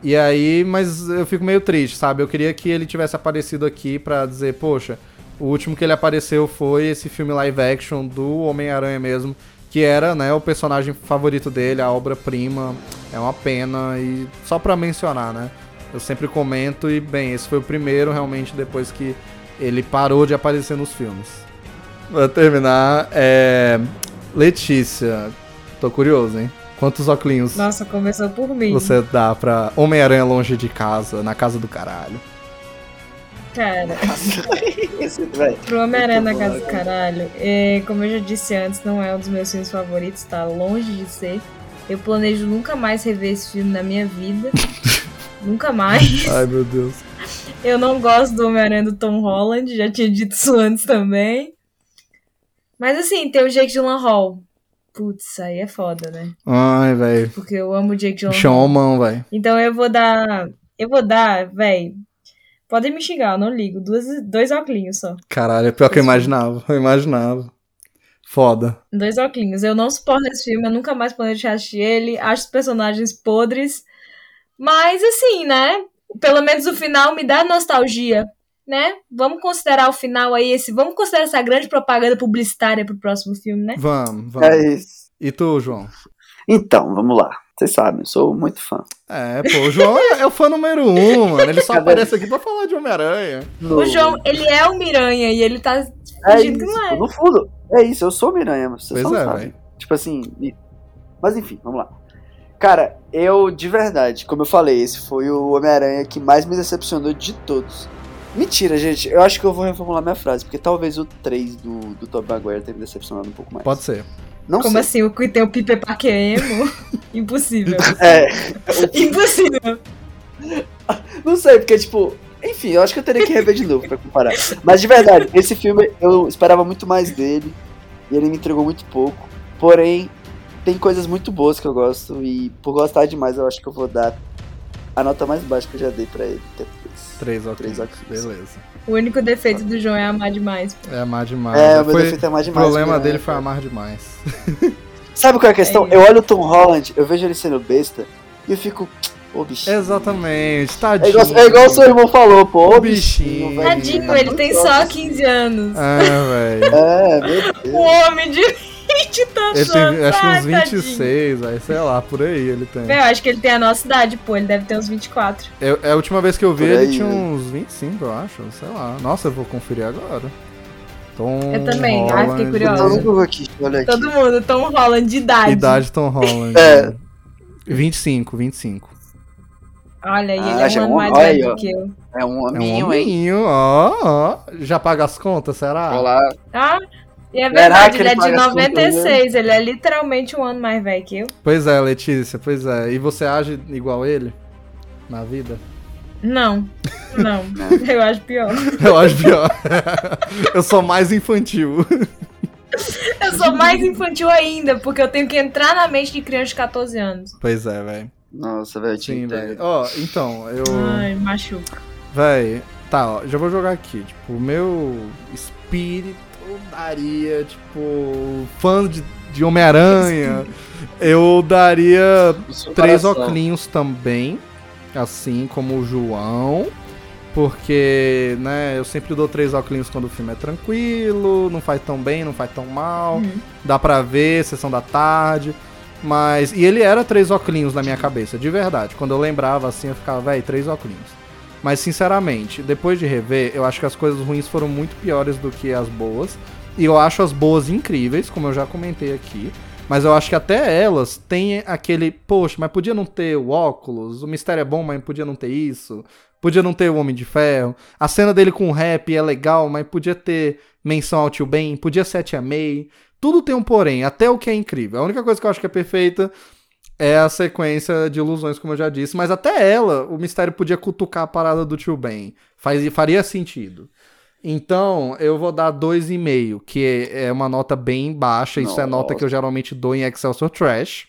E aí, mas eu fico meio triste, sabe? Eu queria que ele tivesse aparecido aqui pra dizer, poxa, o último que ele apareceu foi esse filme live action do Homem-Aranha mesmo, que era, né, o personagem favorito dele, a obra-prima. É uma pena e só pra mencionar, né? Eu sempre comento e bem, esse foi o primeiro realmente depois que ele parou de aparecer nos filmes. Pra terminar, é Letícia, tô curioso, hein? Quantos óculos Nossa, começou por mim. você dá pra Homem-Aranha longe de casa, na casa do caralho? Cara, velho. pro Homem-Aranha na Casa do cara. Caralho, é, como eu já disse antes, não é um dos meus filmes favoritos, tá longe de ser. Eu planejo nunca mais rever esse filme na minha vida. nunca mais. Ai, meu Deus. Eu não gosto do Homem-Aranha do Tom Holland, já tinha dito isso antes também. Mas assim, tem o Jake Gyllenhaal. Putz, aí é foda, né? Ai, velho. Porque eu amo o Jake Gyllenhaal. Showman, velho. Então eu vou dar. Eu vou dar, véi. Podem me xingar, eu não ligo. Duas, dois óculos só. Caralho, é pior que eu imaginava. Eu imaginava. Foda. Dois óculos. Eu não suporto esse filme, eu nunca mais planejo assistir ele. Acho os personagens podres. Mas assim, né? Pelo menos o final me dá nostalgia, né? Vamos considerar o final aí, esse. Vamos considerar essa grande propaganda publicitária pro próximo filme, né? Vamos, vamos. É isso. E tu, João? Então, vamos lá. Vocês sabem, eu sou muito fã. É, pô, o João é, é o fã número um, mano. Ele só Cadê? aparece aqui pra falar de Homem-Aranha. No- O João, ele é o Miranha e ele tá é fingindo isso, que não é. No fundo, é isso, eu sou Miranha, mas vocês Pois é, sabem. velho. Tipo assim. Mas enfim, vamos lá. Cara, eu, de verdade, como eu falei, esse foi o Homem-Aranha que mais me decepcionou de todos. Mentira, gente, eu acho que eu vou reformular minha frase, porque talvez o 3 do, do Tobey Maguire tenha me decepcionado um pouco mais. Pode ser. Não Como sei. assim? O que tem o Pipe Parque é emo? Impossível. É, Impossível. não sei, porque, tipo, enfim, eu acho que eu teria que rever de novo pra comparar. Mas de verdade, esse filme eu esperava muito mais dele e ele me entregou muito pouco. Porém, tem coisas muito boas que eu gosto e por gostar demais eu acho que eu vou dar a nota mais baixa que eu já dei pra ele. que é três. Três óculos. Três óculos. Beleza. O único defeito do João é amar demais. É amar demais. É, o meu Foi- defeito é O demais. problema Miranha, dele foi amar demais. Sabe qual é a questão? É eu olho o Tom Holland, eu vejo ele sendo besta e eu fico. Ô bichinho. Exatamente, É tadinho. igual, é igual o seu irmão falou, pô. Ô bichinho. bichinho. Tadinho, ele tem só 15 anos. Ah, velho. É, meu Deus. O homem de 20 e tantos Ele tem anos. acho que uns tadinho. 26, aí, sei lá, por aí ele tem. Eu acho que ele tem a nossa idade, pô. Ele deve ter uns 24. Eu, é a última vez que eu vi Por ele aí, tinha uns 25, eu acho, sei lá. Nossa, eu vou conferir agora. Tom Eu também, ai, fiquei Holland, curiosa. Todo mundo aqui, olha aqui. Todo mundo, Tom Holland de idade. Idade Tom Holland. É. 25, 25. Olha, e ele Ah, é já um ano um- mais olha velho ó. do que eu. É um É um hominho, hein? hominho, ó, ó. Já paga as contas, será? Olá. Ah, e é verdade, ele ele é de paga as contas, 96. Ele é literalmente um ano mais velho que eu. Pois é, Letícia, pois é. E você age igual ele? Na vida? Não, não. eu acho pior. Eu acho pior. eu sou mais infantil. Eu sou mais infantil ainda, porque eu tenho que entrar na mente de criança de 14 anos. Pois é, velho. Nossa, velho, Sim, velho. Ó, então, eu. Ai, machuca. Véi, tá, ó, já vou jogar aqui. Tipo, o meu espírito daria, tipo, fã de, de Homem-Aranha, eu daria três oclinhos também, assim como o João. Porque, né, eu sempre dou três oclinhos quando o filme é tranquilo, não faz tão bem, não faz tão mal, Uhum. dá pra ver, sessão da tarde. Mas. E ele era três oclinhos na minha cabeça, de verdade. Quando eu lembrava assim, eu ficava, véi, três oclinhos. Mas sinceramente, depois de rever, eu acho que as coisas ruins foram muito piores do que as boas. E eu acho as boas incríveis, como eu já comentei aqui. Mas eu acho que até elas têm aquele, poxa, mas podia não ter o óculos, o mistério é bom, mas podia não ter isso. Podia não ter o Homem de Ferro. A cena dele com o rap é legal, mas podia ter menção ao tio Ben, podia ser a tia May. Tudo tem um porém, até o que é incrível. A única coisa que eu acho que é perfeita é a sequência de ilusões, como eu já disse. Mas até ela, o mistério podia cutucar a parada do tio Ben. Faz, faria sentido. Então, eu vou dar 2,5, que é uma nota bem baixa. Isso é nota Nossa. que eu geralmente dou em Excelsior Trash.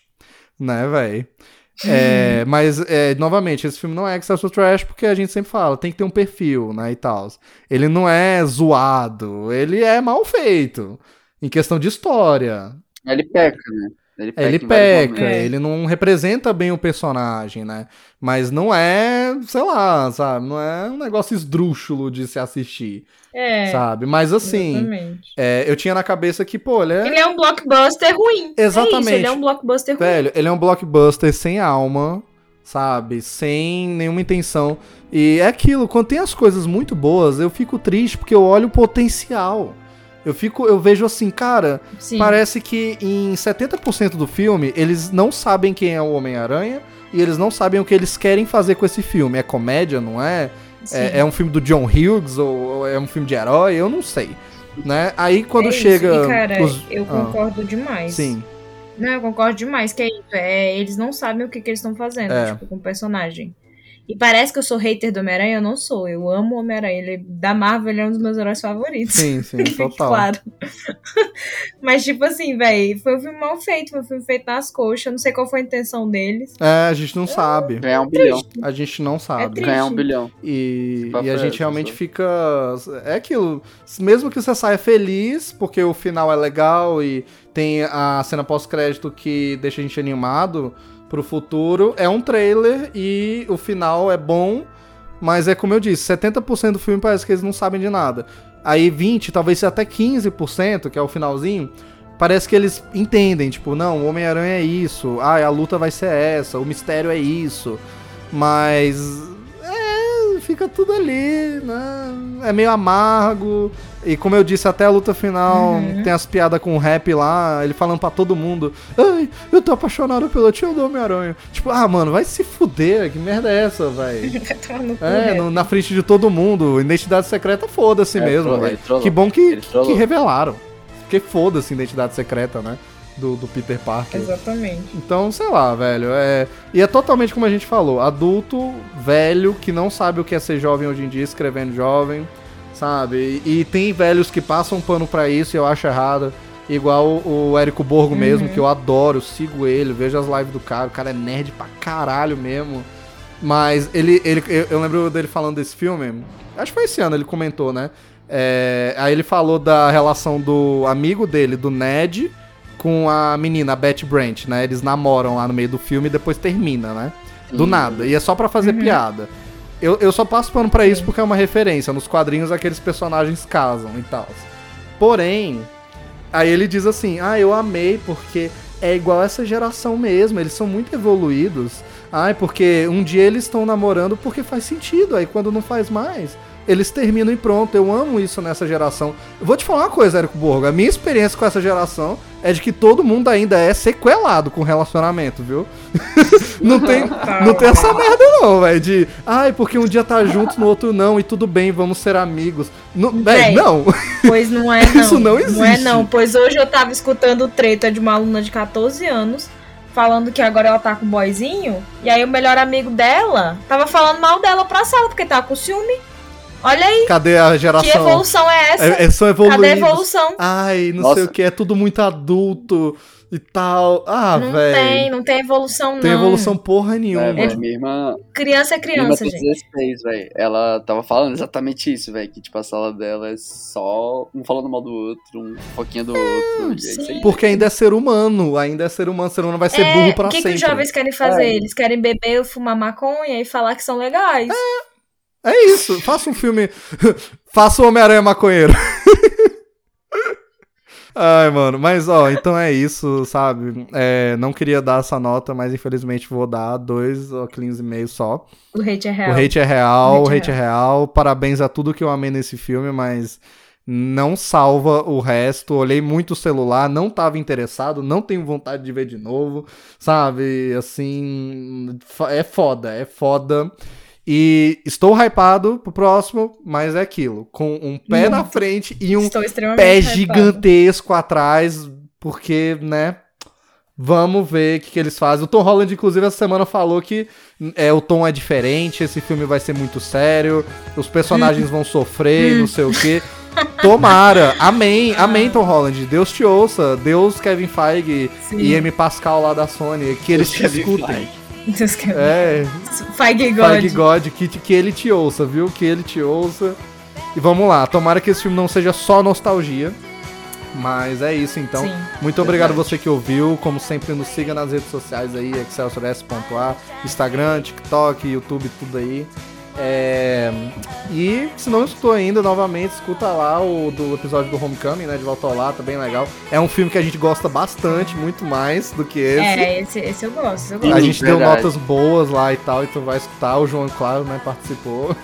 Né, véi? É, mas, é, novamente, esse filme não é Excelsior Trash porque a gente sempre fala, tem que ter um perfil, né, e tal. Ele não é zoado, ele é mal feito. Em questão de história. Ele peca, né? Ele peca, Ele peca. É. ele não representa bem o personagem, né? Mas não é, sei lá, sabe? Não é um negócio esdrúxulo de se assistir, É. sabe? Mas assim, é, eu tinha na cabeça que, pô, ele é. Ele é um blockbuster ruim. É Exatamente. isso, ele é um blockbuster ruim. Velho, ele é um blockbuster sem alma, sabe? Sem nenhuma intenção. E é aquilo, quando tem as coisas muito boas, eu fico triste porque eu olho o potencial. Eu fico, eu vejo assim, cara, Sim. parece que em 70% do filme eles não sabem quem é o Homem-Aranha e eles não sabem o que eles querem fazer com esse filme. É comédia, não é? É, é um filme do John Hughes ou, ou é um filme de herói? Eu não sei. Né? Aí quando É chega. E, cara, os- eu Ah, concordo demais. sim. Não, eu concordo demais, que é isso. É, eles não sabem o que, que eles estão fazendo, É. tipo, com o personagem. E parece que eu sou hater do Homem-Aranha, eu não sou. Eu amo o Homem-Aranha. Ele, da Marvel, ele é um dos meus heróis favoritos. Sim, sim, total. Claro. Mas, tipo assim, velho, foi um filme mal feito, foi um filme feito nas coxas. Eu não sei qual foi a intenção deles. É, a gente não sabe. Ganhar um bilhão. A gente não sabe. triste. Ganhar um bilhão. E, e a é gente realmente fica. É aquilo. Mesmo que você saia feliz, porque o final é legal e tem a cena pós-crédito que deixa a gente animado pro futuro, é um trailer e o final é bom, mas é como eu disse: 70% do filme parece que eles não sabem de nada. Aí 20, talvez até 15%, que é o finalzinho. Parece que eles entendem, tipo, não, o Homem-Aranha é isso, ah, a luta vai ser essa, o mistério é isso. Mas fica tudo ali, né? É meio amargo. E como eu disse, até a luta final Uhum. tem as piadas com o rap lá, ele falando pra todo mundo: Ai, eu tô apaixonado pelo tio do Homem-Aranha. Tipo, ah, mano, vai se fuder, que merda é essa, velho? É, velho. no- na frente de todo mundo. Identidade secreta, foda-se É, mesmo, velho. Que bom que, que revelaram. Porque foda-se identidade secreta, né? Do, do Peter Parker. Exatamente. Então, sei lá, velho. É... E é totalmente como a gente falou: adulto, velho, que não sabe o que é ser jovem hoje em dia, escrevendo jovem, sabe? E, e tem velhos que passam pano pra isso e eu acho errado. Igual o, Érico Borgo mesmo, que eu adoro, sigo ele, vejo as lives do cara, o cara é nerd pra caralho mesmo. Mas ele, ele eu, eu lembro dele falando desse filme, acho que foi esse ano, ele comentou, né? É, aí ele falou da relação do amigo dele, do Ned, com a menina, a Betty Brant, né? Eles namoram lá no meio do filme e depois termina, né? Do nada. E é só pra fazer piada. Eu, eu só passo pano pra isso porque é uma referência. Nos quadrinhos aqueles personagens casam e tal. Porém, aí ele diz assim: Ah, eu amei porque é igual essa geração mesmo, eles são muito evoluídos. Ai, porque um dia eles estão namorando porque faz sentido, aí quando não faz mais, eles terminam e pronto. Eu amo isso nessa geração. Eu vou te falar uma coisa, Érico Borgo. A minha experiência com essa geração é de que todo mundo ainda é sequelado com relacionamento, viu? não, tem, não tem essa merda, não, velho. De, ai, porque um dia tá junto, no outro não, e tudo bem, vamos ser amigos. Não, véi, não. Pois não é não. Isso não Não é existe. não, pois hoje eu tava escutando treta de uma aluna de 14 anos falando que agora ela tá com um boyzinho, e aí o melhor amigo dela tava falando mal dela pra sala porque tava com ciúme. Olha aí, Cadê a geração? que evolução é essa? É, é, são Cadê evoluídos. a evolução? Ai, não Nossa. sei o que, é tudo muito adulto e tal. Ah, não velho. tem, não tem evolução não. Tem evolução porra nenhuma. É, velho, minha irmã, Criança é minha irmã criança, tem gente. 16, velho. Ela tava falando exatamente isso, velho. Que, tipo, a sala dela é só um falando mal do outro, um foquinha do outro. E é isso aí. sim. Porque ainda é ser humano, ainda é ser humano, ser humano vai ser burro pra o que, que sempre. os jovens querem fazer? É. Eles querem beber, fumar maconha e falar que são legais. É isso, faça um filme. faça o Homem-Aranha Maconheiro. Ai, mano, mas ó, então é isso, sabe? É, não queria dar essa nota, mas infelizmente vou dar dois óculos e meio só. O hate é real. O hate é real, O o hate hate é é real. Parabéns a tudo que eu amei nesse filme, mas não salva o resto. Olhei muito o celular, não tava interessado, não tenho vontade de ver de novo, sabe? Assim, é foda, é foda. E estou hypado pro próximo, mas é aquilo, com um pé na Muito. frente e um pé gigantesco atrás, porque, né? Vamos ver o que, que eles fazem. O Tom Holland, inclusive, essa semana falou que é, o tom é diferente, esse filme vai ser muito sério, os personagens vão sofrer, não sei o quê. Tomara, amém, amém, Tom Holland. Deus te ouça, Deus Kevin Feige Sim. e M. Pascal lá da Sony, que eles te Kevin escutem. Feige. É, Feige God. Feige God, que, que ele te ouça, viu? Que ele te ouça. E vamos lá, tomara que esse filme não seja só nostalgia. Mas é isso então. Sim. Muito obrigado você que ouviu. Como sempre, nos siga nas redes sociais aí, excelsiors.a, Instagram, TikTok, YouTube, tudo aí. É... E se não escutou ainda, novamente, escuta lá o do episódio do Homecoming, né? De volta ao lá, tá bem legal. É um filme que a gente gosta bastante, muito mais do que esse. É, esse, esse eu gosto, esse eu gosto. A gente deu Verdade. notas boas lá e tal, então vai escutar. O João, claro, né, participou.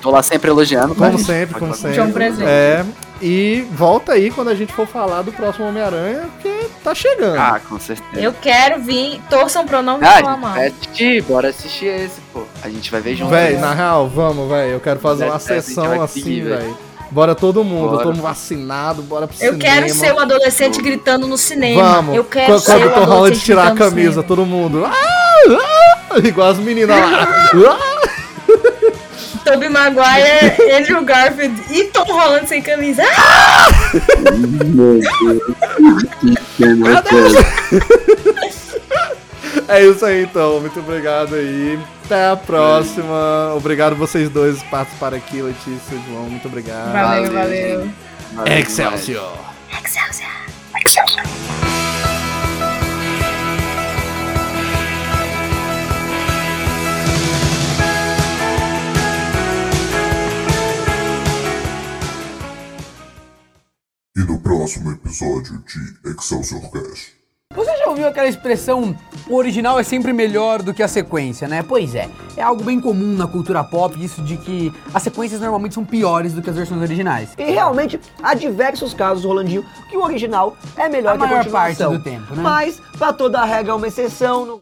Tô lá sempre elogiando. Como mas- sempre, como sempre. João presente. É, e volta aí quando a gente for falar do próximo Homem-Aranha, porque tá chegando. Ah, com certeza. Eu quero vir. Torçam pra eu não me Ah, assistir, bora assistir esse, pô. A gente vai ver junto. Véi, né? na real, vamos, véi. Eu quero fazer uma Deve ser, a gente sessão assim, véi. Bora todo mundo, Bora. todo mundo vacinado, bora pro Eu cinema. quero ser o adolescente gritando no cinema. Vamos. Eu quero quando ser quando o Tom Holland adolescente tirar a camisa, todo mundo. Ah, ah, igual as meninas lá. Ah. Tobey Maguire, Andrew Garfield e Tom Holland sem camisa. Ah! É isso aí então, muito obrigado aí. Até a próxima. Obrigado vocês dois por participarem aqui, Letícia e João. Muito obrigado. Valeu, Valeu, valeu. Valeu Excelsior! E no próximo episódio de Excelsior Cast. Você já ouviu aquela expressão o original é sempre melhor do que a sequência, né? Pois é, é algo bem comum na cultura pop, isso de que as sequências normalmente são piores do que as versões originais. E realmente há diversos casos, Rolandinho, que o original é melhor A que a maior continuação. parte do tempo, né? Mas, pra toda regra, há uma exceção. No...